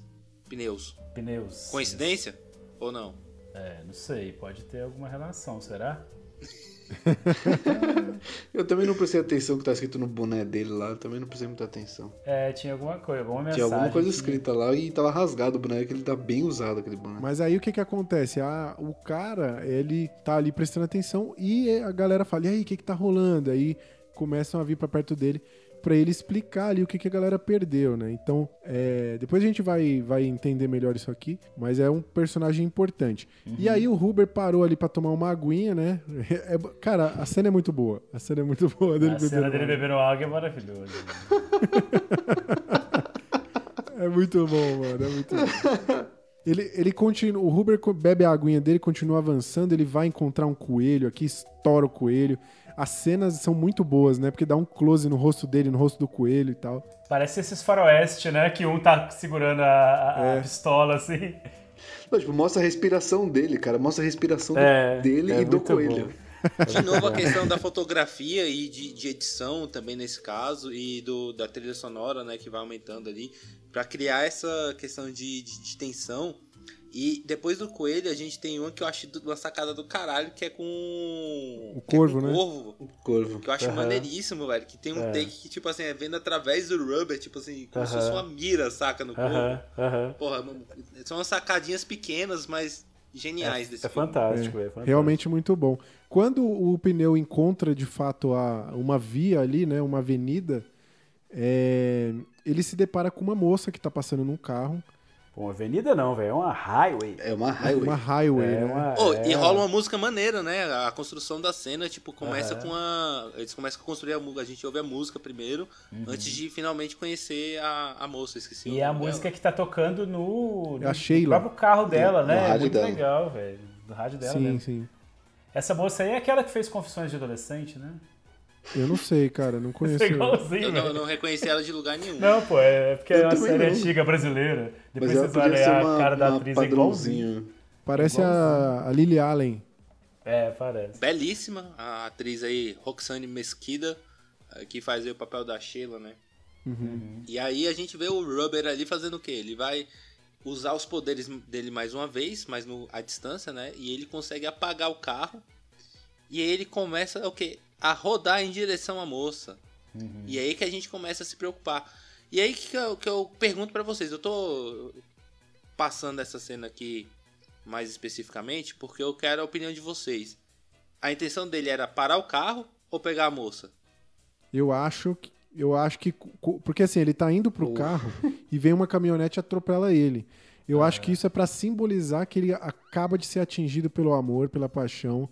Pneus. Pneus. Coincidência? Ou não? É, não sei, pode ter alguma relação, será? [laughs] [laughs] Eu também não prestei atenção que tá escrito no boné dele lá, eu também não prestei muita atenção. É, tinha alguma coisa, alguma Tinha mensagem. alguma coisa que- escrita lá e tava rasgado o boné, que ele tá bem usado aquele boné. Mas aí o que que acontece? A, o cara, ele tá ali prestando atenção e a galera fala, e aí, o que que tá rolando? Aí começam a vir pra perto dele pra ele explicar ali o que que a galera perdeu, né? Então, é, depois a gente vai, vai entender melhor isso aqui, mas é um personagem importante. E aí o Huber parou ali pra tomar uma aguinha, né? [laughs] É- cara, a cena é muito boa. A cena é muito [laughs] boa dele A cena dele bebendo água é maravilhosa. [laughs] É muito bom, mano. É muito bom. Ele, ele continua. O Huber bebe a aguinha dele, continua avançando. Ele vai encontrar um coelho aqui, estoura o coelho. As cenas são muito boas, né? Porque dá um close no rosto dele, no rosto do coelho e tal. Parece esses faroeste, né? Que um tá segurando a, a- a É. pistola, assim. Não, tipo, mostra a respiração dele, cara. Mostra a respiração É, dele é e do coelho. De novo a questão da fotografia e de, de edição também nesse caso e do, da trilha sonora, né, que vai aumentando ali pra criar essa questão de, de, de tensão. E depois do coelho a gente tem uma que eu acho uma sacada do caralho que é com O que é corvo, com né? corvo. Corvo. Que eu acho Aham. maneiríssimo, velho. Que tem um É. take que, tipo assim, é vendo através do rubber, tipo assim, como se Aham. fosse uma mira, saca, no corvo. Aham, aham. Porra, são umas sacadinhas pequenas, mas geniais desse É filme. fantástico, é, fantástico. Realmente muito bom. Quando o pneu encontra de fato a, uma via ali, né? Uma avenida, é, ele se depara com uma moça que tá passando num carro Uma avenida não, velho. É uma highway. É uma highway. Uma highway, É né? uma- Oh, é. E rola uma música maneira, né? A construção da cena, tipo, começa Aham. com a. Eles começam a construir a música. A gente ouve a música primeiro, antes de finalmente conhecer a, a moça. Esqueci Uhum. E o é a nome música dela. que tá tocando no, É a no Sheila. próprio carro dela, No né? É rádio muito dela. legal, velho. Do rádio dela Sim, mesmo. sim. Essa moça aí é aquela que fez Confissões de Adolescente, né? Eu não sei, cara, não [laughs] conheço. É Eu não, não reconheci ela de lugar nenhum. Não, pô, é porque Eu é uma série não. antiga brasileira. Depois Mas ela vocês ser a uma, cara da uma atriz é igualzinho. padrãozinho. Parece a, a Lily Allen. É, parece. Belíssima, a atriz aí, Roxane Mesquida, eh, que faz aí o papel da Sheila, né? E aí a gente vê o Rubber ali fazendo o quê? Ele vai usar os poderes dele mais uma vez, mas no, à distância, né? E ele consegue apagar o carro. E aí ele começa o quê? A rodar em direção à moça. E aí que a gente começa a se preocupar. E aí que eu, que eu pergunto pra vocês, eu tô passando essa cena aqui mais especificamente porque eu quero a opinião de vocês. A intenção dele era parar o carro ou pegar a moça? Eu acho que. Eu acho que. Porque assim, ele tá indo pro carro [laughs] e vem uma caminhonete e atropela ele. Eu acho que isso é pra simbolizar que ele acaba de ser atingido pelo amor, pela paixão.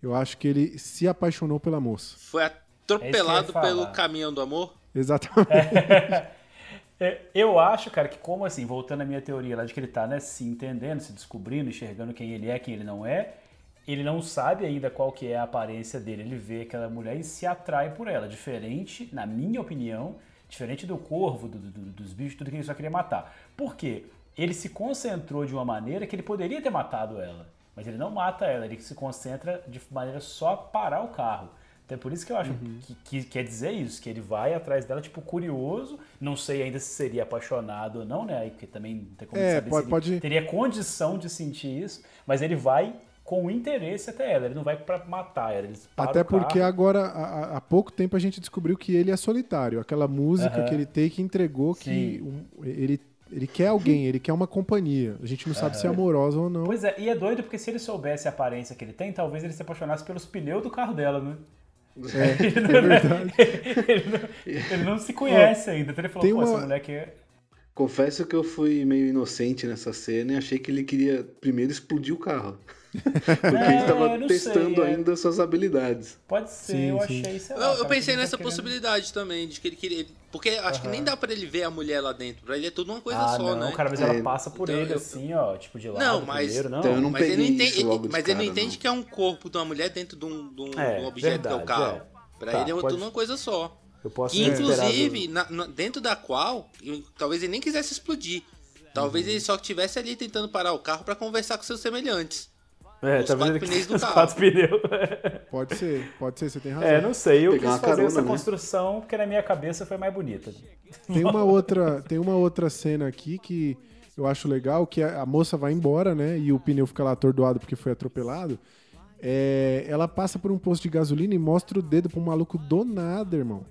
Eu acho que ele se apaixonou pela moça. Foi atropelado falar. pelo caminhão do amor? Exatamente. É, [laughs] eu acho, cara, que como assim, voltando à minha teoria lá de que ele tá, né, se entendendo, se descobrindo, enxergando quem ele é, quem ele não é, ele não sabe ainda qual que é a aparência dele. Ele vê aquela mulher e se atrai por ela. Diferente, na minha opinião, diferente do corvo, do- do- dos bichos, tudo que ele só queria matar. Por quê? Ele se concentrou de uma maneira que ele poderia ter matado ela. Mas ele não mata ela, ele se concentra de maneira só parar o carro. Então é por isso que eu acho que, que quer dizer isso, que ele vai atrás dela, tipo, curioso. Não sei ainda se seria apaixonado ou não, né? Aí Porque também não tem como É, saber pode- se ele pode- teria condição de sentir isso, mas ele vai com interesse até ela, ele não vai pra matar ela. Para Até porque agora, há, há pouco tempo, a gente descobriu que ele é solitário. Aquela música Aham. que ele tem que entregou que um- ele, ele quer alguém, ele quer uma companhia. A gente não sabe se é amorosa ou não. Pois é, e é doido porque se ele soubesse a aparência que ele tem, talvez ele se apaixonasse pelos pneus do carro dela, né? É, [laughs] Ele é não, verdade. ele não- ele não se conhece ainda. Então ele falou, pô, uma- essa mulher é. Confesso que eu fui meio inocente nessa cena e achei que ele queria primeiro explodir o carro. [laughs] Porque ele É, estava não testando sei, é. ainda suas habilidades. Pode ser, Sim, eu sim. achei, sei Eu, lá. eu cara, que pensei ele tá nessa querendo- possibilidade também, de que ele queria. Porque acho que nem dá pra ele ver a mulher lá dentro. Pra ele é tudo uma coisa Ah, só, não, né? cara, mas É, ela passa por então ele eu- assim, ó, tipo de lado Não, mas- primeiro, não. Então eu não Mas ele não entende, de mas ele não cara, entende não. que é um corpo de uma mulher dentro de um, de um- É, de um objeto que é o verdade, carro. é. Pra Tá, ele é pode- tudo uma coisa só. Eu posso inclusive, na- na- dentro da qual, eu- talvez ele nem quisesse explodir. Talvez Uhum. ele só estivesse ali tentando parar o carro pra conversar com seus semelhantes. É, os tá vendo pneus [laughs] do os carro. quatro pneus. Pode ser, pode ser, você tem razão. É, não sei, eu Pegar quis fazer carona, essa né? construção porque na minha cabeça foi mais bonita. Tem uma outra, tem uma outra cena aqui que eu acho legal, que a a moça vai embora, né? E o pneu fica lá atordoado porque foi atropelado. É, ela passa por um posto de gasolina e mostra o dedo pra um maluco do nada, irmão.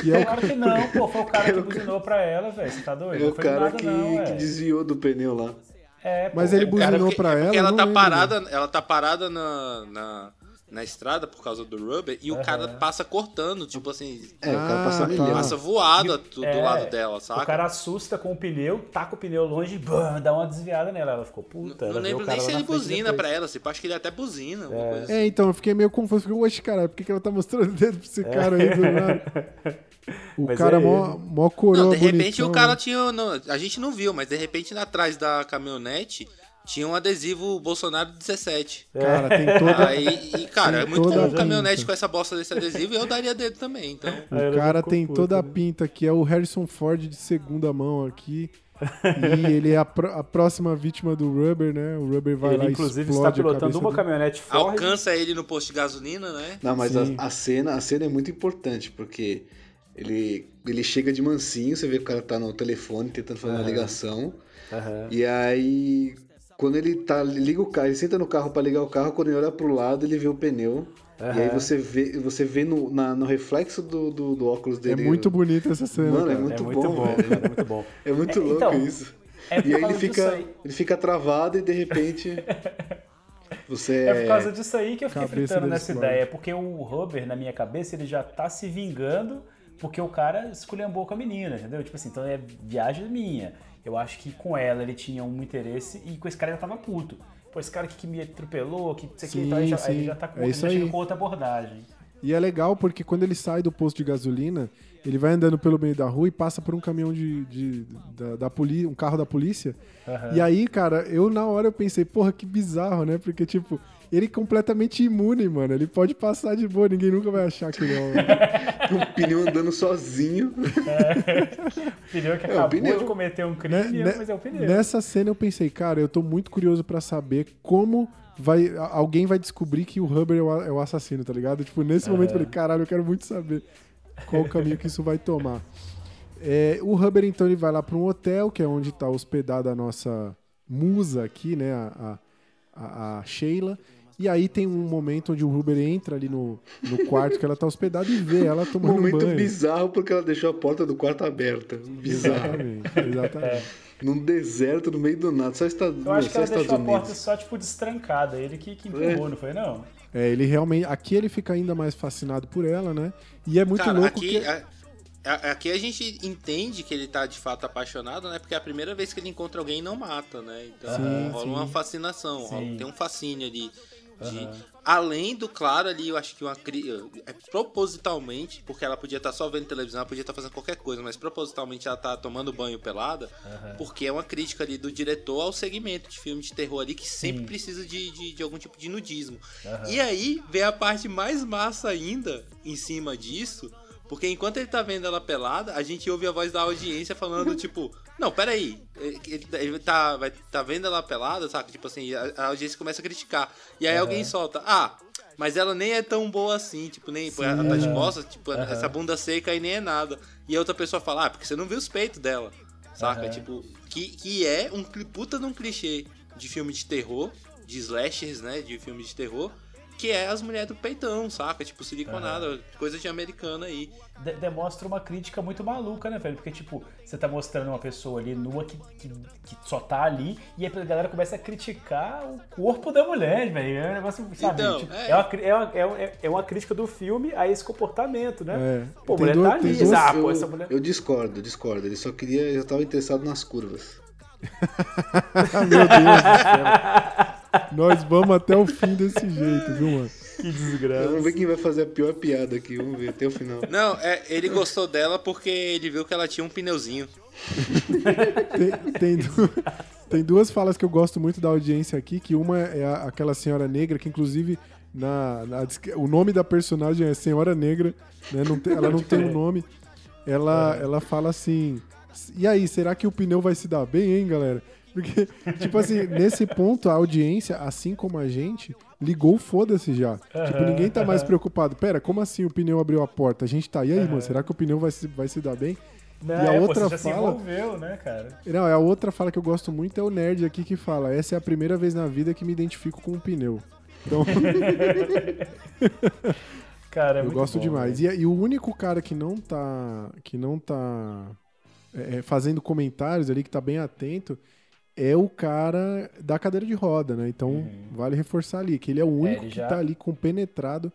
Que é o Claro que não, pô, foi o cara que buzinou pra ela, velho, você tá doido? É o cara nada que, não, que velho. desviou do pneu lá. É, pô, Mas ele é- buzinou Cara, porque, pra é porque ela, ela tá lembro. parada, ela tá parada na, na, na estrada por causa do rubber e o cara passa cortando, tipo assim, É, o cara Ah, passa tá. milhão. passa voado do, do é, lado dela, saca? O cara assusta com o pneu, taca o pneu longe e bam, dá uma desviada nela. Ela ficou puta. Não ela vê o lembro cara nem se lá ele buzina pra ela, se acho que ele até buzina, coisa assim. É, então, eu fiquei meio confuso. Fiquei, oxe, caralho, por que, que ela tá mostrando o dedo pra esse cara aí do nada? [laughs] O Mas cara é mó, mó coroa Não, de repente bonitão, o cara né? tinha. não, a gente não viu, mas de repente atrás da caminhonete tinha um adesivo Bolsonaro 17. Cara, tem toda... Aí, e, cara, é Tem muito toda comum a caminhonete pinta. com essa bosta desse adesivo e eu daria dedo também, então. [laughs] O cara tem toda a pinta que é o Harrison Ford de segunda mão aqui. e [laughs] ele é a, pró- a próxima vítima do Rubber, né? O Rubber vai lá Ele, e inclusive, está pilotando uma do- caminhonete Ford. Alcança ele no posto de gasolina, né? Não, mas a, a cena, a cena é muito importante, porque ele, ele chega de mansinho, você vê que o cara tá no telefone tentando fazer uma ligação. Aham. E aí, quando ele tá, liga o carro, ele senta no carro pra ligar o carro, quando ele olha pro lado, ele vê o pneu. E aí você vê, você vê no, na- no reflexo do, do, do óculos É dele. muito bonita essa cena. Mano, é cara. muito É muito bom, é muito bom. [laughs] É muito É, louco então, isso. É E aí ele fica, aí. ele fica travado e de repente [laughs] você É por causa disso aí que eu fiquei Cabeça fritando nessa explode. ideia. Porque o Rubber, na minha cabeça, ele já tá se vingando porque o cara esculhambou com a menina, entendeu? Tipo assim, então é viagem minha. Eu acho que com ela ele tinha um interesse e com esse cara ele tava puto. Pô, esse cara que me atropelou, que aqui, Sim, então, ele, já, ele já tá com, É já aí. com outra abordagem. E é legal porque quando ele sai do posto de gasolina, ele vai andando pelo meio da rua e passa por um caminhão de, de- da, da polícia, um carro da polícia. Aham. E aí, cara, eu na hora eu pensei, porra, que bizarro, né? Porque, tipo, ele é completamente imune, mano. Ele pode passar de boa, ninguém nunca vai achar que ele é um... Um pneu andando sozinho. O [laughs] pneu que É, o acabou pneu. de cometer um crime, Né- né- mas é o pneu. Nessa cena eu pensei, cara, eu tô muito curioso pra saber como vai alguém vai descobrir que o Huber é o, é o assassino, tá ligado? Tipo, nesse momento eu falei, caralho, eu quero muito saber qual o caminho que isso vai tomar. É, o Huber, então, ele vai lá pra um hotel, que é onde tá hospedada a nossa musa aqui, né? A- a- a Sheila. E aí tem um momento onde o Huber entra ali no, no quarto que ela tá hospedada e vê ela tomando um Momento banho. bizarro porque ela deixou a porta do quarto aberta. Bizarro. Exatamente, exatamente. Num deserto, no meio do nada. Só Estados, Eu acho que ela Estados deixou a Unidos. porta só, tipo, destrancada. Ele que, que empurrou, não foi, não? É, ele realmente. Aqui ele fica ainda mais fascinado por ela, né? E é muito Cara, louco aqui, que. a- a- aqui a gente entende que ele tá de fato apaixonado, né? Porque é a primeira vez que ele encontra alguém e não mata, né? Então Sim, rola sim. uma fascinação, rola- tem um fascínio ali. De, Aham. Além do claro ali, eu acho que uma é propositalmente, porque ela podia estar só vendo televisão, ela podia estar fazendo qualquer coisa, mas propositalmente ela tá tomando banho pelada, porque é uma crítica ali do diretor ao segmento de filme de terror ali que sempre Sim. precisa de, de, de algum tipo de nudismo. Aham. E aí vem a parte mais massa ainda em cima disso, porque enquanto ele tá vendo ela pelada, a gente ouve a voz da audiência falando, [laughs] tipo, não, peraí, ele, ele tá, vai, tá vendo ela pelada, saca? Tipo assim, a, a audiência começa a criticar. E aí Aham. alguém solta, ah, mas ela nem é tão boa assim, tipo, nem pô, ela tá de costas, tipo, Aham. essa bunda seca aí nem é nada. E a outra pessoa fala, ah, porque você não viu os peitos dela, saca? Aham. Tipo, que, que é um puta de um clichê de filme de terror, de slashers, né, de filme de terror, que é as mulheres do peitão, saca? Tipo, siliconada, coisa de americana aí. De- demonstra uma crítica muito maluca, né, velho? Porque, tipo, você tá mostrando uma pessoa ali nua que, que, que só tá ali, e aí a galera começa a criticar o corpo da mulher, velho. É um negócio, sabe? Então, Tipo, é. é. uma, é, uma, é, uma- é uma crítica do filme a esse comportamento, né? É. Pô, a mulher duas- tá ali, duas- ah, eu, pô, essa mulher... eu discordo, discordo. Ele só queria. Eu tava interessado nas curvas. [laughs] Meu Deus do céu. [laughs] Nós vamos até o fim desse jeito, viu, mano? Que desgraça. Vamos ver quem vai fazer a pior piada aqui. Vamos ver até o final. Não, é, ele gostou dela porque ele viu que ela tinha um pneuzinho. Tem, tem du- tem duas falas que eu gosto muito da audiência aqui, que uma é a- aquela senhora negra, que inclusive na, na o nome da personagem é Senhora Negra, né? Não tem- ela não tem um nome. Ela, ela fala assim. E aí, será que o pneu vai se dar bem, hein, galera? Porque, tipo assim, nesse ponto, a audiência, assim como a gente, ligou foda-se já. Tipo, ninguém tá mais preocupado. Pera, como assim o pneu abriu a porta? A gente tá, e aí, mano, será que o pneu vai se, vai se dar bem? Não, e a é, pô, outra se fala- envolveu, né, cara? Não, é a outra fala que eu gosto muito é o nerd aqui que fala: essa é a primeira vez na vida que me identifico com um pneu. Então, [laughs] Cara, é eu gosto bom, demais. E, e o único cara que não tá. que não tá é, é, fazendo comentários ali, que tá bem atento, é o cara da cadeira de roda, né? Então, vale reforçar ali, que ele é o único Uhum. ele que já- tá ali compenetrado,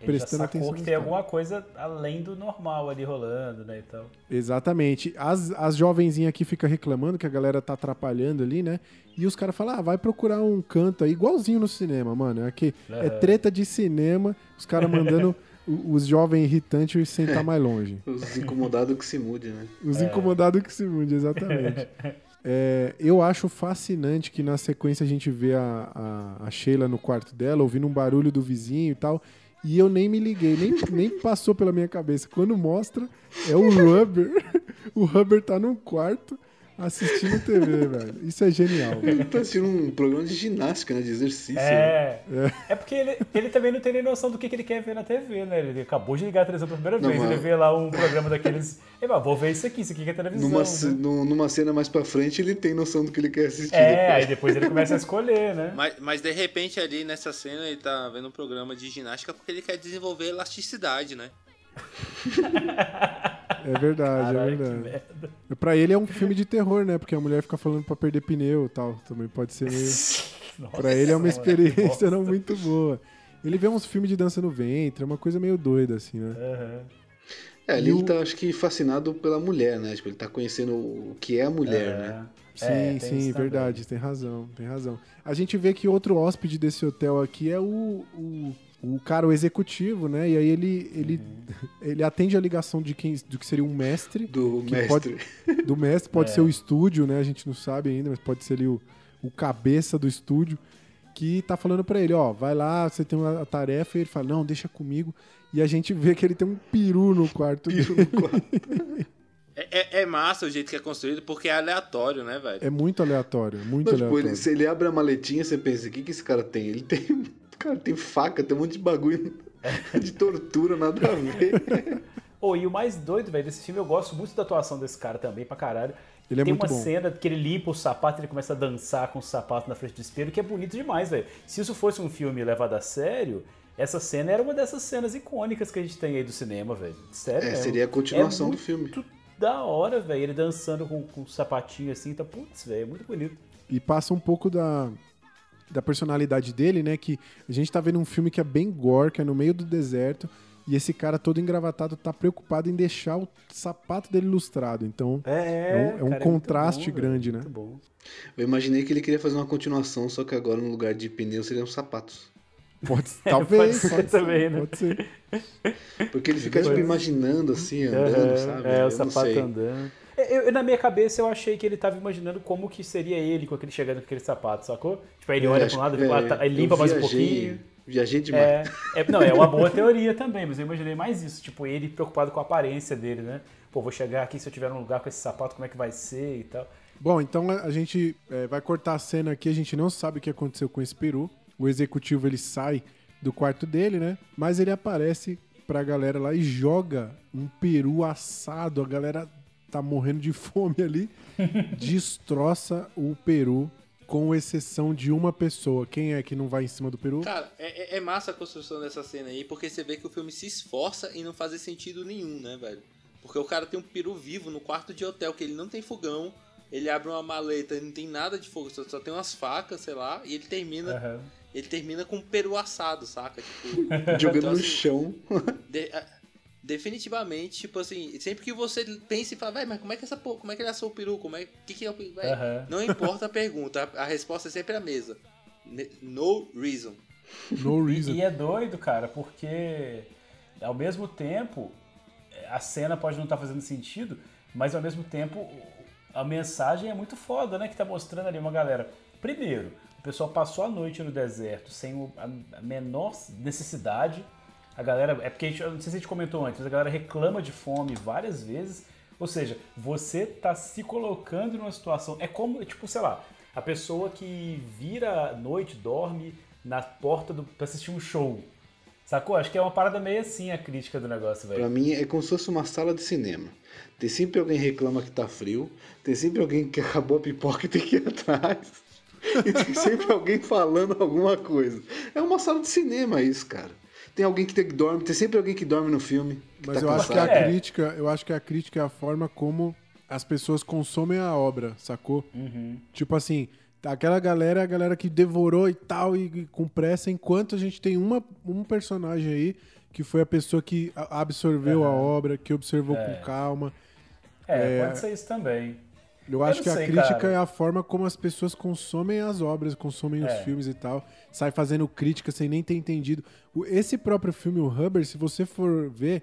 Ele já prestando sacou atenção. que tem alguma coisa além do normal ali rolando, né, então. Exatamente. As, as jovenzinhas aqui ficam reclamando que a galera tá atrapalhando ali, né? E os caras falam, ah, vai procurar um canto aí, igualzinho no cinema, mano. É, que é Aham. treta de cinema, os caras mandando [laughs] os jovens irritantes sentar mais longe. Os incomodados que se mude, né? Os incomodados que se mude, exatamente. [laughs] É, eu acho fascinante que na sequência a gente vê a, a, a Sheila no quarto dela, ouvindo um barulho do vizinho e tal. E eu nem me liguei, nem, [laughs] nem passou pela minha cabeça. Quando mostra, é o Rubber. [laughs] O Rubber tá num quarto assistindo TV, [laughs] velho. Isso é genial. Ele tá assistindo um programa de ginástica, né? De exercício. né? É. É porque ele, ele também não tem nem noção do que, que ele quer ver na TV, né? Ele acabou de ligar a televisão pela primeira Não, vez. mas- Ele vê lá um programa daqueles. Ele fala, vou ver isso aqui, isso aqui que é televisão. Numa, né? numa cena mais pra frente, ele tem noção do que ele quer assistir. É, depois. aí depois ele começa a escolher, né? Mas, mas de repente ali nessa cena ele tá vendo um programa de ginástica porque ele quer desenvolver elasticidade, né? É verdade, Caralho, é verdade. Pra ele é um filme de terror, né? Porque a mulher fica falando pra perder pneu e tal. Também pode ser meio. [laughs] Nossa, Pra ele é uma moleque, experiência não muito boa. Ele vê uns filmes de dança no ventre, é uma coisa meio doida, assim, né? Aham. É, ali ele tá, acho que, fascinado pela mulher, né? Tipo, ele tá conhecendo o que é a mulher, né? Sim, É, sim, isso também. verdade, tem razão, tem razão. A gente vê que outro hóspede desse hotel aqui é o, o, o cara, o executivo, né? E aí ele, ele, Uhum. ele atende a ligação de quem do que seria um mestre. Do que mestre. Pode, [laughs] do mestre, pode É. ser o estúdio, né? A gente não sabe ainda, mas pode ser ali o, o cabeça do estúdio. Que tá falando pra ele, ó, vai lá, você tem uma tarefa, e ele fala, não, deixa comigo. E a gente vê que ele tem um peru no quarto dele. [laughs] É, é- é massa o jeito que é construído, porque é aleatório, né, velho? É muito aleatório, muito Não, tipo, aleatório. ele, se ele abre a maletinha, você pensa, o que, que esse cara tem? Ele tem. Cara, tem faca, tem um monte de bagulho [laughs] de tortura, nada a ver. Oh, e o mais doido, velho, desse filme, eu gosto muito da atuação desse cara também, pra caralho. Ele é Tem muito uma bom. cena que ele limpa o sapato e ele começa a dançar com o sapato na frente do espelho, que é bonito demais, velho. Se isso fosse um filme levado a sério, essa cena era uma dessas cenas icônicas que a gente tem aí do cinema, velho. Sério É, seria a continuação É do filme. muito Da hora, velho. Ele dançando com, com um sapatinho assim, tá putz, velho, é muito bonito. E passa um pouco da, da personalidade dele, né? Que a gente tá vendo um filme que é bem gore, que é no meio do deserto, e esse cara todo engravatado tá preocupado em deixar o sapato dele lustrado. Então É, é um, é um contraste grande, né? Muito bom. Eu imaginei que ele queria fazer uma continuação, só que agora no lugar de pneus seriam sapatos. Pode, [laughs] talvez, Pode ser pode ser, também, né? pode ser. Porque ele fica, tipo, imaginando assim, andando, Aham, sabe? É, Eu o não sapato sei. andando. Eu, eu- na minha cabeça eu achei que ele tava imaginando como que seria ele com aquele chegando com aquele sapato, sacou? Tipo, aí ele É, olha pra um lado, é, tá- aí eu limpa mais um pouquinho. Viajei demais. É, é- não, é uma boa [laughs] teoria também, mas eu imaginei mais isso. Tipo, ele preocupado com a aparência dele, né? Pô, vou chegar aqui, se eu tiver num lugar com esse sapato, como é que vai ser e tal. Bom, então a a gente é, vai cortar a cena aqui, a gente não sabe o que aconteceu com esse peru. O executivo ele sai do quarto dele, né? Mas ele aparece pra galera lá e joga um peru assado. A galera tá morrendo de [laughs] fome ali. destroça o peru, com exceção de uma pessoa. Quem é que não vai em cima do peru? Cara, é, é- é massa a construção dessa cena aí, porque você vê que o filme se esforça em não fazer sentido nenhum, né, velho? Porque o cara tem um peru vivo no quarto de hotel, que ele não tem fogão, ele abre uma maleta e não tem nada de fogo, só, só tem umas facas, sei lá, e ele termina. Aham. Ele termina com um peru assado, saca? Tipo, [laughs] Jogando então, no assim, chão. de- a- definitivamente, tipo assim, sempre que você pensa e fala, vai, mas como é que essa porra, como é que ele assou o peru? Como é que que é o peru? Vai, Aham. Não importa a pergunta, a, a resposta é sempre a mesma. No reason. No reason. E é doido, cara, porque ao mesmo tempo a cena pode não estar fazendo sentido, mas ao mesmo tempo a mensagem é muito foda, né? Que tá mostrando ali uma galera. Primeiro, o pessoal passou a noite no deserto sem a menor necessidade. A galera. É porque a gente, eu não sei se a gente comentou antes, mas a galera reclama de fome várias vezes. Ou seja, você tá se colocando numa situação. É como, tipo, sei lá, a pessoa que vira à noite, dorme na porta do, pra assistir um show. Sacou? Acho que é uma parada meio assim a crítica do negócio, Pra velho. mim é como se fosse uma sala de cinema. Tem sempre alguém que reclama que tá frio, tem sempre alguém que acabou a pipoca e tem que ir atrás. [laughs] E tem sempre alguém falando alguma coisa. É uma sala de cinema isso, cara. Tem alguém que tem- dorme, tem sempre alguém que dorme no filme. que Mas tá eu acho que cansado. a É. crítica, eu acho que a crítica é a forma como as pessoas consomem a obra, sacou? Tipo assim, aquela galera é a galera que devorou e tal e, e com pressa, enquanto a gente tem uma, um personagem aí que foi a pessoa que absorveu a obra, que observou É. com calma. É, É. pode ser isso também. Eu acho não que a sei, crítica cara. é a forma como as pessoas consomem as obras, consomem os É. filmes e tal. Sai fazendo crítica sem nem ter entendido. O- Esse próprio filme, o Hubbard, se você for ver,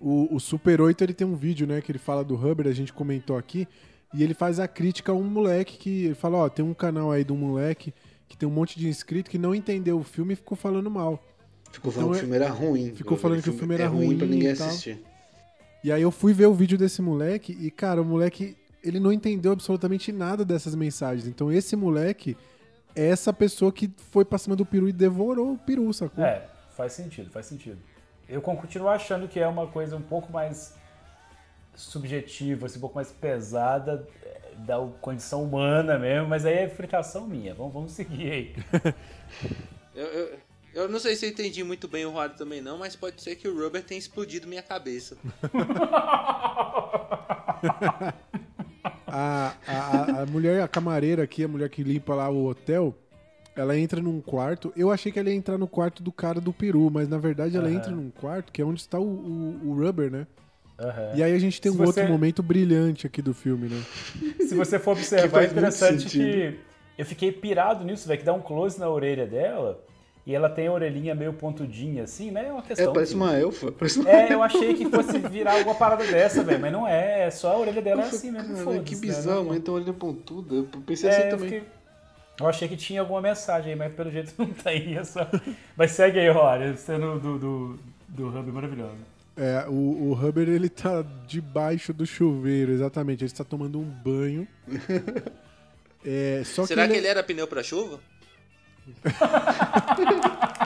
o, o Super 8 ele tem um vídeo, né, que ele fala do Hubbard, a gente comentou aqui, e ele faz a crítica a um moleque que ele fala, ó, tem um canal aí de um moleque que tem um monte de inscrito que não entendeu o filme e ficou falando mal. Ficou falando Então que o filme era ruim. ficou falando que o filme era é ruim pra ruim ninguém e assistir. E aí eu fui ver o vídeo desse moleque e, cara, o moleque, ele não entendeu absolutamente nada dessas mensagens. Então esse moleque é essa pessoa que foi pra cima do peru e devorou o peru, sacou? É, faz sentido, faz sentido. Eu con- continuo achando que é uma coisa um pouco mais subjetiva, assim, um pouco mais pesada é, da condição humana mesmo, mas aí é fritação minha. Vamos, vamos seguir aí. [laughs] Eu, eu, eu não sei se eu entendi muito bem o Rory também não, mas pode ser que o Robert tenha explodido minha cabeça. [laughs] A, a, a- mulher, a camareira aqui, a mulher que limpa lá o hotel, ela entra num quarto. Eu achei que ela ia entrar no quarto do cara do peru, mas na verdade ela Aham. entra num quarto que é onde está o, o, o Rubber, né? Aham. E aí a gente tem Se um você- outro momento brilhante aqui do filme, né? Se você for [laughs] observar, é interessante que eu fiquei pirado nisso, velho, que dá um close na orelha dela e ela tem a orelhinha meio pontudinha assim, né? É uma É, questão. parece que- uma elfa. Parece uma É, [laughs] eu achei que fosse virar alguma parada dessa, velho, mas não é, é só a orelha dela é assim mesmo. cara, que né? bizarro, mas então olhando pontuda. Eu pensei É, assim eu, também. fiquei- eu achei que tinha alguma mensagem aí, mas pelo jeito [laughs] não tem. É só... Mas segue aí, Rory, sendo do, do, do Hub maravilhoso. É, o, o Hubbard, ele tá debaixo do chuveiro, exatamente. Ele está tomando um banho. [laughs] É, só Será que que ele era pneu pra chuva? [laughs]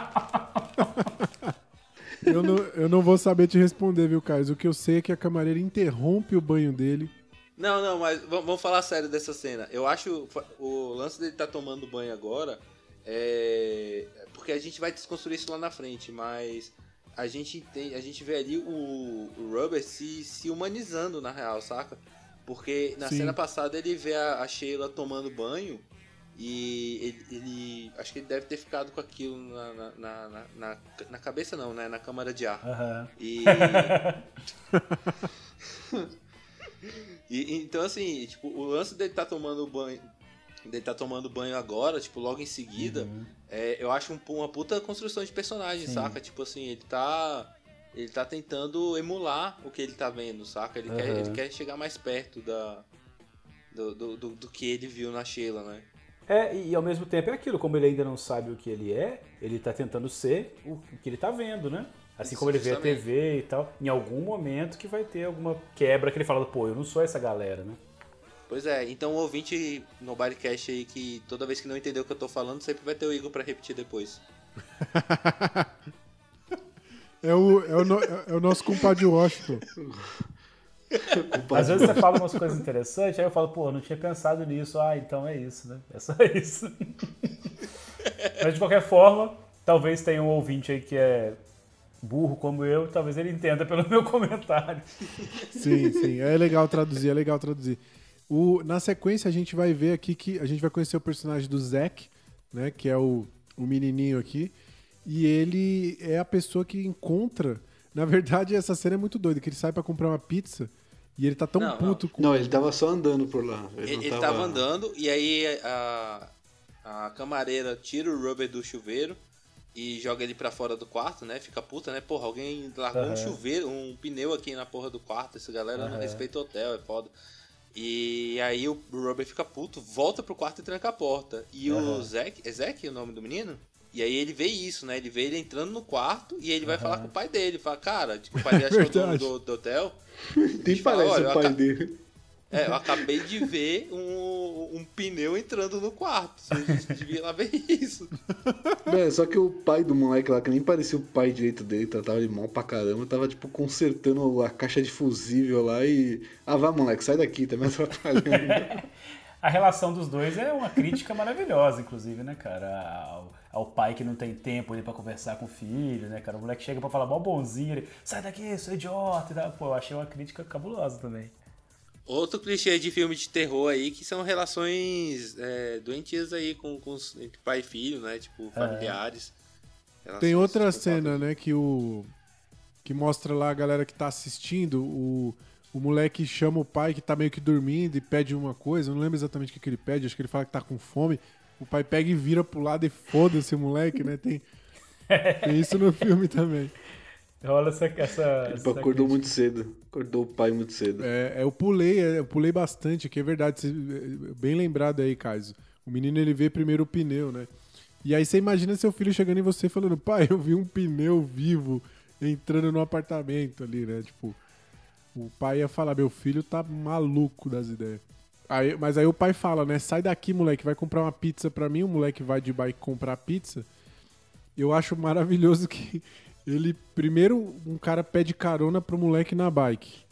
Eu não, eu não vou saber te responder, viu, Carlos? O que eu sei é que a camareira interrompe o banho dele. Não, não, mas vamos falar sério dessa cena. Eu acho o lance dele tá tomando banho agora é porque a gente vai desconstruir isso lá na frente, mas a gente tem, a gente vê ali o, o Robert se, se humanizando na real, saca? Porque na Sim. cena passada ele vê a, a Sheila tomando banho e ele, ele- acho que ele deve ter ficado com aquilo na, na, na, na- na- cabeça não, né? Na câmara de ar. Aham. E... [laughs] E, então, assim, tipo, o lance dele tá tomando banho. Dele tá tomando banho agora, tipo, logo em seguida, é, eu acho um, uma puta construção de personagem, Sim. saca? Tipo assim, ele tá. Ele tá tentando emular o que ele tá vendo, saca? Ele, quer, Aham. ele quer chegar mais perto da. Do, do, do, do que ele viu na Sheila, né? É, e, ao mesmo tempo é aquilo, como ele ainda não sabe o que ele é, ele tá tentando ser o, que ele tá vendo, né? Assim Isso, como ele vê a. TV e tal, em algum momento que vai ter alguma quebra que ele fala, pô, eu não sou essa galera, né? Pois é, então o ouvinte no Bodycast aí que toda vez que não entendeu o que eu tô falando, sempre vai ter o Igor pra repetir depois. [laughs] É o, é o, no- é o nosso compadre Washington. [laughs] [laughs] Às vezes você fala umas coisas interessantes, aí eu falo, pô, não tinha pensado nisso. Ah, então é isso, né? É só [laughs] isso. Mas de qualquer forma, talvez tenha um ouvinte aí que é burro como eu, talvez ele entenda pelo meu comentário. Sim, sim. É legal traduzir, é legal traduzir. O, na sequência, a gente vai ver aqui que a gente vai conhecer o personagem do Zack, né? Que é o, o menininho aqui. E ele é a pessoa que encontra. Na verdade, essa cena é muito doida, que ele sai pra comprar uma pizza e ele tá tão Não, não. puto com. Não, ele tava só andando por lá. Ele, Ele, não ele tava... tava andando e aí a, a camareira tira o Robert do chuveiro e joga ele pra fora do quarto, né? Fica puta, né? Porra, alguém largou um Aham. chuveiro, um pneu aqui na porra do quarto. Essa galera não Aham. respeita o hotel, é foda. E aí o Robert fica puto, volta pro quarto e tranca a porta. E o Aham. Zack, é Zack o nome do menino? E aí ele vê isso, né? Ele vê ele entrando no quarto e ele vai Aham. falar com o pai dele. Fala, cara, tipo, o pai dele acha que é o dono Verdade. do, do hotel. Fala, parece "Olha, o pai dele. É, eu acabei de ver um, um pneu entrando no quarto. Você devia lá ver isso. É, só que o pai do moleque lá, que nem parecia o pai direito dele, tratava ele mal pra caramba, tava tipo consertando a caixa de fusível lá e. Ah, vai moleque, sai daqui, tá me atrapalhando. [laughs] A relação dos dois é uma crítica maravilhosa, inclusive, né, cara? Ao, ao pai que não tem tempo ali pra conversar com o filho, né, cara? O moleque chega pra falar mal bonzinho, ele, sai daqui, seu idiota e tal. Pô, eu achei uma crítica cabulosa também. Outro clichê de filme de terror aí que são relações é, doentias aí com, com entre pai e filho, né? Tipo, familiares. Tem Relações outra psicopatas. cena, né, que o. Que mostra lá a galera que tá assistindo, o, o moleque chama o pai que tá meio que dormindo e pede uma coisa, eu não lembro exatamente o que, que ele pede, acho que ele fala que tá com fome. O pai pega e vira pro lado e foda-se o moleque, né? Tem, tem isso no filme também. Rola essa. essa, Ele essa acordou crítica. muito cedo. Acordou o pai muito cedo. É, eu pulei, é, eu pulei bastante, que é verdade, é, bem lembrado aí, Caio. O menino ele vê primeiro o pneu, né? E aí você imagina seu filho chegando em você falando, pai, eu vi um pneu vivo entrando no apartamento ali, né? Tipo, o pai ia falar, meu filho tá maluco das ideias. Aí, mas aí o pai fala, né? Sai daqui, moleque, vai comprar uma pizza pra mim. O moleque vai de bike comprar pizza. Eu acho maravilhoso que [laughs] ele, primeiro, um cara pede carona pro moleque na bike.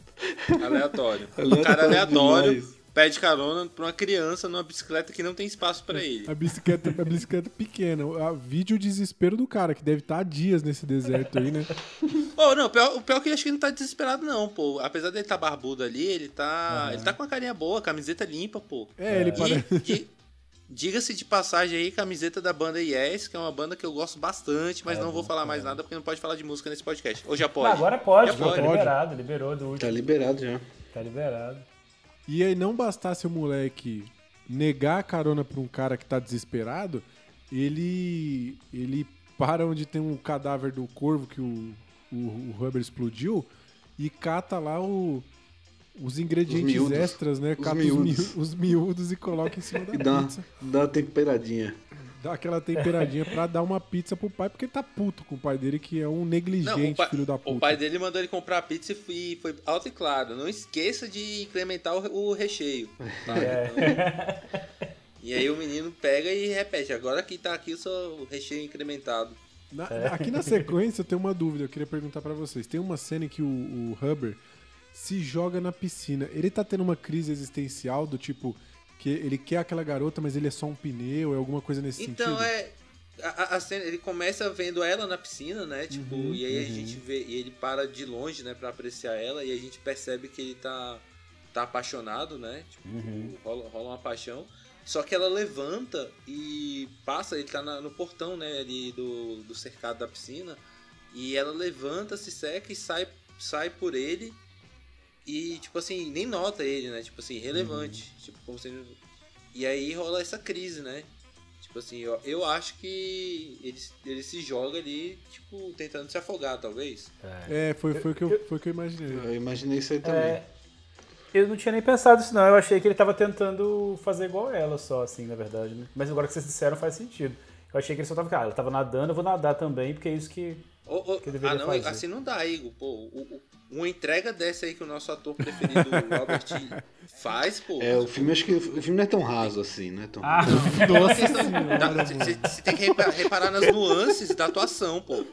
Aleatório. Um Aleatório cara aleatório demais. Pede carona pra uma criança numa bicicleta que não tem espaço pra ele. A bicicleta, a bicicleta pequena. A vídeo desespero do cara, que deve estar há dias nesse deserto aí, né? [laughs] Oh, não, o pior, o pior é que eu acho que ele não tá desesperado, não, pô. Apesar dele tá barbudo ali, ele tá. Ele tá com uma carinha boa, camiseta limpa, pô. É, ele E- parece. e- Diga-se de passagem aí, camiseta da banda Yes, que é uma banda que eu gosto bastante, mas É, não vou bom, falar mais é. nada porque não pode falar de música nesse podcast. Ou já pode? agora pode, Já pô, tá pode. liberado, liberou do último. Tá liberado já. Tá liberado. E aí não bastasse o moleque negar a carona pra um cara que tá desesperado, ele ele para onde tem um cadáver do corvo que o, o, o Hubbard explodiu e cata lá o, os ingredientes miúdos. extras, né? Os Cata miúdos. Os, miú- os miúdos e coloca em cima da E dá, pizza. dá uma temperadinha. Dá aquela temperadinha pra dar uma pizza pro pai, porque ele tá puto com o pai dele, que é um Não, negligente, o, pai, filho da puta. o pai dele mandou ele comprar pizza e foi, foi alto e claro. Não esqueça de incrementar o, o recheio. tá? [laughs] É. Então, e aí o menino pega e repete. Agora que tá aqui o seu recheio incrementado. Na- É. Aqui na sequência eu tenho uma dúvida, eu queria perguntar pra vocês. Tem uma cena em que o, o Hubbard se joga na piscina. Ele tá tendo uma crise existencial do tipo que ele quer aquela garota, mas ele é só um pneu, é alguma coisa nesse Então sentido? é. A, a- a cena, ele começa vendo ela na piscina, né? Tipo, Uhum, e aí a uhum. gente vê. E ele para de longe, né, pra apreciar ela, e a gente percebe que ele tá. tá apaixonado, né? Tipo, Uhum. rola, rola uma paixão. Só que ela levanta e passa, ele tá na- no portão, né, ali do, do cercado da piscina. E ela levanta, se seca e sai, sai por ele. E, tipo assim, nem nota ele, né? Tipo assim, relevante. Tipo, como se ele- E aí rola essa crise, né? Tipo assim, eu, eu acho que ele, ele se joga ali, tipo, tentando se afogar, talvez. É, foi, foi, o que eu, foi que eu imaginei. Eu imaginei isso aí também. É, eu não tinha nem pensado isso, não. Eu achei que ele tava tentando fazer igual ela, só, assim, na verdade. Né? Mas agora que vocês disseram, faz sentido. Eu achei que ele só tava. Ah, ela tava nadando, eu vou nadar também, porque é isso que. Ah, não, fazer. assim não dá, Igor. Pô, o- o- uma entrega dessa aí que o nosso ator preferido, Robert, [laughs] faz, pô. É, o filme, acho que o filme não é tão raso assim, não é tão Ah, Nossa Você tem que repa- reparar nas nuances da atuação, pô.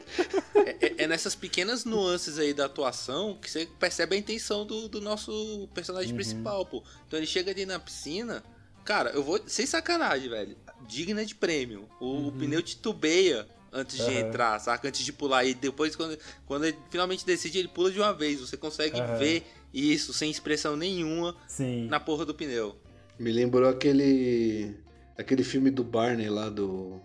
É, é- é nessas pequenas nuances aí da atuação que você percebe a intenção do, do nosso personagem Uhum. principal, pô. Então ele chega ali na piscina. Cara, eu vou. Sem sacanagem, velho. Digna de prêmio. O, o pneu titubeia antes de Uhum. Aham. entrar, saca? Antes de pular. E depois, quando, quando ele finalmente decide, ele pula de uma vez. Você consegue Aham. ver isso sem expressão nenhuma sim. na porra do pneu. Me lembrou aquele. aquele filme do Barney lá do.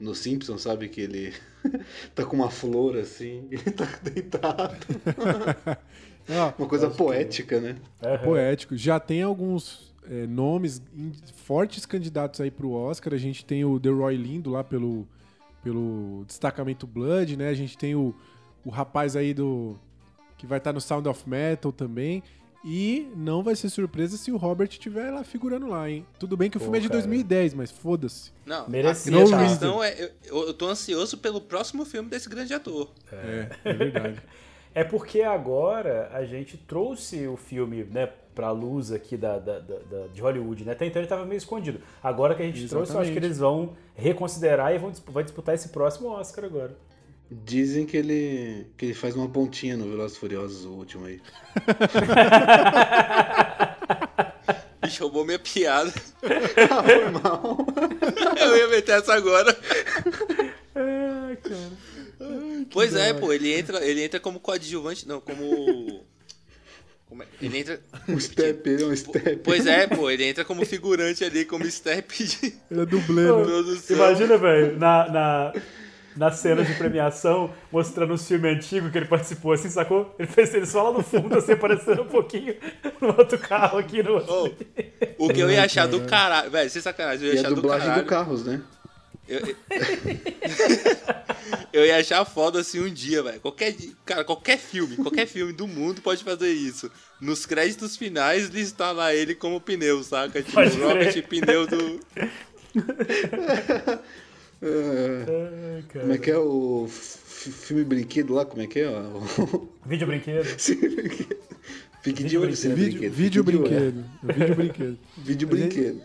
No Simpsons, sabe? Que ele [laughs] tá com uma flor assim, [laughs] ele tá deitado. [laughs] Uma coisa poética, né? Aham. poético. Já tem alguns é, nomes fortes candidatos aí pro Oscar. A gente tem o Roy Lindo lá pelo, pelo destacamento Blood, né? A gente tem o, o rapaz aí do que vai estar no Sound of Metal também. E não vai ser surpresa se o Robert estiver lá figurando lá, hein? Tudo bem que o Pô, filme é de cara. 2010, mas foda-se. Não, Merecia, a, cara. questão é. Eu, eu tô ansioso pelo próximo filme desse grande ator. É, é verdade. [laughs] É porque agora a gente trouxe o filme, né, pra luz aqui da, da- da- da- de Hollywood, né? Até então ele tava meio escondido. Agora que a gente trouxe, eu acho que Exatamente. eles vão reconsiderar e vão vai disputar esse próximo Oscar agora. Dizem que ele. que ele faz uma pontinha no Velozes e Furiosos, o último aí. [laughs] Bicho, roubou minha piada. [laughs] Ah, foi mal. [laughs] Eu ia meter essa agora. Ai, cara. Pois é, pô, ele entra, ele entra como coadjuvante, não, como. Como é? Ele entra. Um step, ele é um step. Pois é, pô, ele entra como figurante ali, como step de Ele é dublê, né? produção. Imagina, velho, na, na, na cena de premiação, mostrando os filmes antigos que ele participou, assim, sacou? Ele fez ele só lá no fundo, assim, aparecendo um pouquinho [laughs] no outro carro aqui no outro. Ô, o que eu ia achar do caralho. Velho, sem sacanagem, eu E ia a achar do dublagem caralho. do Carros, né? Eu, eu- [laughs] eu ia achar foda assim um dia, velho. Qualquer, cara, qualquer filme, qualquer filme do mundo pode fazer isso. Nos créditos finais listar lá ele como pneu, saca? Tipo, Pode crer. Robert Pneu do. É, Ai, como é que é o filme brinquedo lá? Como é que é? [laughs] Vídeo brinquedo. Brinquedo. Fique de olho se é Vídeo, brinquedo. vídeo de olho. brinquedo. É Vídeo brinquedo. Vídeo A gente- brinquedo.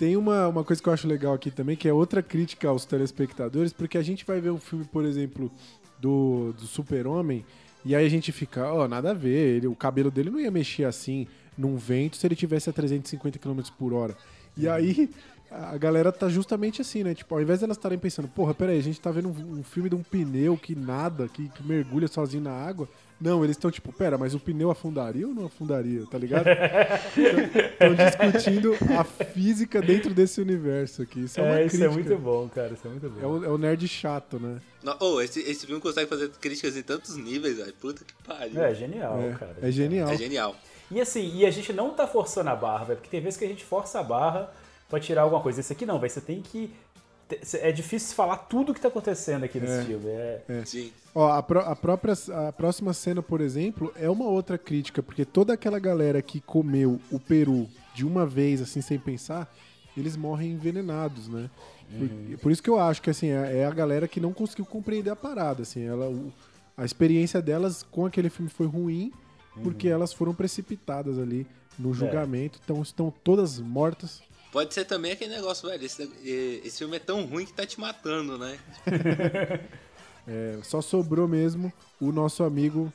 Tem uma, uma coisa que eu acho legal aqui também, que é outra crítica aos telespectadores, porque a gente vai ver um filme, por exemplo, do, do Super-Homem, e aí a gente fica, ó, nada a ver, ele, o cabelo dele não ia mexer assim num vento se ele tivesse a 350 km por hora. E aí a galera tá justamente assim, né? Tipo, ao invés delas estarem pensando, porra, peraí, a gente tá vendo um, um filme de um pneu que nada, que, que mergulha sozinho na água. Não, eles estão tipo, pera, mas o pneu afundaria ou não afundaria, tá ligado? [laughs] Estão discutindo a física dentro desse universo aqui. Isso é, uma É, isso é muito bom, cara. Isso é muito bom. É o, é o nerd chato, né? Oh, esse, esse filme consegue fazer críticas em tantos níveis, velho. Puta que pariu. É genial, É, cara. é genial. É genial. E assim, e a gente não tá forçando a barra, velho, porque tem vezes que a gente força a barra pra tirar alguma coisa. Esse aqui não, velho, você tem que. É difícil falar tudo que tá acontecendo aqui nesse É. filme. É, Sim. Ó, a, pró- a própria, a próxima cena, por exemplo, é uma outra crítica, porque toda aquela galera que comeu o peru de uma vez, assim, sem pensar, eles morrem envenenados, né? Por, por isso que eu acho que, assim, é, é a galera que não conseguiu compreender a parada, assim, ela, o- a experiência delas com aquele filme foi ruim, porque elas foram precipitadas ali no julgamento, então estão todas mortas. Pode ser também aquele negócio, velho. Esse, esse filme é tão ruim que tá te matando, né? [laughs] É, só sobrou mesmo o nosso amigo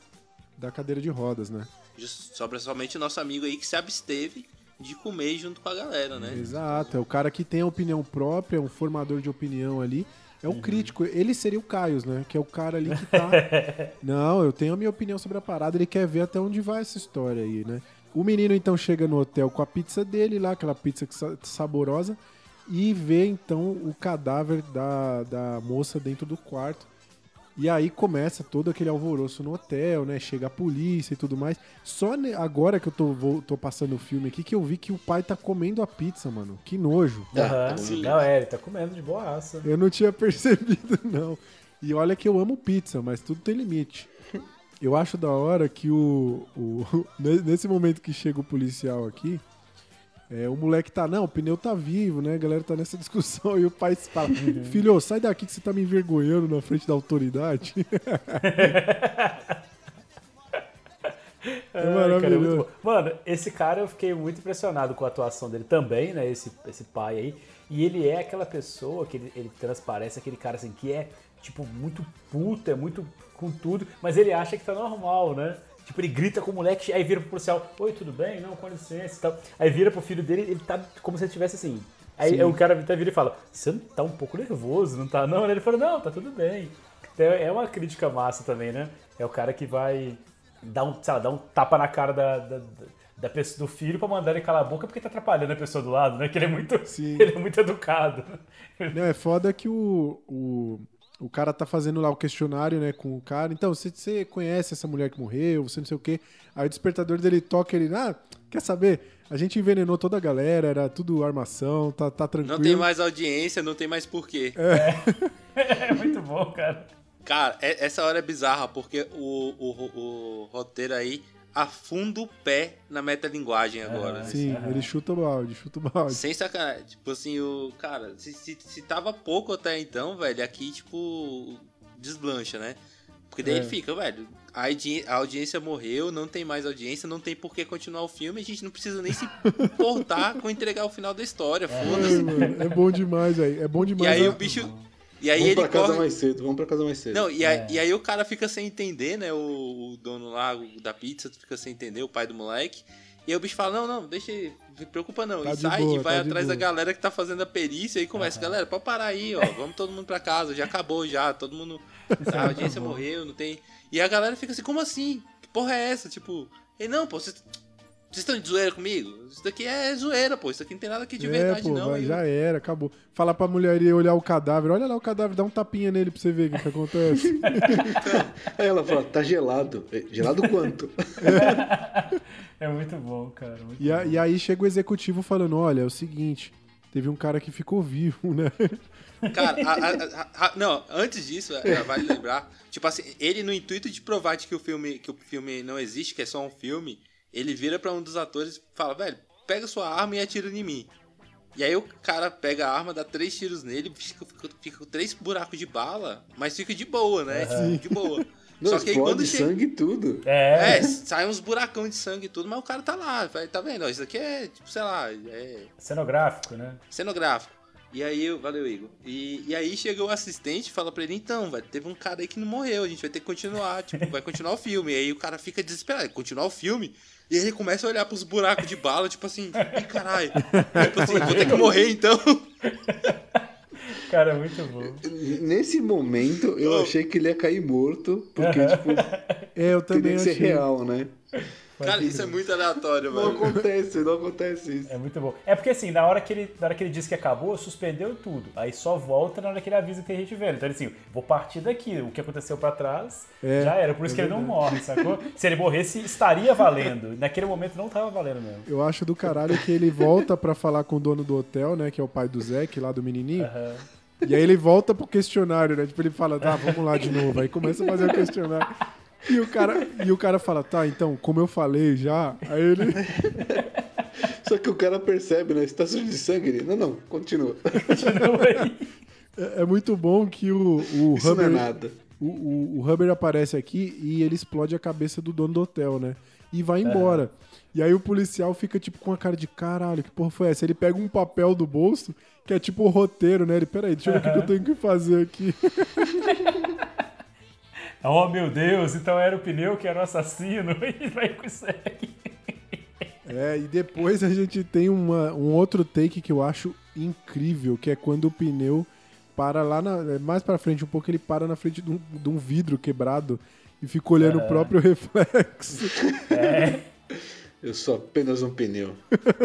da cadeira de rodas, né? Sobra somente o nosso amigo aí que se absteve de comer junto com a galera, né? Exato, é o cara que tem a opinião própria, é um formador de opinião ali. É o crítico, ele seria o Caios, né? Que é o cara ali que tá. [laughs] Não, eu tenho a minha opinião sobre a parada, ele quer ver até onde vai essa história aí, né? O menino então chega no hotel com a pizza dele lá, aquela pizza saborosa, e vê então o cadáver da, da moça dentro do quarto. E aí começa todo aquele alvoroço no hotel, né? Chega a polícia e tudo mais. Só ne- agora que eu tô, vou- tô passando o filme aqui que eu vi que o pai tá comendo a pizza, mano. Que nojo. Aham. sim. Não, é, ele tá comendo de boaça. Eu não tinha [laughs] percebido, não. E olha que eu amo pizza, mas tudo tem limite. Eu acho da hora que o, o- [laughs] ne- nesse momento que chega o policial aqui, é, o moleque tá, não, o pneu tá vivo, né? A galera tá nessa [laughs] discussão e o pai fala, filho, sai daqui que você tá me envergonhando na frente da autoridade. [laughs] é Ai, cara, é muito maravilhoso. bom. Mano, esse cara eu fiquei muito impressionado com a atuação dele também, né? Esse, esse pai aí. E ele é aquela pessoa que ele, ele transparece, aquele cara assim, que é, tipo, muito puto, é muito com tudo, mas ele acha que tá normal, né? Tipo, ele grita com o moleque, aí vira pro policial, oi, tudo bem? Não, com licença e tal. Aí vira pro filho dele, ele tá como se ele estivesse assim. Aí o cara até vira e fala, você não tá um pouco nervoso, não tá não? Ele fala, não, tá tudo bem. Então, é uma crítica massa também, né? É o cara que vai dar um, sei lá, dar um tapa na cara da, da, da pessoa, do filho pra mandar ele calar a boca porque tá atrapalhando a pessoa do lado, né? Que ele é muito, Sim. [laughs] ele é muito educado. Não, é foda que o, o, o cara tá fazendo lá o questionário, né, com o cara. Então, você, você conhece essa mulher que morreu, você não sei o quê. Aí o despertador dele toca ele, ah, quer saber? A gente envenenou toda a galera, era tudo armação, tá, tá tranquilo. Não tem mais audiência, não tem mais porquê. [laughs] É muito bom, cara. Cara, é- essa hora é bizarra, porque o, o, o roteiro aí afunda o pé na metalinguagem agora. né? Sim, ele chuta o balde, chuta o balde. Sem sacanagem. Tipo assim, o. Cara, se, se, se tava pouco até então, velho, aqui, tipo. Deslancha, né? Porque daí É. fica, velho. A, audi- a audiência morreu, não tem mais audiência, não tem por que continuar o filme, a gente não precisa nem se importar com entregar o final da história, Ai, foda-se. mano, é bom demais, velho. É bom E demais. aí a- o bicho. E aí vamos ele pra casa corre. mais cedo, vamos pra casa mais cedo. Não, e aí, É. e aí o cara fica sem entender, né? O, o dono lá o da pizza fica sem entender, o pai do moleque. E aí o bicho fala, não, não, deixa, não se preocupa não. Tá e sai boa, e vai tá atrás da galera que tá fazendo a perícia e começa, galera, pode parar aí, ó, vamos todo mundo pra casa, já acabou já, todo mundo, [laughs] a audiência morreu, não tem... E a galera fica assim, como assim? Que porra é essa? Tipo, ei, não, pô, vocês vocês estão de zoeira comigo? Isso daqui é zoeira, pô, isso aqui não tem nada aqui de é, verdade pô, não. vai, já era, acabou. Falar pra mulher ir olhar o cadáver, olha lá o cadáver, dá um tapinha nele pra você ver o que, que acontece. Aí [laughs] ela fala, tá gelado. É, Gelado quanto? [laughs] É muito bom, cara. muito E, a- bom. e aí chega o executivo falando: olha, é o seguinte, teve um cara que ficou vivo, né? Cara, a- a- [laughs] a- a- não, antes disso, é, vale lembrar, tipo assim, ele no intuito de provar de que o filme, que o filme não existe, que é só um filme, ele vira pra um dos atores e fala, velho, pega sua arma e atira em mim. E aí o cara pega a arma, dá três tiros nele, fica, fica- fica com três buracos de bala, mas fica de boa, né? De boa. Não, [laughs] Só que aí quando chega. sangue e tudo. É, É, sai uns buracão de sangue e tudo, mas o cara tá lá, tá vendo? Isso aqui é, tipo, sei lá, é cenográfico, né? cenográfico. E aí, eu- valeu, Igor. E, e aí chegou o assistente e fala pra ele, então, velho, teve um cara aí que não morreu, a gente vai ter que continuar, tipo, vai continuar o filme. E aí o cara fica desesperado, continuar o filme? E aí ele começa a olhar pros buracos de bala, tipo assim, [laughs] ih, caralho. Tipo assim, vou ter que morrer então. [laughs] Cara, muito bom. Nesse momento, eu achei que ele ia cair morto, porque, tipo, [laughs] É, eu também teria que ser achei. real, né? Cara, isso é muito aleatório, Não mano. acontece, não acontece isso. É muito bom. É porque assim, na hora que ele, na hora que ele disse que acabou, suspendeu tudo. Aí só volta na hora que ele avisa que tem gente vendo. Então ele assim, vou partir daqui. O que aconteceu pra trás É, já era. Por isso é que ele não morre, sacou? [laughs] Se ele morresse, estaria valendo. Naquele momento não tava valendo mesmo. Eu acho do caralho que ele volta pra falar com o dono do hotel, né? Que é o pai do Zeke, lá do menininho. Aham. E aí ele volta pro questionário, né? Tipo, ele fala, tá, vamos lá de novo. Aí começa a fazer o questionário. E o cara, e o cara fala, tá, então, como eu falei já. Aí ele. [laughs] Só que o cara percebe, né? Você tá sujo de sangue? Ele, não, não, continua. [laughs] É, é muito bom que o, o Isso não é nada. O, o, o Hubbard aparece aqui e ele explode a cabeça do dono do hotel, né? E vai embora. E aí o policial fica, tipo, com a cara de caralho, que porra foi essa? Ele pega um papel do bolso, que é tipo o roteiro, né? Ele, peraí, deixa eu ver o que eu tenho que fazer aqui. [laughs] Oh meu Deus, então era o pneu que era o assassino. [laughs] E vai aqui. É, e depois a gente tem uma, um outro take que eu acho incrível, que é quando o pneu para lá na, é, mais pra frente um pouco, ele para na frente de um, de um vidro quebrado e fica olhando o próprio [laughs] reflexo. Eu sou apenas um pneu.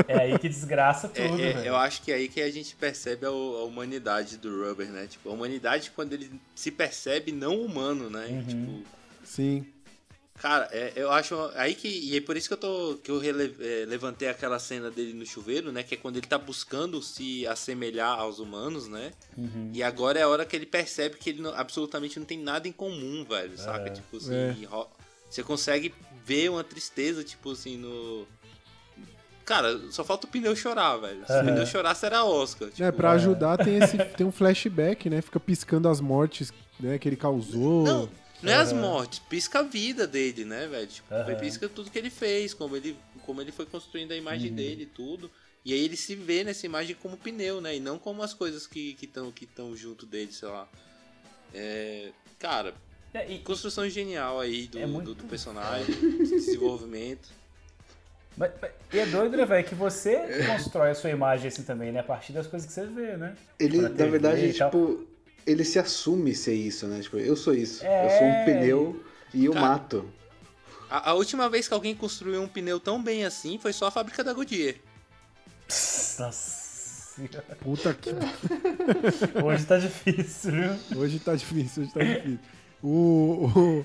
É aí que desgraça É, tudo, é, velho. eu acho que é aí que a gente percebe a, a humanidade do Rubber, né? Tipo, a humanidade quando ele se percebe não humano, né? Uhum. Tipo, Sim. cara, é, eu acho aí que e é por isso que eu tô que eu rele- é, levantei aquela cena dele no chuveiro, né? Que é quando ele tá buscando se assemelhar aos humanos, né? Uhum. E agora é a hora que ele percebe que ele não- absolutamente não tem nada em comum, velho, saca? É. Tipo assim, É. você consegue ver uma tristeza, tipo assim, no. Cara, só falta o pneu chorar, velho. Se o Aham. pneu chorar, será Oscar. Tipo, É, pra ajudar tem, esse, tem um flashback, né? Fica piscando as mortes né, que ele causou. Não, não é as Aham. mortes, pisca a vida dele, né, velho? Tipo, Aham. pisca tudo que ele fez, como ele, como ele foi construindo a imagem Uhum. dele e tudo. E aí ele se vê nessa imagem como pneu, né? E não como as coisas que estão que tão junto dele, sei lá. É, cara, É, e- construção genial aí do, É muito- do, do personagem, desenvolvimento. Mas, mas- e é doido, né, velho? Que você constrói a sua imagem assim também, né? A partir das coisas que você vê, né? Ele, na verdade, tipo, ele se assume ser isso, né? Tipo, eu sou isso. É. Eu sou um pneu e eu Cara, mato. A, a última vez que alguém construiu um pneu tão bem assim foi só a fábrica da Goodyear. Nossa. Puta que. [laughs] Hoje tá difícil, viu? Hoje tá difícil, hoje tá difícil. O. o-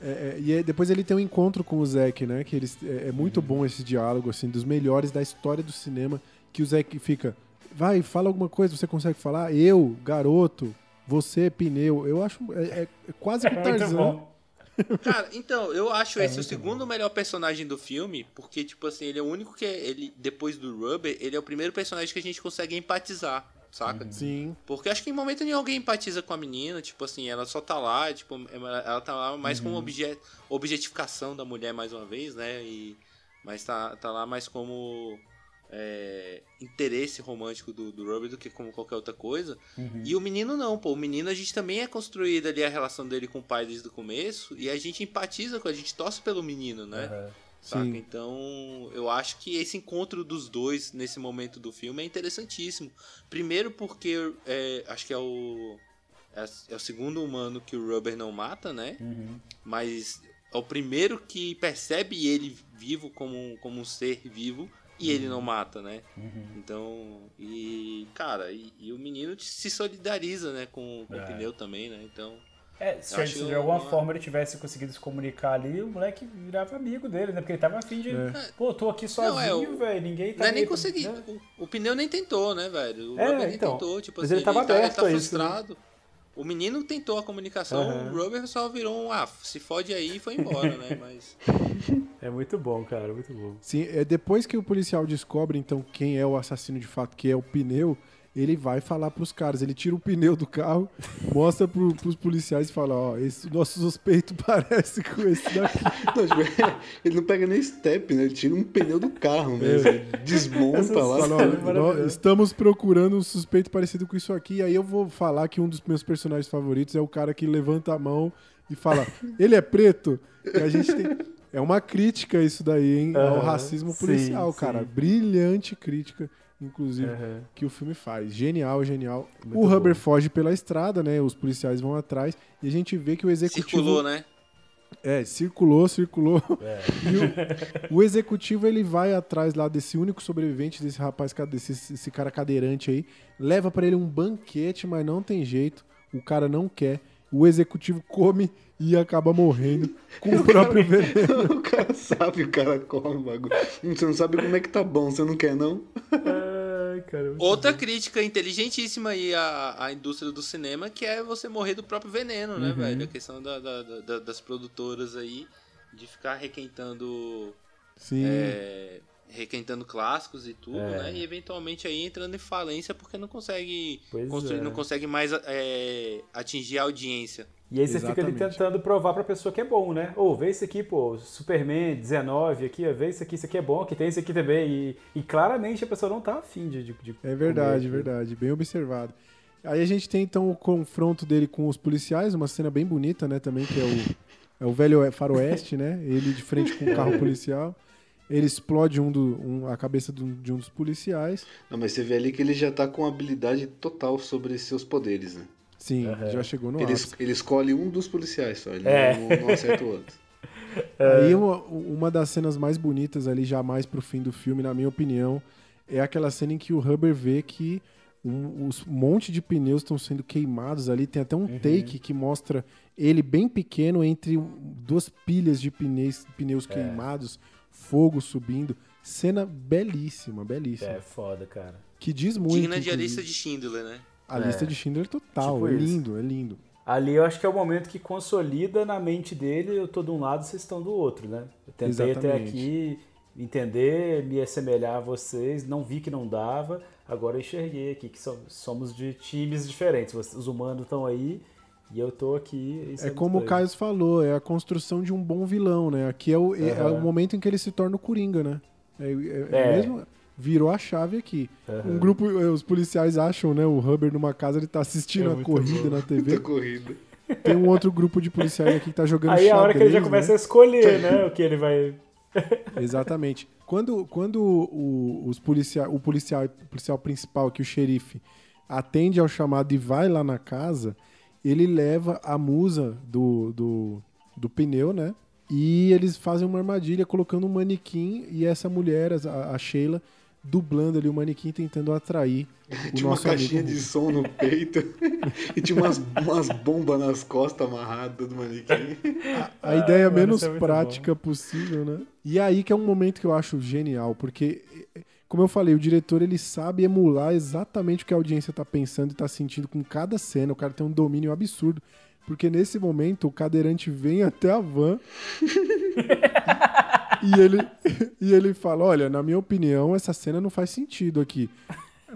é, é, e aí depois ele tem um encontro com o Zack, né? Que eles, é, é muito bom esse diálogo, assim, dos melhores da história do cinema. Que o Zack fica. Vai, fala alguma coisa, você consegue falar? Eu, garoto, você, pneu. Eu acho. É, é- é quase É que muito Tarzan. bom. [laughs] Cara, então, eu acho É esse o segundo melhor personagem do filme, porque, tipo assim, ele é o único que, é- ele depois do Rubber, ele é o primeiro personagem que a gente consegue empatizar, saca? Sim. Porque acho que em momento nenhum alguém empatiza com a menina, tipo assim, ela só tá lá, tipo, ela tá lá mais como obje, objetificação da mulher mais uma vez, né? E, mas tá, tá lá mais como é, interesse romântico do, do Robert do que como qualquer outra coisa. E o menino não, pô. O menino a gente também é construído ali a relação dele com o pai desde o começo e a gente empatiza com, a gente torce pelo menino, né? Aham. Saca? Sim. Então, eu acho que esse encontro dos dois nesse momento do filme é interessantíssimo. Primeiro porque é, acho que é o é, é o segundo humano que o Rubber não mata, né? Uhum. Mas é o primeiro que percebe ele vivo como, um- como um ser vivo e ele não mata, né? Uhum. Então, e cara, e, e o menino se solidariza, né, com, com É. o pneu também, né? Então, É, se, Eu de alguma uma- forma ele tivesse conseguido se comunicar ali, o moleque virava amigo dele, né? Porque ele tava afim de. É. Pô, tô aqui é, sozinho, o- velho. Ninguém tá não é nem conseguir. né? O, o pneu nem tentou, né, velho? O É, nem então. tentou, tipo Mas assim, ele tava tá, aberto tá a isso, né? frustrado. O menino tentou a comunicação, Aham. o Rubber só virou um, ah, se fode aí e foi embora, né? [laughs] Mas. É muito bom, cara, muito bom. Sim, é depois que o policial descobre, então, quem é o assassino de fato, que é o pneu, ele vai falar pros caras, ele tira o pneu do carro, mostra pro, pros policiais e fala, ó, esse nosso suspeito [laughs] parece com esse daqui. Não, tipo, [laughs] ele não pega nem step, né? Ele tira um pneu do carro mesmo. Ele desmonta Essa lá. Fala, ó, nó- estamos procurando um suspeito parecido com isso aqui. E aí eu vou falar que um dos meus personagens favoritos é o cara que levanta a mão e fala, [laughs] ele é preto? E a gente tem. É uma crítica isso daí, hein? Ao Aham, racismo sim, policial, sim. cara. Brilhante crítica, inclusive, Aham. que o filme faz. Genial, genial. Muito o Hubbard bom. foge pela estrada, né? Os policiais vão atrás. E a gente vê que o executivo. Circulou, né? É, circulou, circulou. É. E o, o executivo ele vai atrás lá desse único sobrevivente, desse rapaz, desse esse cara cadeirante aí, leva pra ele um banquete, mas não tem jeito, o cara não quer. O executivo come e acaba morrendo com o próprio veneno. [laughs] o cara sabe, o cara come o bagulho. Você não sabe como é que tá bom, você não quer não? Ai, cara. muito Outra bom. crítica inteligentíssima aí à, à indústria do cinema, que é você morrer do próprio veneno, né, Uhum. velho? A questão da- da- da- das produtoras aí, de ficar requentando, Sim, é, requentando clássicos e tudo, É. né? E eventualmente aí entrando em falência porque não consegue construir, é. não consegue mais é, atingir a audiência. E aí você fica ali Exatamente. tentando provar pra pessoa que é bom, né? Ô, vê esse aqui, pô, Superman 19 aqui, ó, vê esse aqui, esse aqui é bom, que tem esse aqui também. E, e claramente a pessoa não tá afim de, de, de é verdade, comer verdade, bem observado. Aí a gente tem então o confronto dele com os policiais, uma cena bem bonita, né, também, que é o, é o velho faroeste, né? Ele de frente com o carro [laughs] policial. Ele explode um do, um- a cabeça de um- de um dos policiais. Não, mas você vê ali que ele já tá com habilidade total sobre seus poderes, né? Sim, Aham. já chegou no Ele, ápice. ele escolhe um dos policiais só, ele É. não, não acerta o outro. [laughs] Aí uma, uma das cenas mais bonitas ali, já mais pro fim do filme, na minha opinião, é aquela cena em que o Hubbard vê que um, os um monte de pneus estão sendo queimados ali. Tem até um take que mostra ele bem pequeno entre duas pilhas de pneus, pneus queimados, fogo subindo. Cena belíssima, belíssima. É foda, cara. Que diz muito. Digna de a lista de Schindler, né? A lista É. de Schindler total. Tipo é isso. lindo, é lindo. Ali eu acho que é o momento que consolida na mente dele, eu tô de um lado, vocês estão do outro, né? Eu tentei até Exatamente. aqui entender, me assemelhar a vocês, não vi que não dava, agora eu enxerguei aqui que so- somos de times diferentes. Os humanos estão aí e eu tô aqui. isso É como o. Caio falou, é a construção de um bom vilão, né? Aqui é o, é- é o momento em que ele se torna o Coringa, né? É, é- é É. mesmo, virou a chave aqui. Aham. Um grupo, eh, os policiais acham, né? O Hubbard numa casa, ele tá assistindo É a corrida bom. na Muita TV. corrida. Tem um outro grupo de policiais aqui que tá jogando Aí é a hora que ele já xadrez, começa né? a escolher, né? O que ele vai. [laughs] Exatamente. Quando, quando o, os policial, o policial, o policial principal, que o xerife, atende ao chamado e vai lá na casa, ele leva a musa do, do, do pneu, né? E eles fazem uma armadilha colocando um manequim e essa mulher, a, a Sheila, dublando ali o manequim, tentando atrair [laughs] o Tinha uma nosso amigo. caixinha de som no peito [laughs] e tinha umas, umas bombas nas costas amarradas do manequim. A ideia Ai, mano, menos é prática possível, né? E aí que é um momento que eu acho genial, porque, como eu falei, o diretor ele sabe emular exatamente o que a audiência tá pensando e tá sentindo com cada cena. O cara tem um domínio absurdo. Porque nesse momento o cadeirante vem até a van [laughs] e, ele, [laughs] e ele fala: Olha, na minha opinião, essa cena não faz sentido aqui.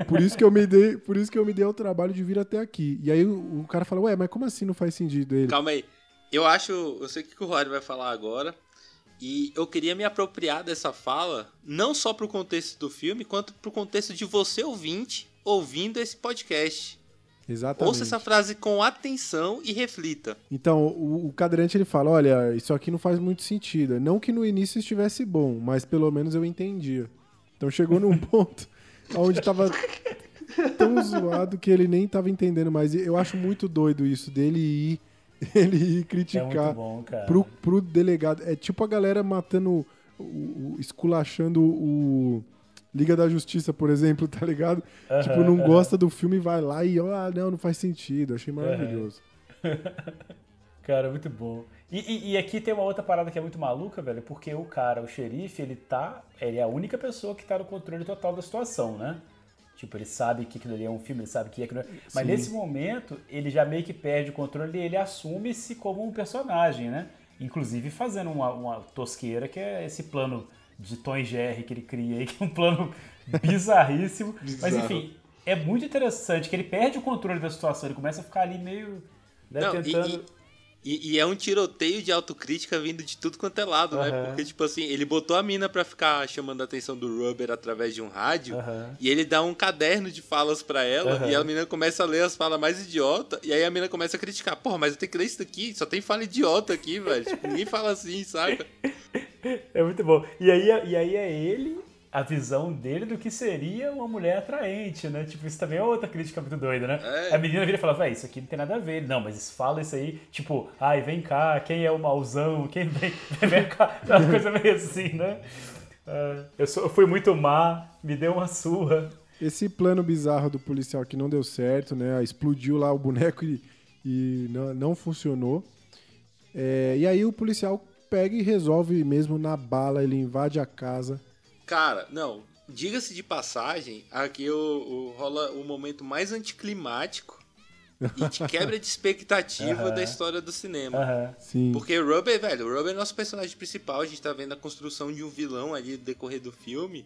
Por isso que eu me dei, por isso que eu me dei ao trabalho de vir até aqui. E aí o, o cara fala: Ué, mas como assim não faz sentido? Ele, Calma aí. Eu acho. Eu sei o que o Rod vai falar agora. E eu queria me apropriar dessa fala, não só pro contexto do filme, quanto pro contexto de você ouvinte ouvindo esse podcast. Exatamente. Ouça essa frase com atenção e reflita. Então, o, o cadeirante ele fala: olha, isso aqui não faz muito sentido. Não que no início estivesse bom, mas pelo menos eu entendia. Então chegou num [laughs] ponto onde tava tão zoado que ele nem tava entendendo mais. Eu acho muito doido isso dele ir, [laughs] ele ir É criticar bom, cara. pro, pro delegado. É tipo a galera matando, o, o- esculachando o Liga da Justiça, por exemplo, [laughs] tá ligado? Aham, tipo, não aham. gosta do filme vai lá e, ó, ah, não, não faz sentido. Achei maravilhoso. [laughs] Cara, muito bom. E, e- e aqui tem uma outra parada que é muito maluca, velho, porque o cara, o xerife, ele tá. Ele é a única pessoa que tá no controle total da situação, né? Tipo, ele sabe que aquilo ali é um filme, ele sabe que aquilo é. Mas Sim. nesse momento, ele já meio que perde o controle e ele assume-se como um personagem, né? Inclusive fazendo uma, uma tosqueira que é esse plano de Tom e Jerry que ele cria aí, [laughs] que é um plano bizarríssimo. Mas enfim, é muito interessante que ele perde o controle da situação, ele começa a ficar ali meio né, Não, e- tentando. E, e é um tiroteio de autocrítica vindo de tudo quanto é lado, né? Aham. Porque, tipo assim, ele botou a mina pra ficar chamando a atenção do Rubber através de um rádio. Aham. E ele dá um caderno de falas pra ela. Aham. E a menina começa a ler as falas mais idiota. E aí a menina começa a criticar. Porra, mas eu tenho que ler isso daqui. Só tem fala idiota aqui, velho. Tipo, ninguém fala assim, saca? [laughs] É muito bom. E aí, e aí é ele, a visão dele do que seria uma mulher atraente, né? Tipo, isso também é outra crítica muito doida, né? É. A menina vira e fala, véi, isso aqui não tem nada a ver. Não, mas fala isso aí, tipo, ai, vem cá, quem é o mauzão? Quem vem, [laughs] vem cá? Uma coisa meio assim, né? Ah, eu, sou, eu fui muito má, me deu uma surra. Esse plano bizarro do policial que não deu certo, né? Explodiu lá o boneco e, e não, não funcionou. É, e aí o policial pega e resolve mesmo na bala, ele invade a casa. Cara, não. Diga-se de passagem, aqui o, o- rola o momento mais anticlimático e de quebra de expectativa [laughs] Aham. da história do cinema. Aham. Sim. Porque o Rubber, velho, o Rubber é nosso personagem principal, a gente tá vendo a construção de um vilão ali no decorrer do filme.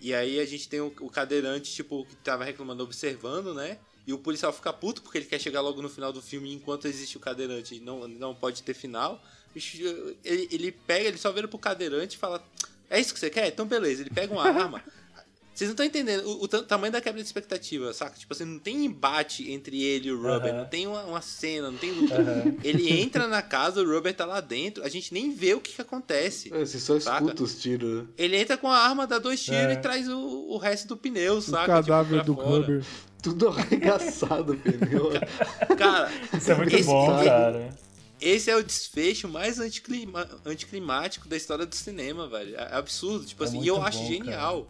E aí a gente tem o, o cadeirante, tipo, que tava reclamando, observando, né? E o policial fica puto porque ele quer chegar logo no final do filme enquanto existe o cadeirante e não, não pode ter final. Ele, ele pega, ele só vira pro cadeirante e fala: É isso que você quer? Então beleza. Ele pega uma [laughs] arma. Vocês não estão entendendo o, o ta- tamanho da quebra de expectativa, saca? Tipo assim, não tem embate entre ele e o Rubber, não tem uma, uma cena, não tem luta. Ele entra na casa, o Rubber tá lá dentro, a gente nem vê o que, que acontece. É, Você só Saca? escuta os tiros, né? Ele entra com a arma, dá dois tiros É. e traz o, o resto do pneu, O saca? cadáver Tipo, do fora. Rubber. Tudo [laughs] arregaçado o pneu. Cara, Isso é muito esse, bom, cara. Esse é o desfecho mais anticlima- anticlimático da história do cinema, velho. É absurdo, tipo É assim, e eu acho bom, genial.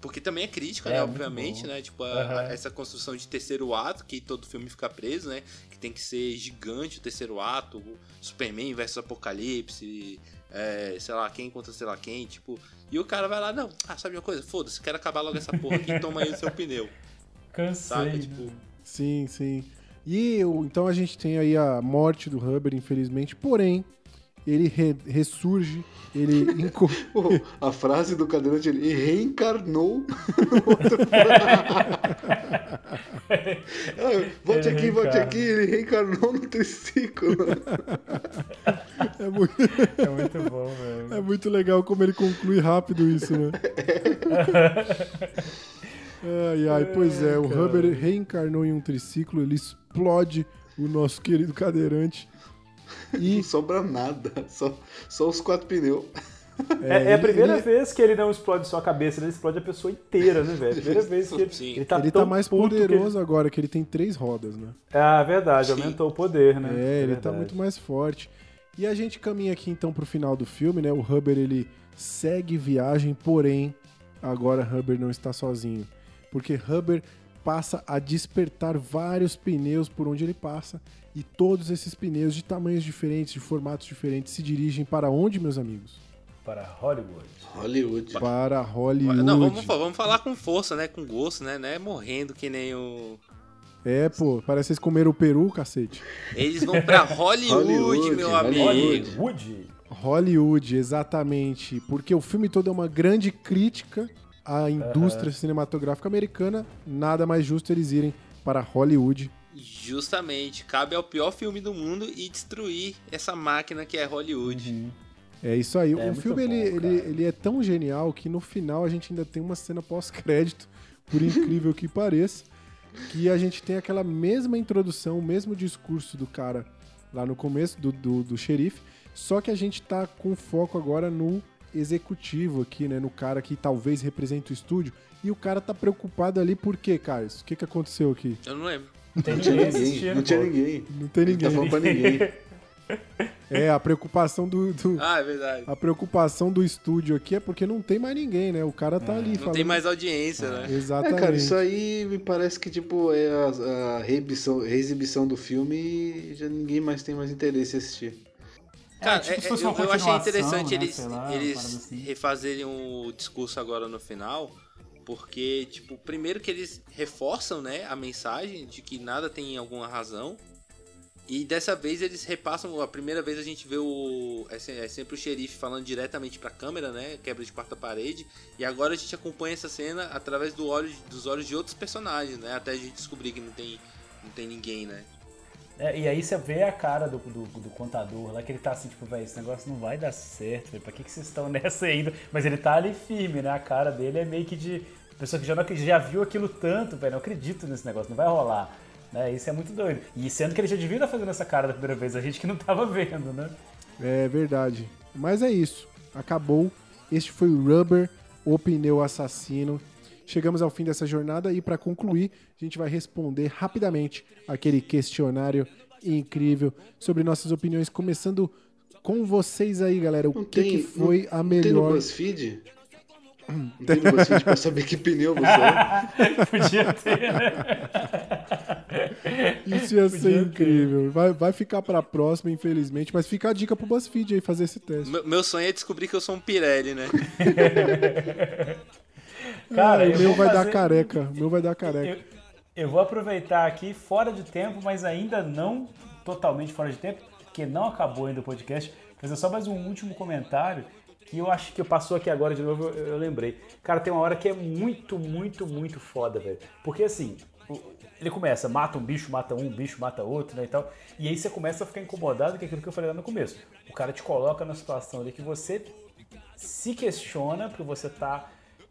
Porque também é crítica, É, né, obviamente, bom. né? Tipo, a- a- essa construção de terceiro ato, que todo filme fica preso, né? Que tem que ser gigante o terceiro ato, o Superman versus Apocalipse, é, sei lá, quem contra sei lá quem, tipo. E o cara vai lá, não, ah, sabe uma coisa? Foda-se, quero acabar logo essa porra aqui, toma aí o seu pneu. [laughs] Cansei. Saca? né? Tipo, Sim, sim. E então a gente tem aí a morte do Rubber, infelizmente, porém, ele re- ressurge, ele [laughs] Pô, a frase do cadeirante, ele reencarnou. [laughs] Ah, volte Ele aqui, volte aqui, ele reencarnou no triciclo. é, muito, É muito bom, velho. é muito legal como ele conclui rápido isso, né? [laughs] Ai, ai, pois é, o cara. Rubber reencarnou em um triciclo, ele explode o nosso [laughs] querido cadeirante. E Não sobra nada, só, só os quatro pneus. É, é a primeira ele- vez que ele não explode só a cabeça, ele explode a pessoa inteira, né, velho? Primeira vez que ele, Sim. ele tá ele tão tá mais puto que ele- poderoso agora, que ele tem três rodas, né? Ah, verdade, Sim. aumentou o poder, né? É, ele tá verdade. muito mais forte. E a gente caminha aqui então pro final do filme, né? O Hubber ele segue viagem, porém agora Hubber não está sozinho, porque Hubber passa a despertar vários pneus por onde ele passa e todos esses pneus de tamanhos diferentes, de formatos diferentes se dirigem para onde, meus amigos? Para Hollywood. Hollywood. Para Hollywood. Não, vamos, vamos falar com força, né? Com gosto, né? Não é morrendo que nem o. É, pô, parece que vocês comeram o peru, cacete. Eles vão pra [laughs] Hollywood, Hollywood, meu Hollywood. amigo. Hollywood. Hollywood, exatamente. Porque o filme todo é uma grande crítica à indústria cinematográfica americana. Nada mais justo eles irem para Hollywood. Justamente, cabe ao pior filme do mundo e destruir essa máquina que é Hollywood. Uhum. É isso aí. É o filme bom, ele, ele, ele é tão genial que no final a gente ainda tem uma cena pós-crédito, por incrível que pareça, que a gente tem aquela mesma introdução, o mesmo discurso do cara lá no começo, do, do, do xerife, só que a gente tá com foco agora no executivo aqui, né? No cara que talvez represente o estúdio. E o cara tá preocupado ali por quê, Caio? O que, que aconteceu aqui? Eu não lembro. Não Não tinha ninguém assistindo, não tinha ninguém. Não tem tá ninguém. falando pra ninguém. [laughs] É, a preocupação do, do- Ah, é verdade. A preocupação do estúdio aqui é porque não tem mais ninguém, né? O cara tá ali Não falando. tem mais audiência, né? É, Exatamente. cara, isso aí me parece que, tipo, é a, a reexibição, reexibição do filme e já ninguém mais tem mais interesse em assistir. Cara, tipo, é- fosse eu, eu achei interessante né, eles, lá, eles assim. refazerem o discurso agora no final, porque, tipo, primeiro que eles reforçam, né, a mensagem de que nada tem alguma razão, E dessa vez eles repassam, a primeira vez a gente vê o. É, é sempre o xerife falando diretamente pra câmera, né? Quebra de quarta parede. E agora a gente acompanha essa cena através do olho, dos olhos de outros personagens, né? Até a gente descobrir que não tem, não tem ninguém, né? É, e aí você vê a cara do, do, do contador lá, que ele tá assim, tipo, velho, esse negócio não vai dar certo, velho, pra que, que vocês estão [laughs] nessa ainda? Mas ele tá ali firme, né? A cara dele é meio que de pessoa que já, não, já viu aquilo tanto, velho, não acredito nesse negócio, não vai rolar. Né? Isso é muito doido. E sendo que ele já devia estar fazendo essa cara da primeira vez, a gente que não tava vendo, né? É verdade. Mas é isso. Acabou. Este foi o Rubber, o pneu assassino. Chegamos ao fim dessa jornada e para concluir, a gente vai responder rapidamente aquele questionário incrível sobre nossas opiniões, começando com vocês aí, galera. O Não que, tem, que foi não- a não Tem no melhor? BuzzFeed? Não tem no [laughs] BuzzFeed pra saber que pneu você é? [laughs] Podia ter, né? Isso ia ser ter. incrível. Vai, vai ficar pra próxima, infelizmente, mas fica a dica pro BuzzFeed aí fazer esse teste. Meu, meu sonho é descobrir que eu sou um Pirelli, né? [laughs] Cara, o eu meu vai dar fazer- careca. O meu vai dar careca. Eu, eu vou aproveitar aqui fora de tempo, mas ainda não totalmente fora de tempo, porque não acabou ainda o podcast. Fazer só mais um último comentário que eu acho que passou aqui agora de novo, eu, eu lembrei. Cara, tem uma hora que é muito, muito, muito foda, velho. Porque assim, ele começa, mata um bicho, mata um, bicho mata outro, né, e tal. E aí você começa a ficar incomodado com aquilo que eu falei lá no começo. O cara te coloca na situação ali que você se questiona porque você tá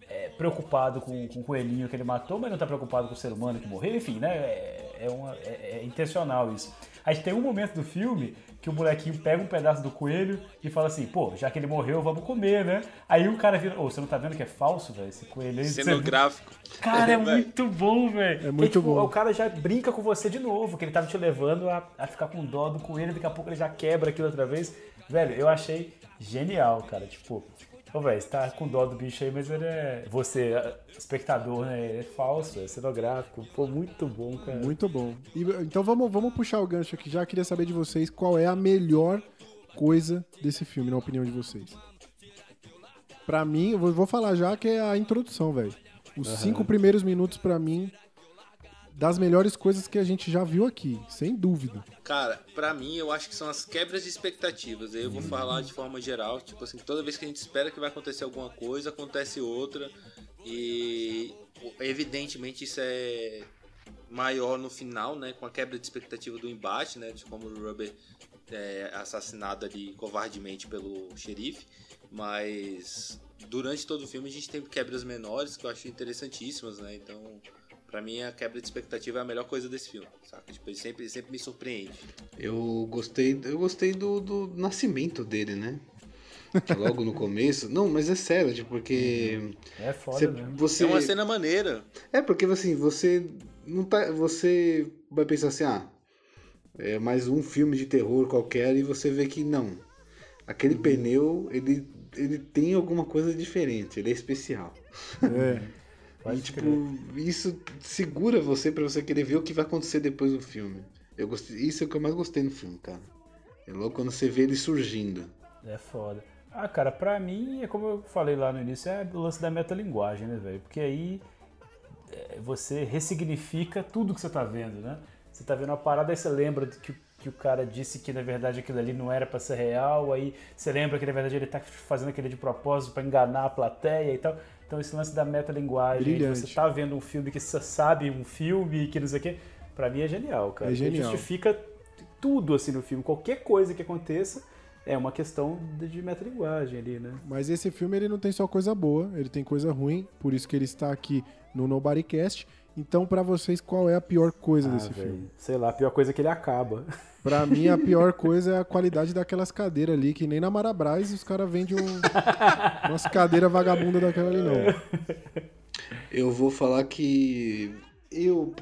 é, preocupado com, com o coelhinho que ele matou, mas não tá preocupado com o ser humano que morreu, enfim, né? É, é, uma- é- é intencional isso. Aí tem um momento do filme que o molequinho pega um pedaço do coelho e fala assim, pô, já que ele morreu, vamos comer, né? Aí o cara vira, ô, você não tá vendo que é falso, velho, esse coelho aí? Você- Cenográfico. [laughs] Cara, é [laughs] muito bom, velho. É muito tipo, bom. O cara já brinca com você de novo, que ele tava te levando a, a ficar com dó do coelho, daqui a pouco ele já quebra aquilo outra vez. Velho, eu achei genial, cara. Tipo, ô, velho, você tá com dó do bicho aí, mas ele é. Você, espectador, né? Ele é falso, é cenográfico. Pô, muito bom, cara. Muito bom. E, então vamos, vamos puxar o gancho aqui. Já queria saber de vocês qual é a melhor coisa desse filme, na opinião de vocês. Pra mim, eu vou, vou falar já que é a introdução, velho. Os cinco primeiros minutos, pra mim, das melhores coisas que a gente já viu aqui, sem dúvida. Cara, pra mim eu acho que são as quebras de expectativas. Aí eu vou falar de forma geral, tipo assim, toda vez que a gente espera que vai acontecer alguma coisa, acontece outra. E evidentemente isso é maior no final, né? Com a quebra de expectativa do embate, né? De como o Rubber é assassinado ali covardemente pelo xerife. Mas durante todo o filme a gente tem quebras menores que eu acho interessantíssimas, né? Então, pra mim a quebra de expectativa é a melhor coisa desse filme, saca? Tipo, ele sempre, sempre me surpreende. Eu gostei, eu gostei do, do nascimento dele, né? Que Logo no começo. Não, mas é sério, tipo, porque. É foda Você, mesmo. você- É uma cena maneira. É, porque assim, você não tá. Você vai pensar assim, ah, é mais um filme de terror qualquer, e você vê que não. Aquele Uhum. pneu, ele, ele tem alguma coisa diferente, ele é especial. É. [laughs] Pode e, tipo, crer. isso segura você pra você querer ver o que vai acontecer depois do filme. Eu gostei, isso é o que eu mais gostei no filme, cara. É logo quando você vê ele surgindo. É foda. Ah, cara, pra mim, é como eu falei lá no início, é o lance da metalinguagem, né, velho? Porque aí é, você ressignifica tudo que você tá vendo, né? Você tá vendo uma parada, aí você lembra que, que o cara disse que na verdade aquilo ali não era pra ser real, aí você lembra que na verdade ele tá fazendo aquilo de propósito pra enganar a plateia e tal. Então esse lance da metalinguagem, Brilhante. você tá vendo um filme que você sabe um filme que não sei o quê, pra mim é genial, cara. É genial. justifica tudo assim no filme, qualquer coisa que aconteça é uma questão de, metalinguagem ali, né? Mas esse filme ele não tem só coisa boa, ele tem coisa ruim, por isso que ele está aqui no Nobodycast. Então, pra vocês, qual é a pior coisa Ah, desse velho, filme? Sei lá, a pior coisa é que ele acaba. [laughs] Pra mim, a pior [laughs] coisa é a qualidade daquelas cadeiras ali, que nem na Marabras os caras vendem um, umas cadeiras vagabundas daquela ali, não. Eu vou falar que eu,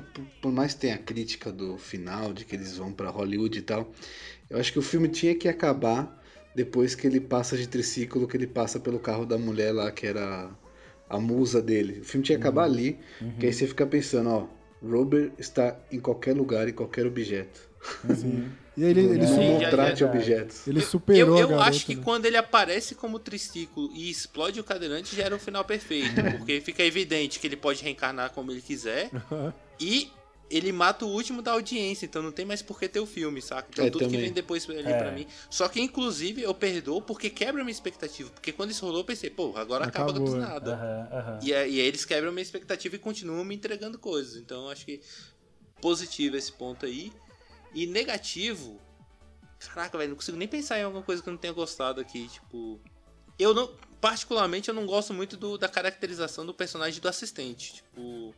por mais que tenha a crítica do final, de que eles vão pra Hollywood e tal, eu acho que o filme tinha que acabar depois que ele passa de triciclo, que ele passa pelo carro da mulher lá, que era a musa dele. O filme tinha que acabar ali, que aí você fica pensando, ó, Robert está em qualquer lugar, em qualquer objeto. [laughs] E aí ele, ele, su- Sim, já- trate já- objetos. ele Eu, superou eu a garota. acho que né? quando ele aparece como triciclo e explode o cadeirante já era o final perfeito, [laughs] porque fica evidente que ele pode reencarnar como ele quiser e ele mata o último da audiência, então não tem mais por que ter o filme, saca? Então É, tudo que também. vem depois ali É. pra mim. Só que, inclusive, eu perdoo porque quebra minha expectativa. Porque quando isso rolou, eu pensei, pô, agora acaba do é. nada. Aham, aham. E, aí- e aí eles quebram minha expectativa e continuam me entregando coisas. Então eu acho que positivo esse ponto aí. E negativo. Caraca, velho, não consigo nem pensar em alguma coisa que eu não tenha gostado aqui. Tipo. Eu não. Particularmente, eu não gosto muito do- da caracterização do personagem do assistente. Tipo.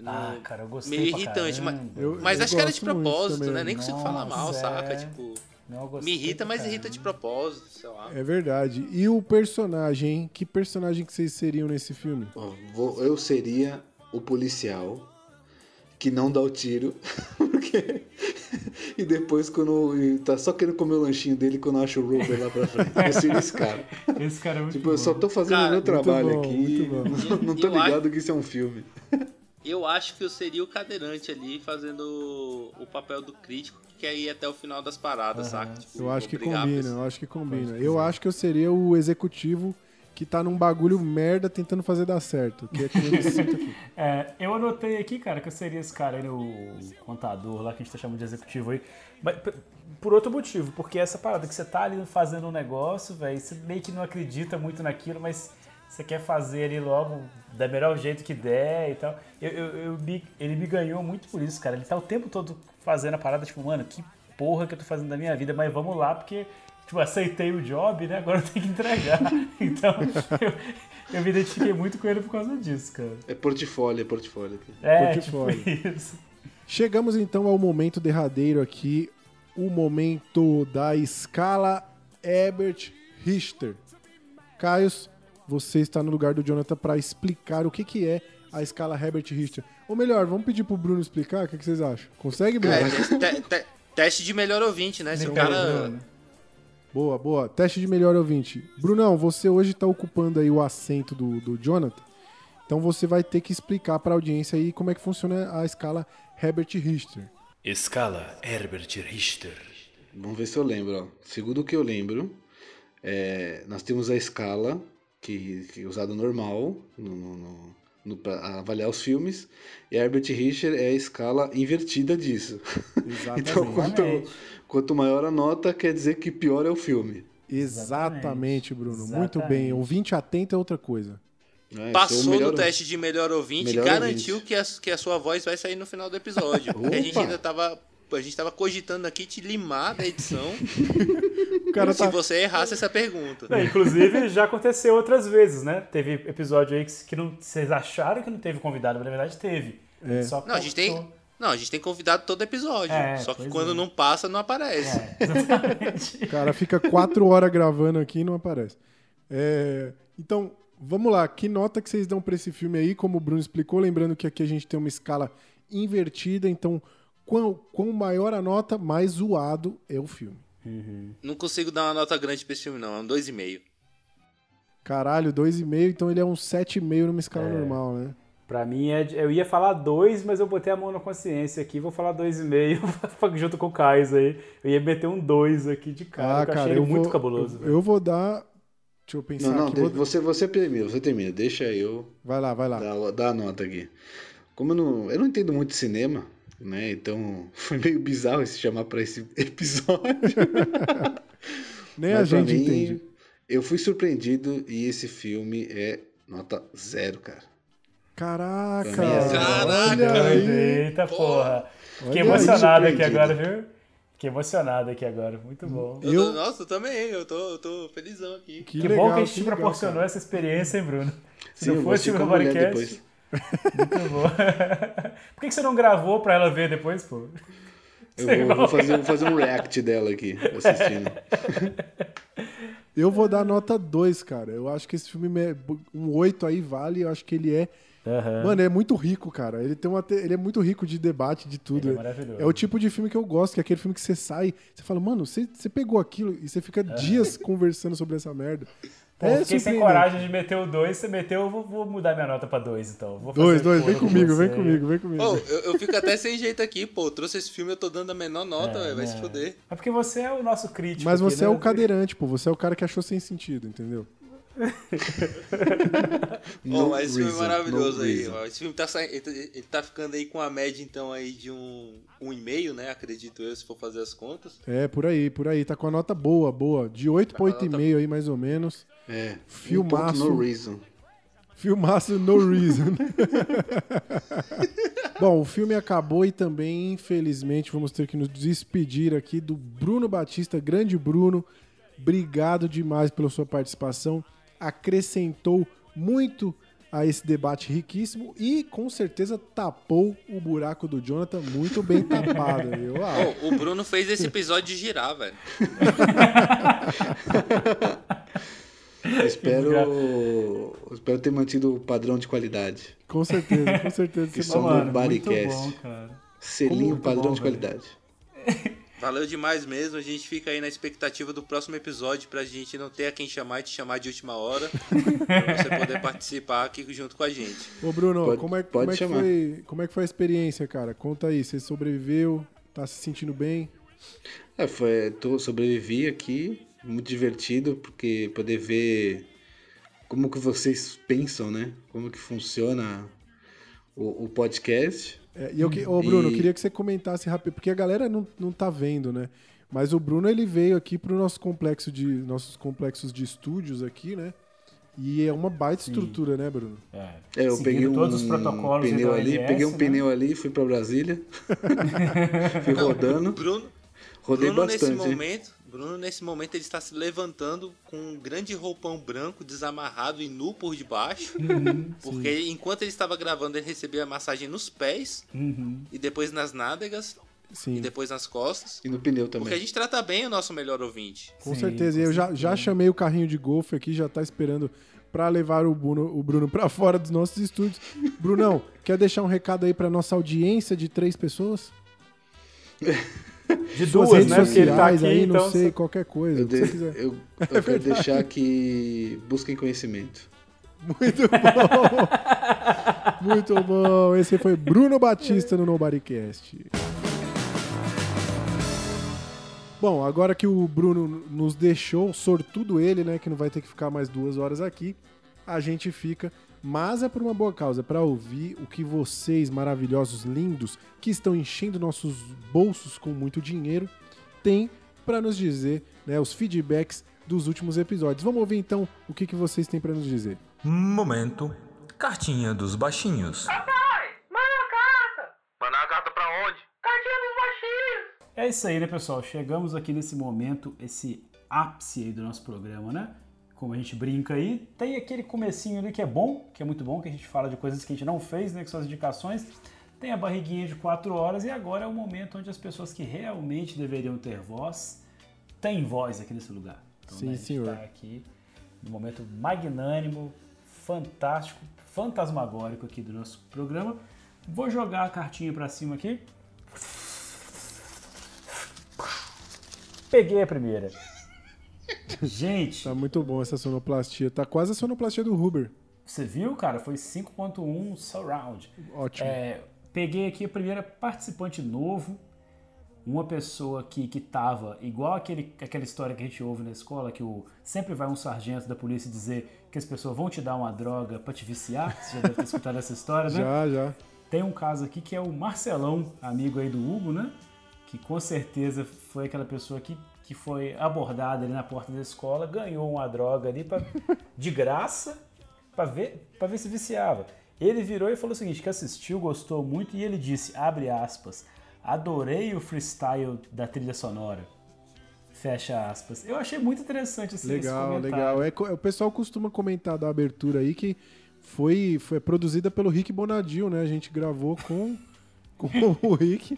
Não- Ah, cara, eu gostei meio irritante, mas. Eu- mas eu acho que era de propósito, também. né? Nem consigo falar mal, Nossa, saca? é. Tipo, Não, me irrita, mas irrita de propósito, sei lá. É verdade. E o personagem, hein? Que personagem que vocês seriam nesse filme? Eu seria o policial que não dá o tiro. [laughs] Porque... e depois, quando tá só querendo comer o lanchinho dele, quando acha o Robert lá pra frente. Eu seria esse cara. Esse cara é muito Tipo, eu só bom. tô fazendo o meu trabalho bom, aqui. muito bom. Não, não tô ligado que isso é um filme. Eu acho que eu seria o cadeirante ali fazendo o papel do crítico que quer ir até o final das paradas, saca? Tipo, Eu acho que combina, eu acho que combina. Eu acho que eu seria o executivo que tá num bagulho merda tentando fazer dar certo. Que é que eu me sinto aqui. [laughs] É, eu anotei aqui, cara, que eu seria esse cara aí, o contador lá que a gente tá chamando de executivo aí. Mas por outro motivo, porque essa parada que você tá ali fazendo um negócio, velho, você meio que não acredita muito naquilo, mas você quer fazer ali logo da melhor jeito que der e tal. Eu, eu, eu me- ele me ganhou muito por isso, cara. Ele tá o tempo todo fazendo a parada, tipo, mano, que porra que eu tô fazendo da minha vida, mas vamos lá, porque, tipo, aceitei o job, né? Agora eu tenho que entregar. [laughs] Então, eu, eu me identifiquei muito com ele por causa disso, cara. É portfólio, é portfólio. É, Portfólio. tipo [laughs] isso. Chegamos então ao momento derradeiro aqui, o momento da escala Herbert Richter. Caios, você está no lugar do Jonathan para explicar o que, que é a escala Herbert Richter. Ou melhor, vamos pedir pro Bruno explicar? O que, que vocês acham? Consegue, Bruno? É, te- te- te- teste de melhor ouvinte, né? Se o cara. Boa, boa. Teste de melhor ouvinte. Brunão, você hoje está ocupando aí o assento do, do Jonathan. Então você vai ter que explicar para a audiência aí como é que funciona a escala Herbert Richter. Escala Herbert Richter. Vamos ver se eu lembro. Ó. Segundo o que eu lembro, é, nós temos a escala que, que é usada normal no, no, no, no- pra avaliar os filmes, e a Herbert Richter é a escala invertida disso. [laughs] Exatamente. então, quanto, quanto maior a nota, quer dizer que pior é o filme. Exatamente, Bruno. Muito Exatamente. bem. Ouvinte atento é outra coisa. né? Então, Passou melhor- no teste de melhor ouvinte Melhor garantiu ouvinte. que a, que a sua voz vai sair no final do episódio. [laughs] Porque a gente ainda tava. A gente tava cogitando aqui te limar da edição [laughs] se tá. você errasse essa pergunta. Não, inclusive, já aconteceu outras vezes, né? Teve episódio aí que, que não, vocês acharam que não teve convidado, mas na verdade teve. É. Só Não, a gente tem. Não, a gente tem convidado todo episódio. É, só que quando é. não passa, não aparece. É. O cara fica quatro horas gravando aqui e não aparece. É, Então, vamos lá. Que nota que vocês dão pra esse filme aí? Como o Bruno explicou, lembrando que aqui a gente tem uma escala invertida. Então, quão, quão maior a nota, mais zoado é o filme. Não consigo dar uma nota grande pra esse filme, não. É um 2,5. Caralho, 2,5, então ele é um 7,5 numa escala normal, né? Pra mim, é eu ia falar dois, mas eu botei a mão na consciência aqui. Vou falar dois e meio [laughs] junto com o Kais aí. Eu ia meter um dois aqui de cara, que eu achei ele muito vou, cabuloso. eu, eu vou dar. Deixa eu pensar Não, não, aqui. de- vou- você, você termina, você termina. Deixa eu Vai lá, vai lá. dar, dar a nota aqui. Como eu não, eu não entendo muito de cinema, né? Então [laughs] foi meio bizarro se chamar pra esse episódio. [laughs] Nem a Mas pra gente mim, entende. Eu fui surpreendido e esse filme é nota zero, cara. Caraca! É zero. Olha aí! Eita porra. Fiquei Olha emocionado aqui agora, viu? Fiquei emocionado aqui agora. Muito bom. Eu nossa, eu também, eu tô, eu tô felizão aqui. Que, Que legal, bom que a gente te proporcionou cara. essa experiência, hein, Bruno? Se Sim, eu não fosse o a Bodycast, depois. Muito bom. [laughs] Por que que você não gravou pra ela ver depois, pô? Eu Sei vou, vou fazer, vou fazer um react dela aqui, assistindo. [laughs] Eu vou dar nota 2, cara. Eu acho que esse filme, me- um 8 aí vale. Eu acho que ele é. Aham. Mano, é muito rico, cara. Ele, tem uma te- ele é muito rico de debate, de tudo. Ele é maravilhoso. É o tipo de filme que eu gosto, que é aquele filme que você sai, você fala, mano, você, você pegou aquilo e você fica dias conversando sobre essa merda. Pô, é fiquei sem coragem de meter o 2, você meteu, eu vou, vou mudar minha nota pra 2, então. Vou Dois, fazer dois, vem foro com comigo, vem comigo, vem comigo. Pô, eu, eu fico até sem jeito aqui, pô. Trouxe esse filme, eu tô dando a menor nota, É, velho, vai é. se foder. É porque você é o nosso crítico. Mas aqui, você né? é o cadeirante, pô. Você é o cara que achou sem sentido, entendeu? [laughs] Bom, mas esse filme é maravilhoso aí. reason. ó. Esse filme tá saindo. Ele, tá- ele tá ficando aí com a média, então, aí de um, um e meio, né? Acredito eu, se for fazer as contas. É, por aí, por aí. Tá com a nota boa, boa. De 8 pra Tá com a 8,5 aí, mais ou menos. É. Filmaço. Um no reason. Filmaço No Reason. [laughs] Bom, o filme acabou e também, infelizmente, vamos ter que nos despedir aqui do Bruno Batista. Grande Bruno, obrigado demais pela sua participação. Acrescentou muito a esse debate riquíssimo e com certeza tapou o buraco do Jonathan muito bem tapado. viu? [laughs] Ô, o Bruno fez esse episódio girar, velho. [laughs] Eu [laughs] espero, espero ter mantido o padrão de qualidade. com certeza, com certeza. Que você só no Bodycast. muito bom, cara. Selinho Muito padrão bom, de velho. qualidade. [laughs] Valeu demais mesmo. A gente fica aí na expectativa do próximo episódio pra gente não ter a quem chamar e te chamar de última hora. pra você poder participar aqui junto com a gente. Ô Bruno, Pode- como, é, pode como, é foi, como é que foi a experiência, cara? Conta aí, você sobreviveu, tá se sentindo bem? É, foi, tô, sobrevivi aqui, muito divertido, porque poder ver como que vocês pensam, né? Como que funciona o, o podcast. É, e eu, que- ô Bruno, eu E- queria que você comentasse rápido, porque a galera não, não tá vendo, né? Mas o Bruno, ele veio aqui pro nosso complexo de, nossos complexos de estúdios aqui, né? E é uma baita estrutura, né, Bruno? É, É, eu Seguindo peguei um todos os protocolos pneu ali, OMS, peguei um né? pneu ali, fui pra Brasília, [laughs] fui rodando, Bruno, rodei Bruno nesse bastante. hein? momento, Bruno nesse momento ele está se levantando com um grande roupão branco desamarrado e nu por debaixo, porque enquanto ele estava gravando ele recebia a massagem nos pés Uhum. e depois nas nádegas Sim, e depois nas costas. E no pneu Porque a também. gente trata bem o nosso melhor ouvinte. com Sim, certeza. com E eu já, certeza. já chamei o carrinho de golfe aqui, já tá esperando pra levar o Bruno, o Bruno pra fora dos nossos estúdios. Brunão, quer deixar um recado aí pra nossa audiência de três pessoas? [laughs] De duas, redes né? Porque ele tá sociais aqui, aí, não então... sei, qualquer coisa, Eu, de- eu, [laughs] eu quero deixar que busquem conhecimento. Muito bom! Muito bom! Esse foi Bruno Batista no Nobodycast. Bom, agora que o Bruno nos deixou, sortudo ele, né, que não vai ter que ficar mais duas horas aqui, a gente fica, mas é por uma boa causa, é para ouvir o que vocês, maravilhosos, lindos, que estão enchendo nossos bolsos com muito dinheiro, têm para nos dizer, né, os feedbacks dos últimos episódios. Vamos ouvir então o que, que vocês têm para nos dizer. Momento. Cartinha dos baixinhos. É isso aí, né, pessoal? Chegamos aqui nesse momento, esse ápice aí do nosso programa, né? Como a gente brinca aí. Tem aquele comecinho ali que é bom, que é muito bom, que a gente fala de coisas que a gente não fez, né? Que são as indicações. Tem a barriguinha de quatro horas e agora é o momento onde as pessoas que realmente deveriam ter voz têm voz aqui nesse lugar. Então, Sim, né, a gente senhor. tá aqui no momento magnânimo, fantástico, fantasmagórico aqui do nosso programa. Vou jogar a cartinha pra cima aqui. Peguei a primeira. Gente, Tá muito bom essa sonoplastia. Tá quase a sonoplastia do Huber. você viu, cara? Foi 5.1 surround. Ótimo. É, peguei aqui a primeira participante novo, uma pessoa que, que tava igual aquele, aquela história que a gente ouve na escola, que o, sempre vai um sargento da polícia dizer que as pessoas vão te dar uma droga pra te viciar. Você já deve ter [laughs] escutado essa história, né? Já, já. Tem um caso aqui que é o Marcelão, amigo aí do Hugo, né? Que com certeza foi aquela pessoa que, que foi abordada ali na porta da escola, ganhou uma droga ali pra, [laughs] de graça pra ver, pra ver se viciava. Ele virou e falou o seguinte, que assistiu, gostou muito e ele disse, abre aspas, adorei o freestyle da trilha sonora. Fecha aspas. Eu achei muito interessante esse, esse Legal, legal. É, co- o pessoal costuma comentar da abertura aí que foi, foi produzida pelo Rick Bonadil, né? A gente gravou com, [laughs] com o Rick.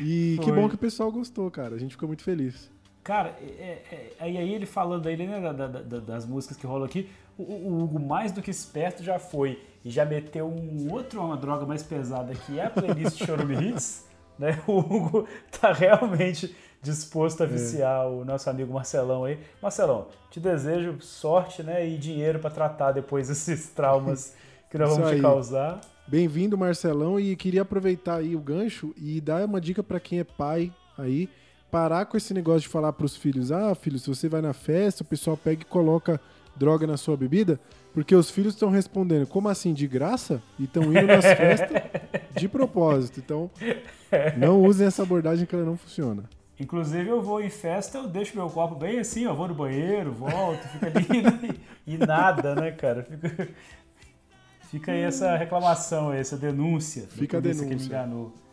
E que Foi. bom que o pessoal gostou, cara. A gente ficou muito feliz. Cara, é- é- é- aí aí ele falando aí, né, da- da- da- das músicas que rolam aqui, o, o Hugo mais do que esperto já foi e já meteu um outro, uma droga mais pesada que é a playlist Chorume Hits, [laughs] né? O Hugo tá realmente disposto É. a viciar o nosso amigo Marcelão aí. Marcelão, te desejo sorte, né, e dinheiro pra tratar depois esses [laughs] traumas que nós vamos te causar. Bem-vindo, Marcelão. E queria aproveitar aí o gancho e dar uma dica pra quem é pai aí. Parar com esse negócio de falar pros filhos: ah, filho, se você vai na festa, o pessoal pega e coloca droga na sua bebida, porque os filhos estão respondendo, como assim, de graça? E estão indo nas [laughs] festas de propósito. Então, não usem essa abordagem que ela não funciona. Inclusive, eu vou em festa, eu deixo meu copo bem assim, eu vou no banheiro, volto, fica ali e nada, né, cara? Fica, fica aí essa reclamação, essa denúncia. Fica a polícia que me denúncia. enganou.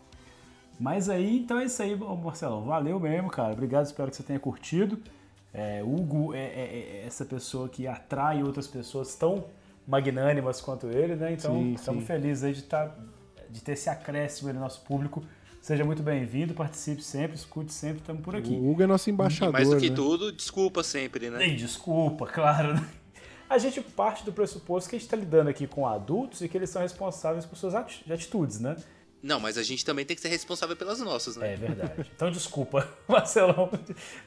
Mas aí, então é isso aí, Marcelão. Valeu mesmo, cara. Obrigado, espero que você tenha curtido. É, Hugo é, é- é essa pessoa que atrai outras pessoas tão magnânimas quanto ele, né? Então, Sim, estamos sim. felizes aí de, tá, de ter esse acréscimo aí no nosso público. Seja muito bem-vindo, participe sempre, escute sempre, estamos por aqui. O Hugo é nosso E embaixador, mais do que né? tudo, desculpa sempre, né? Ei, desculpa, claro. né? A gente parte do pressuposto que a gente está lidando aqui com adultos e que eles são responsáveis por suas ati- atitudes, né? Não, mas a gente também tem que ser responsável pelas nossas, né? É verdade. Então desculpa, [laughs] Marcelão.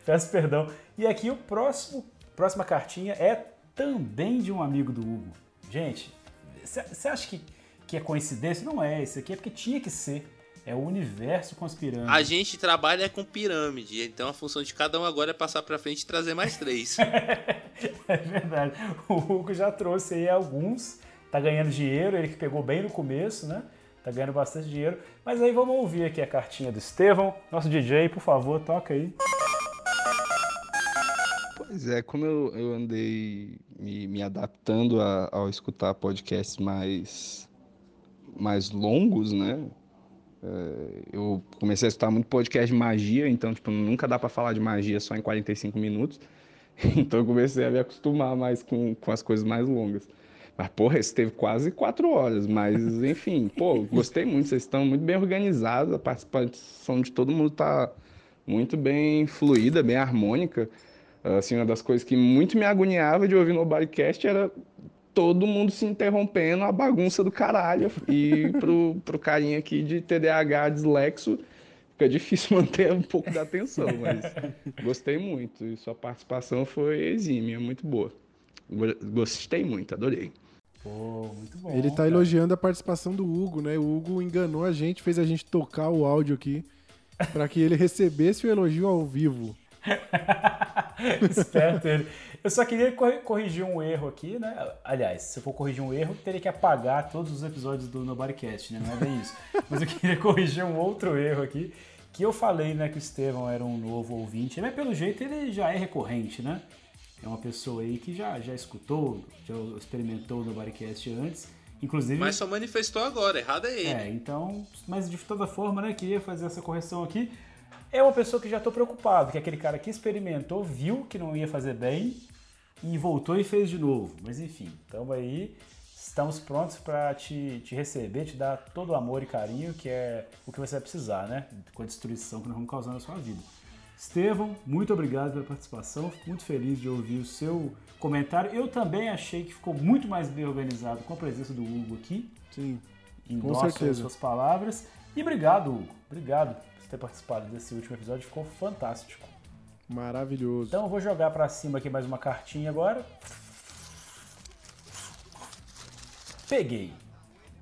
Peço perdão. E aqui o próximo, próxima cartinha é também de um amigo do Hugo. Gente, você acha que, que é coincidência? Não é. Isso aqui é porque tinha que ser. É o universo conspirando. A gente trabalha com pirâmide, então a função de cada um agora é passar pra frente e trazer mais três. [laughs] É verdade. O Hugo já trouxe aí alguns. Tá ganhando dinheiro, ele que pegou bem no começo, né? Tá ganhando bastante dinheiro. Mas aí vamos ouvir aqui a cartinha do Estevão. Nosso DJ, por favor, toca aí. Pois é, como eu, eu andei me, me adaptando a- ao escutar podcasts mais, mais longos, né? É, eu comecei a escutar muito podcast de magia, então, tipo, nunca dá pra falar de magia só em 45 minutos. [laughs] Então eu comecei a me acostumar mais com, com as coisas mais longas. Mas, porra, esse teve quase quatro horas, mas, [laughs] enfim, pô, gostei muito, vocês estão muito bem organizados, a participação de todo mundo tá muito bem fluida, bem harmônica. Assim, uma das coisas que muito me agoniava de ouvir no Bodycast era todo mundo se interrompendo, a bagunça do caralho. E pro, pro carinha aqui de TDAH dislexo, fica difícil [laughs] manter um pouco da atenção, mas gostei muito. E sua participação foi exímia, muito boa. Go- Gostei muito, adorei. Pô, muito bom. Ele tá elogiando a participação do Hugo, né? O Hugo enganou a gente, fez a gente tocar o áudio aqui pra que ele recebesse o elogio ao vivo. [laughs] Esperto ele. Eu só queria corri- corrigir um erro aqui, né? Aliás, se eu for corrigir um erro, teria que apagar todos os episódios do Nobodycast, né? Não é bem isso. Mas eu [laughs] queria corrigir um outro erro aqui, que eu falei, né, que o Estevão era um novo ouvinte, mas pelo jeito ele já é recorrente, né? É uma pessoa aí que já, já escutou, já experimentou o Nobodycast antes. Inclusive. Mas só manifestou agora, errado é ele. É, então, mas de toda forma, né, queria fazer essa correção aqui. É uma pessoa que já tô preocupado, que é aquele cara que experimentou, viu que não ia fazer bem e voltou e fez de novo. Mas enfim, estamos aí, estamos prontos para te, te receber, te dar todo o amor e carinho que é o que você vai precisar, né? Com a destruição que nós vamos causar na sua vida. Estevão, muito obrigado pela participação, fico muito feliz de ouvir o seu comentário. Eu também achei que ficou muito mais bem organizado com a presença do Hugo aqui. Sim, com endosso as suas palavras. E obrigado, Hugo. Obrigado por ter participado desse último episódio, ficou fantástico. Maravilhoso. Então eu vou jogar pra cima aqui mais uma cartinha agora. Peguei.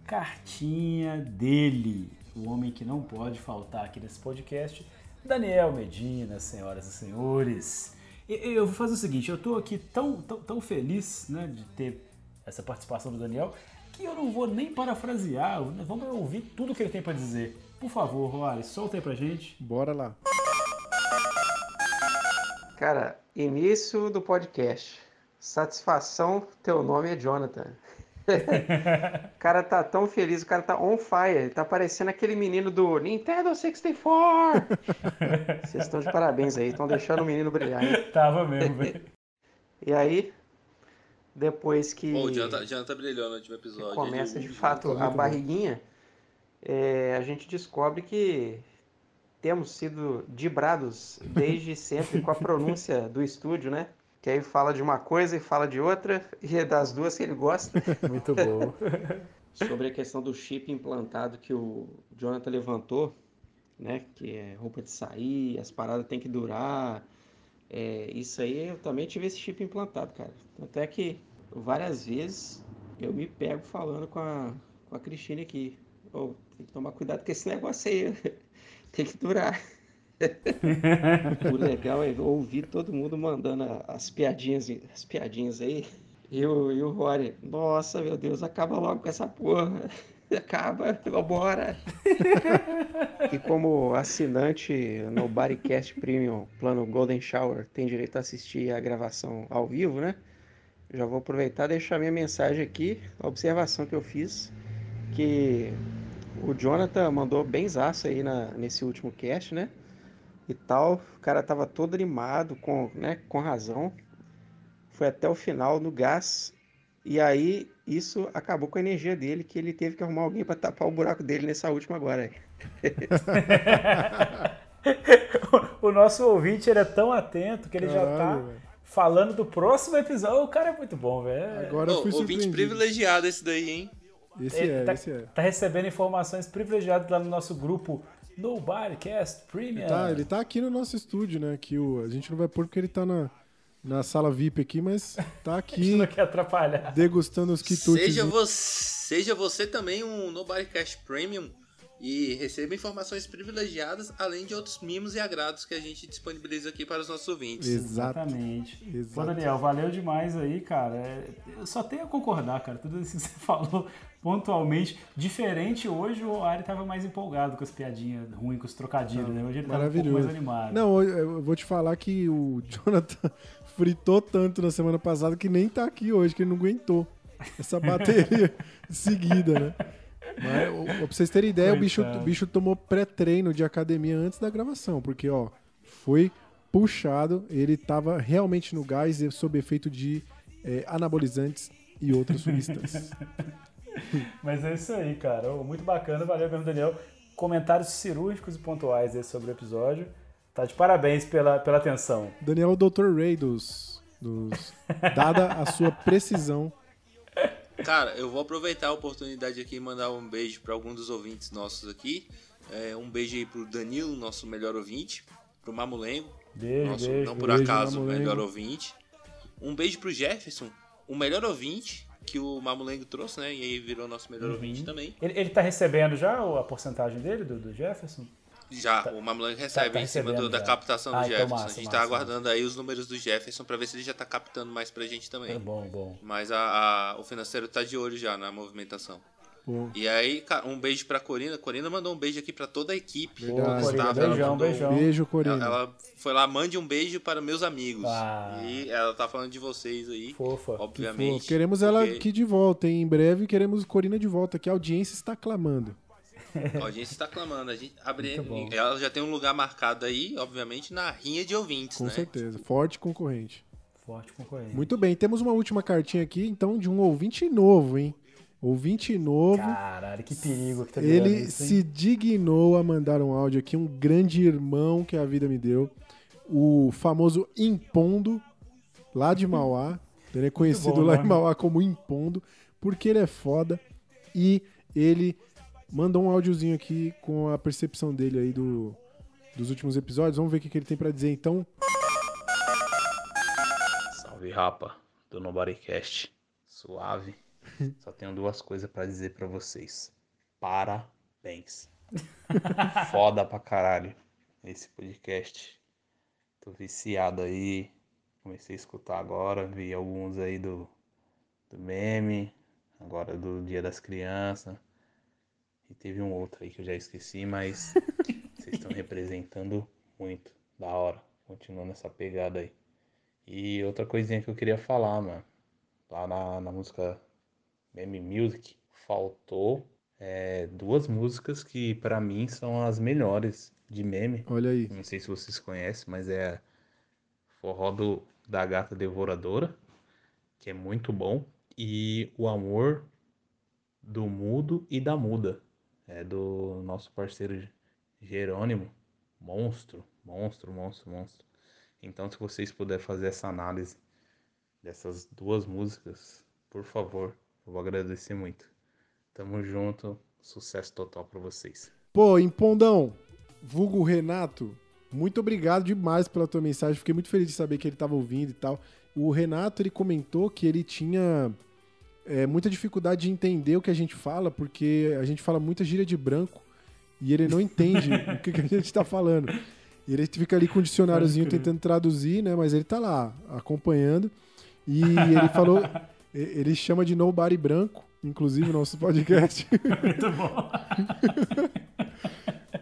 Cartinha dele, o homem que não pode faltar aqui nesse podcast, Daniel Medina, senhoras e senhores. Eu vou fazer o seguinte, eu tô aqui tão, tão, tão feliz né, de ter essa participação do Daniel que eu não vou nem parafrasear, vamos ouvir tudo que ele tem pra dizer. Por favor, Roari, solta aí pra gente. Bora lá. Cara, início do podcast. Satisfação, teu nome é Jonathan. [laughs] o cara tá tão feliz, o cara tá on fire. Tá parecendo aquele menino do Nintendo 64. [laughs] Vocês estão de parabéns aí, estão deixando o menino brilhar. Hein? Tava mesmo, velho. E aí, depois que Pô, o Jonathan, Jonathan brilhou no último episódio. começa de fato a barriguinha, é, a gente descobre que temos sido dibrados desde sempre com a pronúncia do estúdio, né? Que aí fala de uma coisa e fala de outra, e é das duas que ele gosta. [laughs] Muito bom. [laughs] Sobre a questão do chip implantado que o Jonathan levantou, né? Que é roupa de sair, as paradas têm que durar. É, isso aí eu também tive esse chip implantado, cara. Até que várias vezes eu me pego falando com a, com a Cristina aqui. Ô, tem que tomar cuidado com esse negócio aí. [laughs] tem que durar. [laughs] o legal é ouvir todo mundo mandando as piadinhas, as piadinhas aí. E o, e o Rory, nossa, meu Deus, acaba logo com essa porra. [laughs] Acaba, vambora. e como assinante no Bodycast Premium, plano Golden Shower, tem direito a assistir a gravação ao vivo, né? Já vou aproveitar e deixar minha mensagem aqui, a observação que eu fiz, que o Jonathan mandou bem zaço aí nesse último cast, né? E tal, o cara tava todo animado, com, né, com razão. Foi até o final no gás. E aí isso acabou com a energia dele, que ele teve que arrumar alguém pra tapar o buraco dele nessa última agora. [laughs] o nosso ouvinte ele é tão atento que ele já Caralho, tá velho. falando do próximo episódio. O cara é muito bom, velho. Agora eu fui ouvinte privilegiado esse daí, hein? Esse Ele é, tá, esse é. tá recebendo informações privilegiadas lá no nosso grupo Nobodycast Premium. Tá, ele tá aqui no nosso estúdio, né? Que o, a gente não vai pôr porque ele tá na, na sala VIP aqui, mas tá [laughs] A aqui gente não quer atrapalhar. degustando os quitutes. Seja você, seja você também um Nobodycast Premium e receba informações privilegiadas, além de outros mimos e agrados que a gente disponibiliza aqui para os nossos ouvintes. Exato. Exatamente. Pô. Daniel, valeu demais aí, cara. É, Eu só tenho a concordar, cara. Tudo isso que você [laughs] falou pontualmente. Diferente hoje, o Ari tava mais empolgado com as piadinhas ruins, com os trocadilhos, né? Hoje ele tava um pouco Maravilhoso. mais animado. Não, eu eu vou te falar que o [laughs] Jonathan fritou tanto na semana passada que nem tá aqui hoje, que ele não aguentou essa bateria [laughs] seguida, né? Mas, pra vocês terem ideia, o bicho, o bicho tomou pré-treino de academia antes da gravação, porque, ó, foi puxado, ele tava realmente no gás e sob efeito de eh, anabolizantes e outras substâncias. [laughs] Mas é isso aí, cara. Muito bacana, valeu mesmo, Daniel. Comentários cirúrgicos e pontuais sobre o episódio. Tá de parabéns pela, pela atenção. Daniel é o Dr. Ray dos, dos... Dada a sua precisão Cara, eu vou aproveitar a oportunidade aqui e mandar um beijo para algum dos ouvintes nossos aqui. É, um beijo aí pro Danilo, nosso melhor ouvinte. Pro Mamulengo, Beijo, nosso, beijo. não por beijo, acaso, Mamulengo. melhor ouvinte. Um beijo pro Jefferson, o melhor ouvinte que o Mamulengo trouxe, né? E aí virou nosso melhor Uhum. ouvinte também. Ele, ele tá recebendo já a porcentagem dele, do, do Jefferson? Já, o Mamulengo recebe tá em cima do- da captação do Ah, então Jefferson. massa, a gente massa, tá aguardando aí os números do Jefferson pra ver se ele já tá captando mais pra gente também. É bom, bom. Mas a, a- o financeiro tá de olho já na movimentação. Bom. E aí, cara, um beijo pra Corina. Corina mandou um beijo aqui pra toda a equipe. Verdade. do Corina, staff. Ela beijão, mandou- beijão. Beijo, Corina. Ela, ela foi lá, mande um beijo para meus amigos. Ah. E ela tá falando de vocês aí, Fofa. obviamente. Pô, queremos ela porque aqui de volta, hein? Em breve queremos Corina de volta, que a audiência está clamando. A audiência está clamando. A gente abre, ela já tem um lugar marcado aí, obviamente, na rinha de ouvintes, Com né? certeza. Forte concorrente. Forte concorrente. Muito bem, temos uma última cartinha aqui, então, de um ouvinte novo, hein? Ouvinte novo. Caralho, que perigo que tá Ele isso, se dignou a mandar um áudio aqui, um grande irmão que a vida me deu. O famoso Impondo, lá de Mauá. [laughs] Ele é conhecido bom lá nome. em Mauá como Impondo, porque ele é foda. E ele mandou um áudiozinho aqui com a percepção dele aí do, dos últimos episódios. Vamos ver o que, que ele tem pra dizer então. Salve rapa do Nobodycast. Suave. Só tenho duas coisas pra dizer pra vocês. Parabéns. [laughs] Foda pra caralho esse podcast. Tô viciado aí. Comecei a escutar agora, vi alguns aí do, do meme, agora do Dia das Crianças. E teve um outro aí que eu já esqueci, mas [laughs] vocês estão representando muito. Da hora. Continuando nessa pegada aí. E outra coisinha que eu queria falar, mano. Lá na, na música Meme Music, faltou é, duas músicas que pra mim são as melhores de meme. Olha aí. Não sei se vocês conhecem, mas é Forró do, da Gata Devoradora, que é muito bom. E O Amor do Mudo e da Muda. É do nosso parceiro Jerônimo. Monstro, monstro, monstro, monstro. Então, se vocês puderem fazer essa análise dessas duas músicas, por favor, eu vou agradecer muito. Tamo junto, sucesso total pra vocês. Pô, Impondão, vulgo Renato, muito obrigado demais pela tua mensagem. Fiquei muito feliz de saber que ele estava ouvindo e tal. O Renato, ele comentou que ele tinha é, muita dificuldade de entender o que a gente fala, porque a gente fala muita gíria de branco e ele não entende [laughs] o que, que a gente tá falando. Ele fica ali com o dicionáriozinho tentando traduzir, né? Mas ele tá lá acompanhando. E ele falou, [laughs] ele chama de Nobody Branco, inclusive o nosso podcast. [laughs] Muito bom.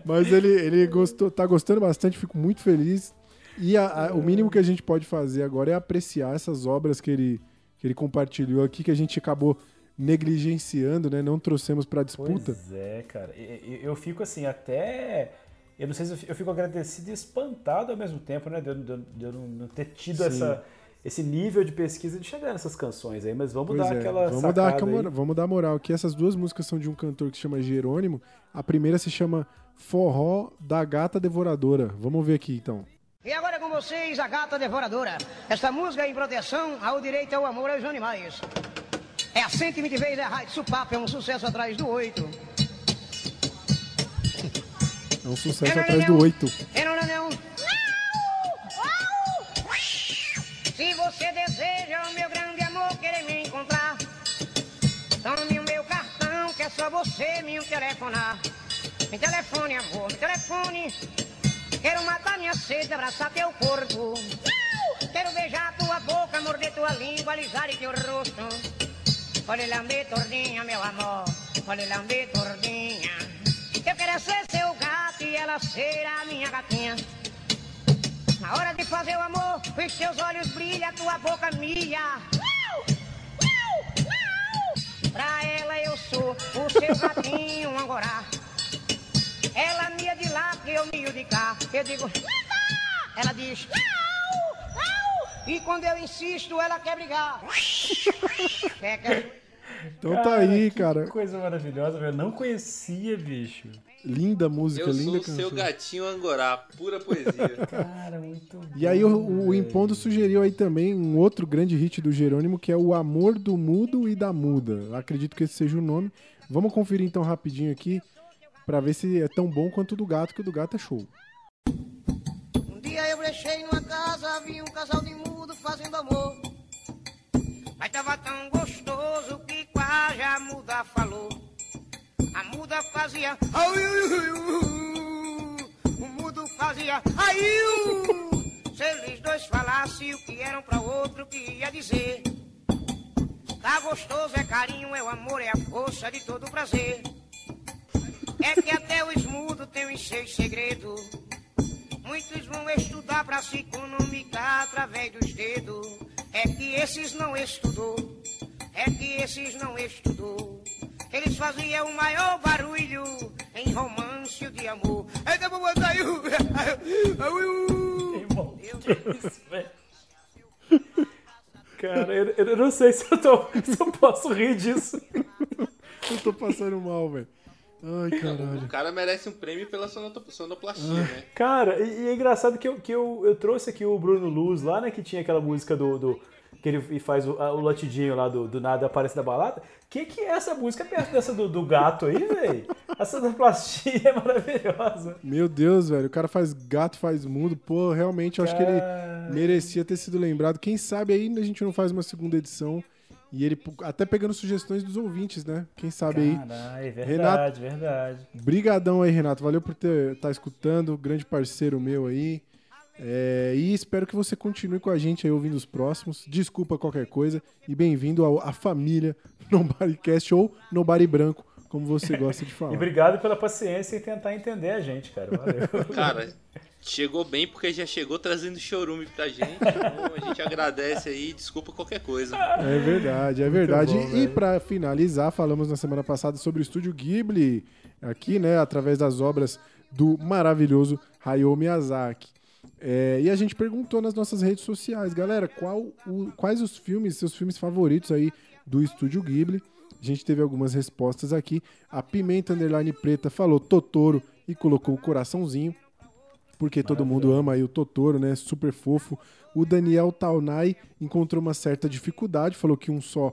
Mas ele, ele gostou, tá gostando bastante, fico muito feliz. E a- a- o mínimo que a gente pode fazer agora é apreciar essas obras que ele, que ele compartilhou aqui, que a gente acabou negligenciando, né? Não trouxemos pra disputa. Pois é, cara. E- e- Eu fico assim, até. Eu não sei se eu fico- eu agradecido e espantado ao mesmo tempo, né? De eu, de eu- eu não ter tido Sim. essa, esse nível de pesquisa de chegar nessas canções aí, mas vamos Pois dar é, aquela. vamos dar, aí. vamos dar moral aqui. Essas duas músicas são de um cantor que se chama Jerônimo. A primeira se chama Forró da Gata Devoradora. Vamos ver aqui então. E agora com vocês, a gata devoradora. Esta música é em proteção ao direito ao amor aos animais. É a 120 vezes é a Rádio Supapo, é um sucesso atrás do oito. É um sucesso atrás do oito. É não, não, não. Se você deseja o meu grande amor, querer me encontrar, tome o meu cartão, que é só você me telefonar. Me telefone, amor, me telefone. Quero matar minha sede, abraçar teu corpo. Quero beijar tua boca, morder tua língua, alisar teu rosto. Pode lamber tordinha, meu amor, pode lamber tordinha. Eu quero ser seu gato e ela ser a minha gatinha. Na hora de fazer o amor, os teus olhos brilham, tua boca mia. Pra ela eu sou o seu gatinho angorá. Ela mia de lá, que eu mio de cá. Eu digo, ela diz, e quando eu insisto, ela quer brigar. [laughs] Quer, quer. Então tá aí, que cara. coisa maravilhosa, velho. Eu não conhecia, bicho. Linda música, Eu linda sou o canção. seu gatinho angorá, pura poesia. [laughs] Cara, muito E aí o, o Impondo sugeriu aí também um outro grande hit do Jerônimo, que é o Amor do Mudo e da Muda. Eu acredito que esse seja o nome. Vamos conferir então rapidinho aqui, pra ver se é tão bom quanto o do gato, que o do gato é show. Um dia eu brechei numa casa, vi um casal de mudo fazendo amor. Mas tava tão gostoso que quase a muda falou. A muda fazia. O mudo fazia. Ai, uh". Se eles dois falassem o que eram pra outro, que ia dizer. Tá gostoso, é carinho, é o amor, é a força de todo prazer. É que até os mudos têm os seus segredos. Muitos vão estudar pra se economicar através dos dedos. É que esses não estudou. É que esses não estudou. Eles faziam o maior barulho em romance de amor. É vou botar aí? Cara, eu, eu não sei se eu, tô, se eu posso rir disso. Eu tô passando mal, velho. Ai, O caralho. cara merece um prêmio pela sonoplastia, né? Cara, e, e é engraçado que, eu, que eu, eu trouxe aqui o Bruno Luz lá, né? Que tinha aquela música do. do- que ele faz o, o latidinho lá do, do nada aparece da balada. Que que é essa música perto dessa do, do gato aí, velho? A sonoplastia é maravilhosa. Meu Deus, velho. O cara faz gato, faz mundo. Pô, realmente eu acho que ele merecia ter sido lembrado. Quem sabe ainda a gente não faz uma segunda edição. E ele, até pegando sugestões dos ouvintes, né? Quem sabe aí. Caralho, é verdade, Renato, verdade. Brigadão aí, Renato. Valeu por estar tá escutando. Grande parceiro meu aí. É, e espero que você continue com a gente aí ouvindo os próximos. Desculpa qualquer coisa. E bem-vindo ao- à família [laughs] Nobodycast ou Nobody Branco, como você gosta de [laughs] falar. E obrigado pela paciência em tentar entender a gente, cara. Valeu. Cara, chegou bem porque já chegou trazendo chorume pra gente. Então a gente agradece aí, desculpa qualquer coisa. É verdade, é Muito verdade. bom, e pra finalizar, falamos na semana passada sobre o estúdio Ghibli, aqui, né, através das obras do maravilhoso Hayao Miyazaki. É, e a gente perguntou nas nossas redes sociais, galera, qual o- quais os filmes, seus filmes favoritos aí do estúdio Ghibli? A gente teve algumas respostas aqui. A Pimenta Underline Preta falou Totoro e colocou o coraçãozinho porque todo mundo ama aí o Totoro, né? Super fofo. O Daniel Taunay encontrou uma certa dificuldade, falou que um só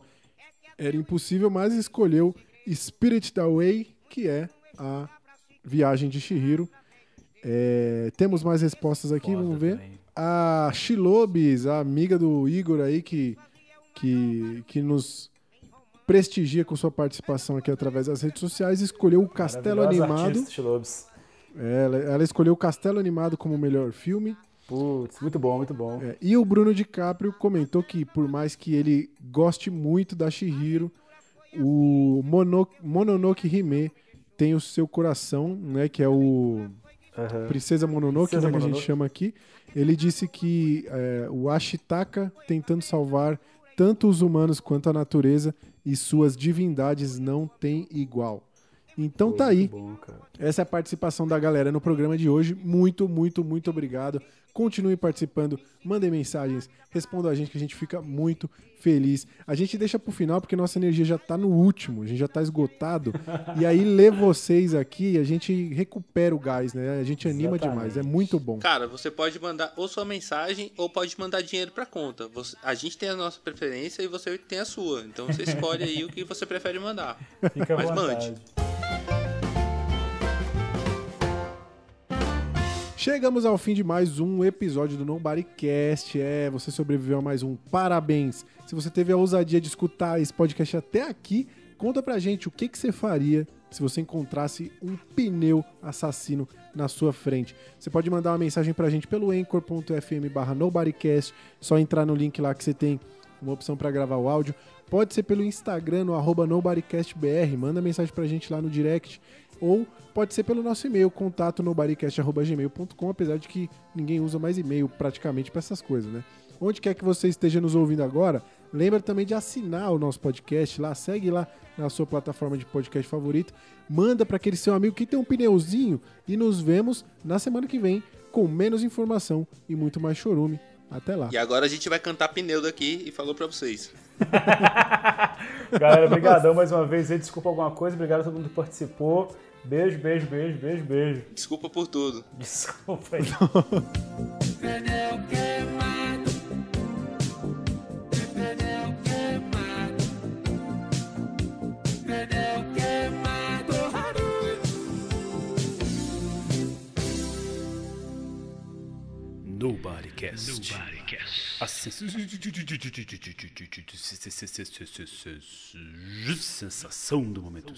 era impossível, mas escolheu Spirit Away, que é a viagem de Shihiro. É, temos mais respostas aqui, vamos ver. A Shilobis, a amiga do Igor aí, que, que, que nos prestigia com sua participação aqui através das redes sociais, escolheu o Castelo Animado. artista. Ela, ela escolheu Castelo Animado como o melhor filme. Putz, muito bom, muito bom. É, e o Bruno DiCaprio comentou que, por mais que ele goste muito da Shihiro, o Mono, Mononoke Hime tem o seu coração, né? Que é o Princesa Mononoke, Princesa né, que a gente chama aqui. Ele disse que é, o Ashitaka tentando salvar tanto os humanos quanto a natureza e suas divindades não tem igual. Então tá aí. Essa é a participação da galera no programa de hoje. Muito, muito, muito obrigado. Continue participando, mandem mensagens, respondam a gente que a gente fica muito feliz. A gente deixa pro final porque nossa energia já tá no último, a gente já tá esgotado. e aí [laughs] ler vocês aqui, a gente recupera o gás, né? A gente anima Exatamente. demais, é muito bom. Cara, você pode mandar ou sua mensagem ou pode mandar dinheiro pra conta. Você- a gente tem a nossa preferência e você tem a sua. Então você escolhe aí o que você prefere mandar. Fica Mas vontade. mande. Chegamos ao fim de mais um episódio do Nobodycast. É, você sobreviveu a mais um. Parabéns! Se você teve a ousadia de escutar esse podcast até aqui, conta pra gente o que, que você faria se você encontrasse um pneu assassino na sua frente. Você pode mandar uma mensagem pra gente pelo anchor.fm barra Nobodycast. Só entrar no link lá que você tem uma opção pra gravar o áudio. Pode ser pelo Instagram, no arroba NobodyCastBR. Manda mensagem pra gente lá no direct. Ou pode ser pelo nosso e-mail, contato nobodycast.gmail.com, apesar de que ninguém usa mais e-mail praticamente pra essas coisas, né? Onde quer que você esteja nos ouvindo agora, lembra também de assinar o nosso podcast lá, segue lá na sua plataforma de podcast favorita, manda pra aquele seu amigo que tem um pneuzinho e nos vemos na semana que vem com menos informação e muito mais chorume. Até lá. E agora a gente vai cantar pneu daqui e falou pra vocês. [laughs] Galera, obrigadão mais uma vez. Desculpa alguma coisa. Obrigado a todo mundo que participou. Beijo, beijo, beijo, beijo, beijo. Desculpa por tudo. Desculpa aí. Pneu queimado, pneu queimado, pneu queimado. Nobody Cast. Nobody Cast. A sen- sensação do momento.